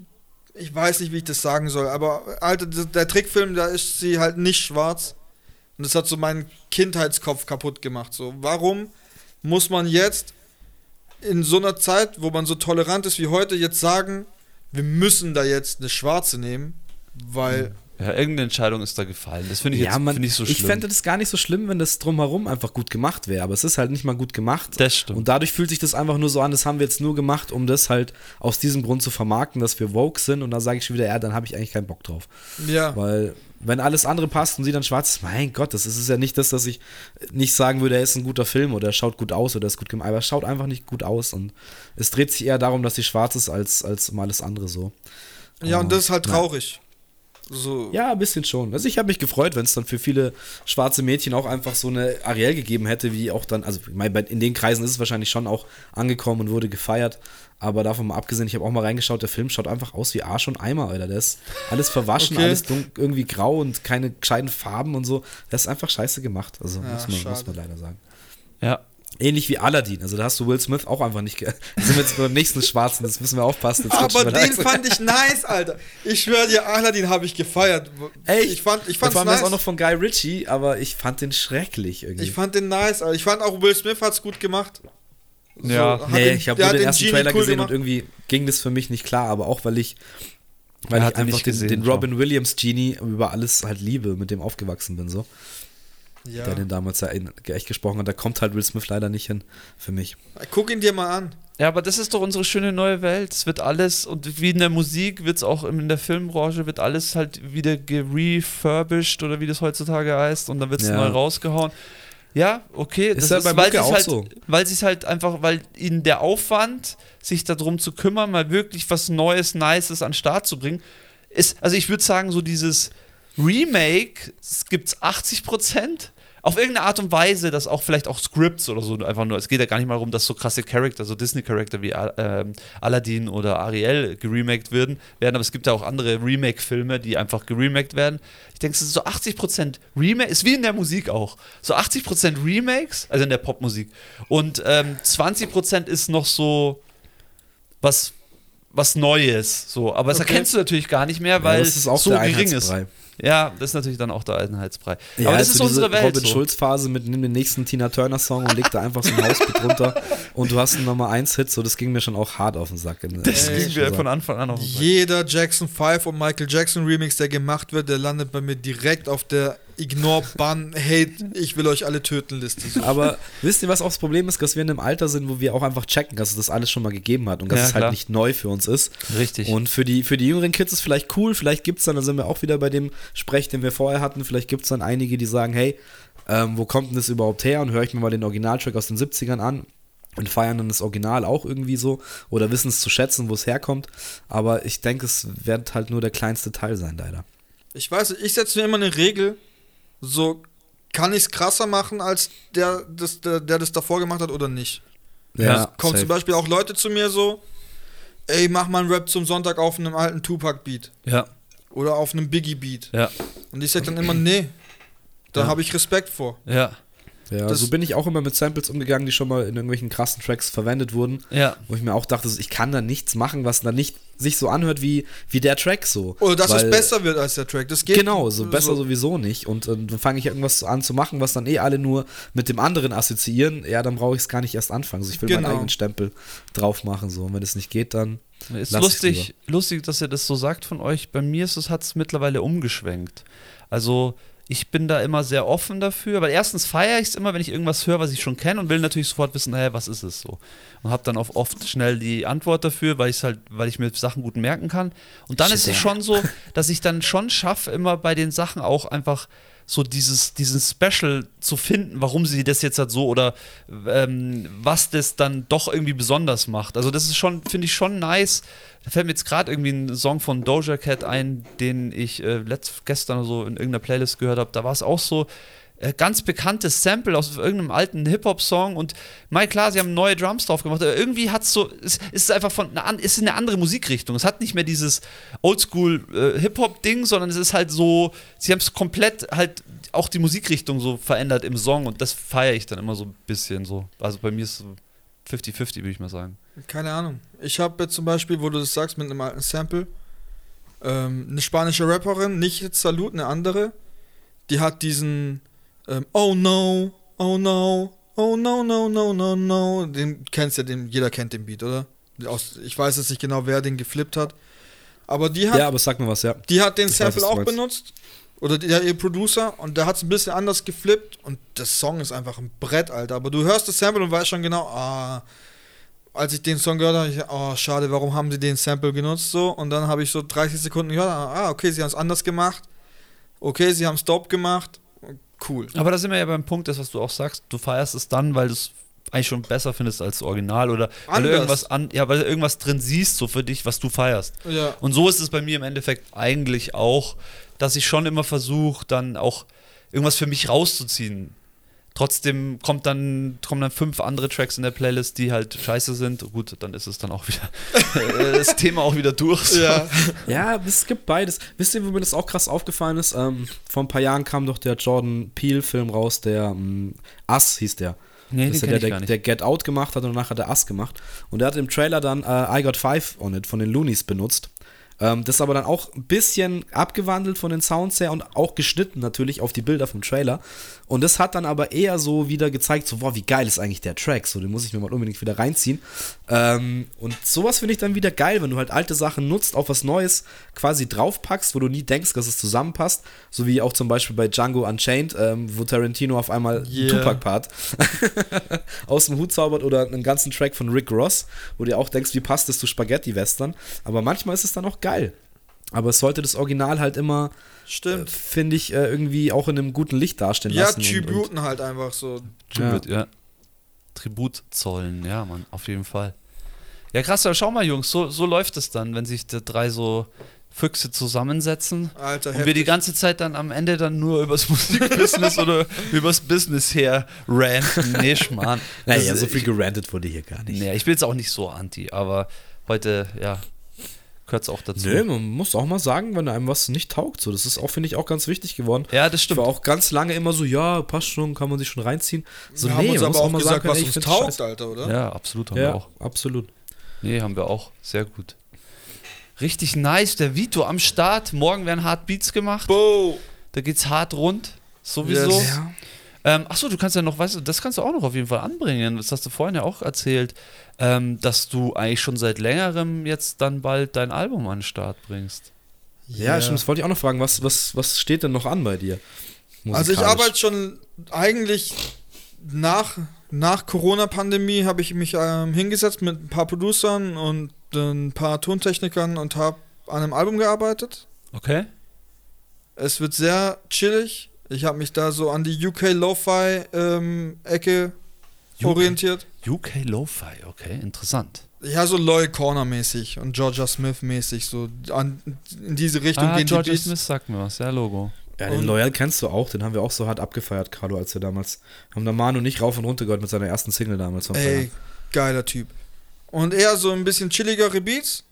Ich weiß nicht, wie ich das sagen soll. Aber, Alter, der Trickfilm, da ist sie halt nicht schwarz. Und das hat so meinen Kindheitskopf kaputt gemacht. So, warum muss man jetzt in so einer Zeit, wo man so tolerant ist wie heute, jetzt sagen, wir müssen da jetzt eine schwarze nehmen? Weil. Ja, irgendeine Entscheidung ist da gefallen. Das finde ich Ja, jetzt man, find ich so schlimm. ich fände das gar nicht so schlimm, wenn das drumherum einfach gut gemacht wäre. Aber es ist halt nicht mal gut gemacht. das stimmt. Und dadurch fühlt sich das einfach nur so an, das haben wir jetzt nur gemacht, um das halt aus diesem Grund zu vermarkten, dass wir woke sind. Und da sage ich schon wieder, ja, dann habe ich eigentlich keinen Bock drauf. Ja. Weil, wenn alles andere passt und sie dann schwarz ist, mein Gott, das ist ja nicht das, dass ich nicht sagen würde, er ist ein guter Film oder er schaut gut aus oder er ist gut gemacht. Aber er schaut einfach nicht gut aus. Und es dreht sich eher darum, dass sie schwarz ist, als, als um alles andere so. Ja, und das ist halt traurig. So. Ja, ein bisschen schon. Also ich habe mich gefreut, wenn es dann für viele schwarze Mädchen auch einfach so eine Ariel gegeben hätte, wie auch dann, also in den Kreisen ist es wahrscheinlich schon auch angekommen und wurde gefeiert. Aber davon mal abgesehen, ich habe auch mal reingeschaut, der Film schaut einfach aus wie Arsch und Eimer, Alter. Der ist alles verwaschen, Okay. alles irgendwie grau und keine gescheiten Farben und so. Das ist einfach scheiße gemacht. Also Ja, muss, man, muss man leider sagen. ja. Ähnlich wie Aladdin. Also da hast du Will Smith auch einfach nicht. Ge da sind wir jetzt beim nächsten Schwarzen, das müssen wir aufpassen. Aber wir den rein. fand ich nice, Alter. Ich schwöre dir, Aladdin habe ich gefeiert. Echt? Ich fand, ich fand's ist nice. auch noch von Guy Ritchie, aber ich fand den schrecklich irgendwie. Ich fand den nice, Alter. Ich fand auch Will Smith hat's gut gemacht. Ja. hat Nee, den- ich habe nur hat den ersten Genie Trailer cool gesehen gemacht. und irgendwie ging das für mich nicht klar, aber auch weil ich, weil Er ich einfach den, gesehen, den. Robin Williams Genie über alles halt liebe, mit dem aufgewachsen bin, so. Ja. Der den damals ja echt gesprochen hat. Da kommt halt Will Smith leider nicht hin für mich. Guck ihn dir mal an. Ja, aber das ist doch unsere schöne neue Welt. Es wird alles, und wie in der Musik wird es auch in der Filmbranche, wird alles halt wieder gerefurbished oder wie das heutzutage heißt und dann wird es Ja. neu rausgehauen. Ja, okay, Ist das ja ist, bei weil auch halt, so. weil sie es halt einfach, weil ihnen der Aufwand, sich darum zu kümmern, mal wirklich was Neues, Nices an den Start zu bringen, ist, also ich würde sagen, so dieses Remake gibt es 80 Prozent, auf irgendeine Art und Weise, dass auch vielleicht auch Scripts oder so einfach nur, es geht ja gar nicht mal darum, dass so krasse Charakter, so Disney-Charakter wie äh, Aladdin oder Ariel geremaked werden, werden, aber es gibt ja auch andere Remake-Filme, die einfach geremaked werden. Ich denke, es ist so 80% Remake, ist wie in der Musik auch, so 80% Remakes, also in der Popmusik und ähm, 20% ist noch so was was Neues, so, aber das Okay. erkennst du natürlich gar nicht mehr, weil ja, auch so gering ist. Ja, das ist natürlich dann auch der Einheitsbrei. Ja, aber das also ist unsere diese Welt. Robin So. Schulz-Phase mit nimm den nächsten Tina Turner-Song und leg da einfach so ein Hausbeat drunter und du hast einen Nummer 1-Hit, so das ging mir schon auch hart auf den Sack. In, Das in- ging mir von Anfang an auf den Sack. Jeder Jackson 5 und Michael Jackson Remix, der gemacht wird, der landet bei mir direkt auf der Ignore, Ban, Hate, ich will euch alle töten Liste. So. Aber wisst ihr, was auch das Problem ist? Dass wir in einem Alter sind, wo wir auch einfach checken, dass es das alles schon mal gegeben hat und dass Ja, es halt klar. nicht neu für uns ist. Richtig. Und für die, für die jüngeren Kids ist es vielleicht cool, vielleicht gibt es dann, da sind wir auch wieder bei dem Sprech, den wir vorher hatten, vielleicht gibt es dann einige, die sagen, hey, ähm, wo kommt denn das überhaupt her? Und höre ich mir mal den Originaltrack aus den 70ern an und feiern dann das Original auch irgendwie so oder wissen es zu schätzen, wo es herkommt. Aber ich denke, es wird halt nur der kleinste Teil sein, leider. Ich weiß, ich setze mir immer eine Regel, so kann ich es krasser machen, als der das, der, der das davor gemacht hat oder nicht. Ja, Kommen safe. zum Beispiel auch Leute zu mir so, ey, mach mal einen Rap zum Sonntag auf einem alten Tupac-Beat ja, oder auf einem Biggie-Beat. ja, Und ich sag dann immer, nee, da Ja. habe ich Respekt vor. ja, Ja, Das- so bin ich auch immer mit Samples umgegangen, die schon mal in irgendwelchen krassen Tracks verwendet wurden. ja. Wo ich mir auch dachte, so, ich kann da nichts machen, was dann nicht sich so anhört wie, wie der Track so. Oder dass Weil- es besser wird als der Track. Das geht Genau, so besser sowieso nicht. Und, äh, dann fange ich irgendwas an zu machen, was dann eh alle nur mit dem anderen assoziieren. Ja, dann brauche ich es gar nicht erst anfangen. Also ich will meinen Genau. eigenen Stempel drauf machen. So. Und wenn es nicht geht, dann. Ist lustig, lustig, dass ihr das so sagt von euch. Bei mir ist es, hat es mittlerweile umgeschwenkt. Also ich bin da immer sehr offen dafür, weil erstens feiere ich es immer, wenn ich irgendwas höre, was ich schon kenne und will natürlich sofort wissen, hä, was ist es so? Und habe dann auch oft schnell die Antwort dafür, weil ich halt, weil ich mir Sachen gut merken kann. Und dann ist es schon so, dass ich dann schon schaffe, immer bei den Sachen auch einfach so dieses, diesen Special zu finden, warum sie das jetzt halt so oder ähm, was das dann doch irgendwie besonders macht. Also das ist schon, finde ich schon nice. Da fällt mir jetzt gerade irgendwie ein Song von Doja Cat ein, den ich äh, letzt, gestern so in irgendeiner Playlist gehört habe. Da war es auch so äh, ganz bekanntes Sample aus irgendeinem alten Hip-Hop-Song und mal klar, sie haben neue Drums drauf gemacht, aber irgendwie hat es so, es ist einfach von, ist eine andere Musikrichtung. Es hat nicht mehr dieses Oldschool äh, sondern es ist halt so, sie haben es komplett halt auch die Musikrichtung so verändert im Song und das feiere ich dann immer so ein bisschen so. Also bei mir ist so 50-50, würde ich mal sagen. Keine Ahnung. Ich habe jetzt zum Beispiel, wo du das sagst, mit einem alten Sample, ähm, eine spanische Rapperin, nicht jetzt Salut, eine andere, die hat diesen ähm, Oh no, oh no, oh no, no, no, no, no. Den kennst ja, den, jeder kennt den Beat, oder? Aus, ich weiß jetzt nicht genau, wer den geflippt hat. Aber die hat, Ja, aber sag mir was, ja. die hat den Ich weiß, Sample du auch benutzt. Oder der, ihr Producer. Und der hat es ein bisschen anders geflippt. Und der Song ist einfach ein Brett, Alter. Aber du hörst das Sample und weißt schon genau, ah, als ich den Song gehört habe, ich, oh, schade, warum haben sie den Sample genutzt so? Und dann habe ich so 30 Sekunden gehört, ah, okay, sie haben es anders gemacht. Okay, sie haben es dope gemacht. Cool. Aber da sind wir ja beim Punkt, das, was du auch sagst, du feierst es dann, weil du es eigentlich schon besser findest als das Original oder weil du Anders. irgendwas an, ja, weil irgendwas drin siehst, so für dich, was du feierst. Ja. Und so ist es bei mir im Endeffekt eigentlich auch, dass ich schon immer versuche, dann auch irgendwas für mich rauszuziehen. Trotzdem kommt dann, kommen dann fünf andere Tracks in der Playlist, die halt scheiße sind. Gut, dann ist es dann auch wieder äh, das Thema auch wieder durch. so. Ja. Ja, es gibt beides. Wisst ihr, wo mir das auch krass aufgefallen ist? Ähm, vor ein paar Jahren kam doch der Jordan Peele-Film raus, der ähm, Us hieß der. Nee, das den ist der, ich gar der, nicht. der Get Out gemacht hat und danach hat er Us gemacht. Und der hat im Trailer dann äh, I Got Five on It von den Loonies benutzt. Ähm, das aber dann auch ein bisschen abgewandelt von den Sounds her und auch geschnitten natürlich auf die Bilder vom Trailer. Und das hat dann aber eher so wieder gezeigt, so, boah, wie geil ist eigentlich der Track. So, den muss ich mir mal unbedingt wieder reinziehen. Ähm, und sowas finde ich dann wieder geil, wenn du halt alte Sachen nutzt, auf was Neues quasi draufpackst, wo du nie denkst, dass es zusammenpasst. So wie auch zum Beispiel bei Django Unchained, ähm, wo Tarantino auf einmal Yeah. Tupac-Part aus dem Hut zaubert oder einen ganzen Track von Rick Ross, wo du auch denkst, wie passt das zu Spaghetti-Western. Aber manchmal ist es dann auch geil. Aber es sollte das Original halt immer, Stimmt. finde ich, äh, irgendwie auch in einem guten Licht dastehen Ja, lassen. und- und- Tributen halt einfach so. Tribut, ja. Tribut zollen, ja, Mann, auf jeden Fall. Ja, krass, aber schau mal, Jungs, so, so läuft es dann, wenn sich die drei so Füchse zusammensetzen Alter, und wir die heftig. ganze Zeit dann am Ende dann nur übers Musikbusiness oder übers Business her ranten. Nee, Schmarrn. Naja, Das- so viel gerantet wurde hier gar nicht. nee, ich bin jetzt auch nicht so anti, aber heute, ja, gehört es auch dazu. Nö, man muss auch mal sagen, wenn einem was nicht taugt. So, das ist auch, finde ich, auch ganz wichtig geworden. Ja, das Ich stimmt. war auch ganz lange immer so, ja, passt schon, kann man sich schon reinziehen. So, wir haben uns man aber auch mal gesagt, sagen was ey, ich uns taugt. Alter, oder? Ja, absolut haben wir Ja, auch. absolut. Nee, haben wir auch. Sehr gut. Richtig nice, der Vito am Start. Morgen werden hart Beats gemacht. Bo. Da geht's hart rund. Sowieso. Yes. Ja. Ähm, achso, du kannst ja noch, weißt du, das kannst du auch noch auf jeden Fall anbringen. Das hast du vorhin ja auch erzählt, ähm, dass du eigentlich schon seit längerem jetzt dann bald dein Album an den Start bringst. Ja, stimmt, das wollte ich auch noch fragen. Was, was, was steht denn noch an bei dir? Also ich arbeite schon eigentlich nach, nach Corona-Pandemie habe ich mich ähm, hingesetzt mit ein paar Producern und ein paar Tontechnikern und habe an einem Album gearbeitet. Okay? Es wird sehr chillig. Ich habe mich da so an die UK Lo-Fi ähm, orientiert. UK Lo-Fi, okay, interessant. Ja, so Lloyd Corner mäßig und Georgia Smith mäßig, so an, in diese Richtung ah, gehen die Georgia Beats. Smith sagt mir was, ja, Logo. Ja, den Und- Loyal kennst du auch, den haben wir auch so hart abgefeiert, Carlo, als wir damals. Haben da Manu nicht rauf und runter gehört mit seiner ersten Single damals. Ey, geiler Typ. Und eher so ein bisschen chilligere Beats.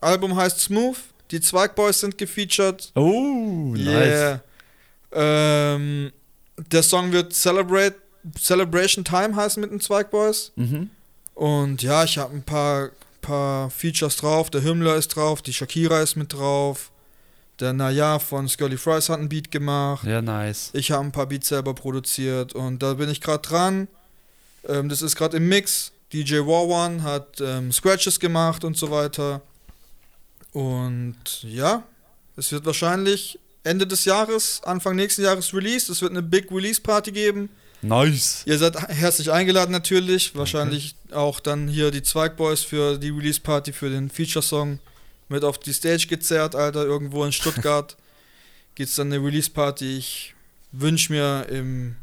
Album heißt Smooth. Die Zweigboys sind gefeatured. Oh, nice. Yeah. Ähm, der Song wird Celebrate, Celebration Time heißen mit den Zweigboys. Mhm. Und ja, ich habe ein paar, paar Features drauf. Der Himmler ist drauf, die Shakira ist mit drauf. Der Naya von Scully Fries hat einen Beat gemacht. Ja, nice. Ich habe ein paar Beats selber produziert und da bin ich gerade dran. Ähm, das ist gerade im Mix. DJ War One hat ähm, Scratches gemacht und so weiter. Und ja, es wird wahrscheinlich Ende des Jahres, Anfang nächsten Jahres released. Es wird eine Big Release Party geben. Nice. Ihr seid herzlich eingeladen natürlich. Wahrscheinlich auch dann hier die Zweigboys für die Release Party für den Feature Song mit auf die Stage gezerrt, Alter. Irgendwo in Stuttgart geht's dann eine Release Party. Ich wünsche mir im,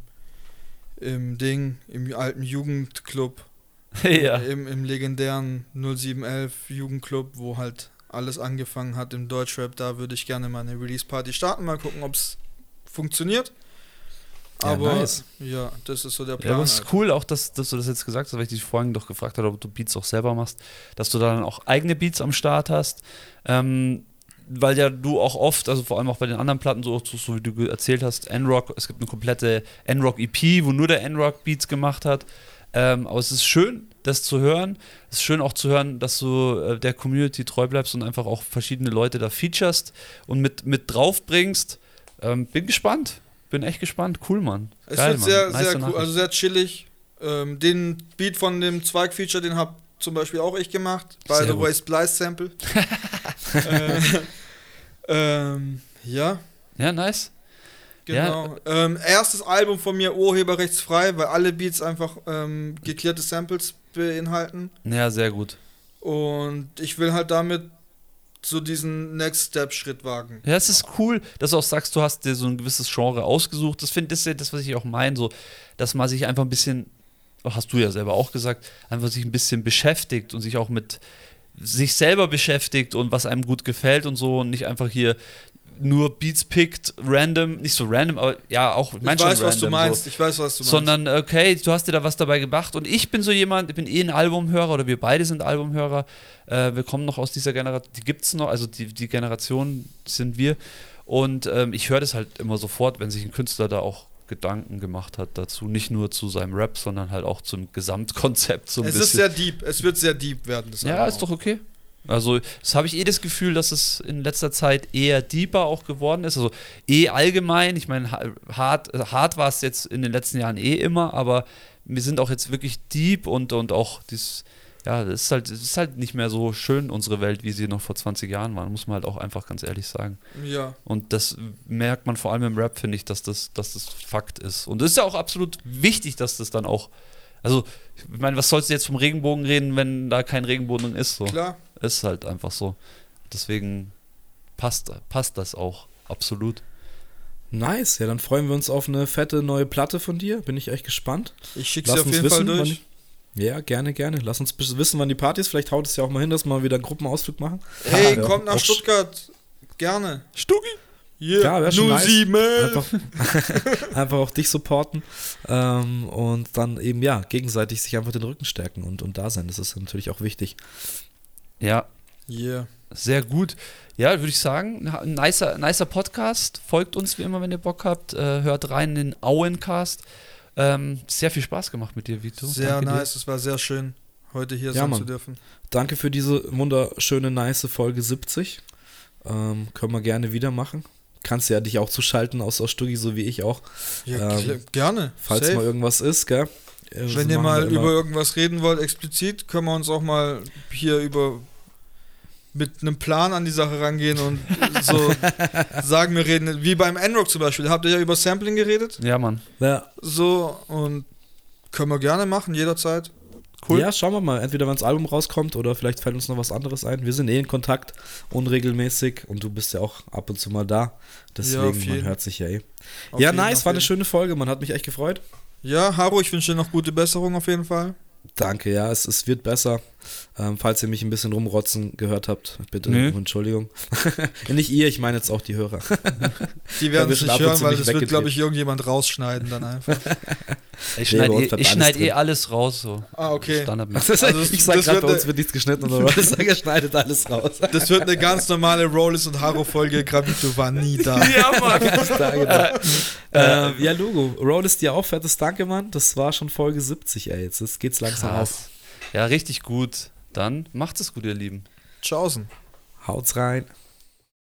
im Ding, im alten Jugendclub, ja. im, im legendären 0711 Jugendclub, wo halt alles angefangen hat im Deutschrap, da würde ich gerne mal eine Release Party starten, mal gucken, ob es funktioniert. Ja, Aber nice. ja, das ist so der Ja, Plan. aber es ist Alter. cool auch, dass, dass du das jetzt gesagt hast, weil ich dich vorhin doch gefragt habe, ob du Beats auch selber machst, dass du dann auch eigene Beats am Start hast. Ähm, weil ja du auch oft, also vor allem auch bei den anderen Platten, so, so, wie du erzählt hast, N-Rock, es gibt eine komplette N-Rock-EP, wo nur der N-Rock Beats gemacht hat. Ähm, aber es ist schön, das zu hören. Es ist schön auch zu hören, dass du äh, der Community treu bleibst und einfach auch verschiedene Leute da featurest und mit, mit draufbringst. Ähm, bin gespannt. Bin echt gespannt. Cool, Mann. Es Geil, wird Mann. sehr, Nice sehr cool, also sehr chillig. Ähm, den Beat von dem Zweig-Feature, den hab zum Beispiel auch ich gemacht. By the way, Splice Sample. äh, ähm, ja, Ja, nice. genau. Ähm, erstes Album von mir urheberrechtsfrei, weil alle Beats einfach ähm, geklärte Samples beinhalten. Ja, sehr gut. Und ich will halt damit so diesen Next Step Schritt wagen. Ja, es ist cool, dass du auch sagst, du hast dir so ein gewisses Genre ausgesucht. Das finde ich ja das, was ich auch meine, so, dass man sich einfach ein bisschen, oh, hast du ja selber auch gesagt, einfach sich ein bisschen beschäftigt und sich auch mit sich selber beschäftigt und was einem gut gefällt und so und nicht einfach hier nur Beats pickt, random, nicht so random, aber ja, auch, Ich mein schon weiß, was random, du meinst. So. Ich weiß, was du meinst. Sondern, okay, du hast dir da was dabei gebracht und ich bin so jemand, ich bin eh ein Albumhörer oder wir beide sind Albumhörer. Äh, wir kommen noch aus dieser Generation, die gibt es noch, also die, die Generation sind wir. Und ähm, ich höre das halt immer sofort, wenn sich ein Künstler da auch Gedanken gemacht hat dazu. Nicht nur zu seinem Rap, sondern halt auch zum Gesamtkonzept so ein es bisschen. ist sehr deep. Es wird sehr deep werden. Das ja, ist doch okay. Also, das habe ich eh das Gefühl, dass es in letzter Zeit eher deeper auch geworden ist. Also, eh allgemein. Ich meine, ha- hart, hart war es jetzt in den letzten Jahren eh immer, aber wir sind auch jetzt wirklich deep und, und auch dieses, ja, das ist halt, das ist halt nicht mehr so schön, unsere Welt, wie sie noch vor 20 Jahren war. Muss man halt auch einfach ganz ehrlich sagen. Ja. Und das merkt man vor allem im Rap, finde ich, dass das, dass das Fakt ist. Und es ist ja auch absolut wichtig, dass das dann auch. Also, ich meine, was sollst du jetzt vom Regenbogen reden, wenn da kein Regenbogen ist? So. Klar. Ist halt einfach so. Deswegen passt, passt das auch. Absolut. Nice, ja, dann freuen wir uns auf eine fette neue Platte von dir. Bin ich echt gespannt. Ich schicke sie auf jeden Fall wissen, wann durch. die- Ja, gerne, gerne. Lass uns wissen, wann die Party ist. Vielleicht haut es ja auch mal hin, dass wir mal wieder einen Gruppenausflug machen. Hey, Ja, kommt nach auch- Stuttgart. gerne. Stugi. Yeah. Ja, wär schon nice. sieben. Einfach, einfach auch dich supporten ähm, und dann eben, ja, gegenseitig sich einfach den Rücken stärken und, und da sein. Das ist natürlich auch wichtig. Ja, Yeah. sehr gut. Ja, würde ich sagen, ein nicer, nicer Podcast. Folgt uns wie immer, wenn ihr Bock habt. Äh, hört rein in den Auencast. Ähm, sehr viel Spaß gemacht mit dir, Vito. Sehr Danke nice, es war sehr schön, heute hier Ja, sein Mann. zu dürfen. Danke für diese wunderschöne, nice Folge 70. Ähm, können wir gerne wieder machen. Kannst ja dich auch zuschalten aus, aus Stuggi, so wie ich auch. Ja, Ähm, gerne. Falls Safe. mal irgendwas ist, gell? Äh, Wenn so ihr mal über irgendwas reden wollt, explizit, können wir uns auch mal hier über mit einem Plan an die Sache rangehen und so sagen, wir reden, wie beim N-Rock zum Beispiel, habt ihr ja über Sampling geredet, Ja, Mann. Ja, so, und können wir gerne machen, jederzeit. Cool. Ja, schauen wir mal. Entweder wenn das Album rauskommt oder vielleicht fällt uns noch was anderes ein. Wir sind eh in Kontakt, unregelmäßig und du bist ja auch ab und zu mal da. Ja, Deswegen, auf man hört sich ja eh. Auf ja, jeden, nice, war eine schöne Folge. Man hat mich echt gefreut. Ja, Haro, ich wünsche dir noch gute Besserung auf jeden Fall. Danke, ja, es, es wird besser. Ähm, falls ihr mich ein bisschen rumrotzen gehört habt, bitte Nö. um Entschuldigung. Nicht ihr, ich meine jetzt auch die Hörer. Die werden es nicht hören, weil das wird, glaube ich, irgendjemand rausschneiden dann einfach. Ich Nee, schneide uns eh, ich schneid eh alles raus. So. Ah, okay. Standardmäßig. Das Also, ich sag das gerade, wird bei uns eine- wird nichts geschnitten oder was. Er schneidet alles raus. Das wird eine ganz normale Rollis und Haro-Folge. Gravito war nie da. Ja, Mann. Da, genau. ähm, ja, Logo. Roll ist dir auch fettes Danke, Mann. Das war schon Folge 70, ey. Jetzt geht's langsam auf. Ja, richtig gut. Dann macht es gut, ihr Lieben. Tschaußen. Haut's rein.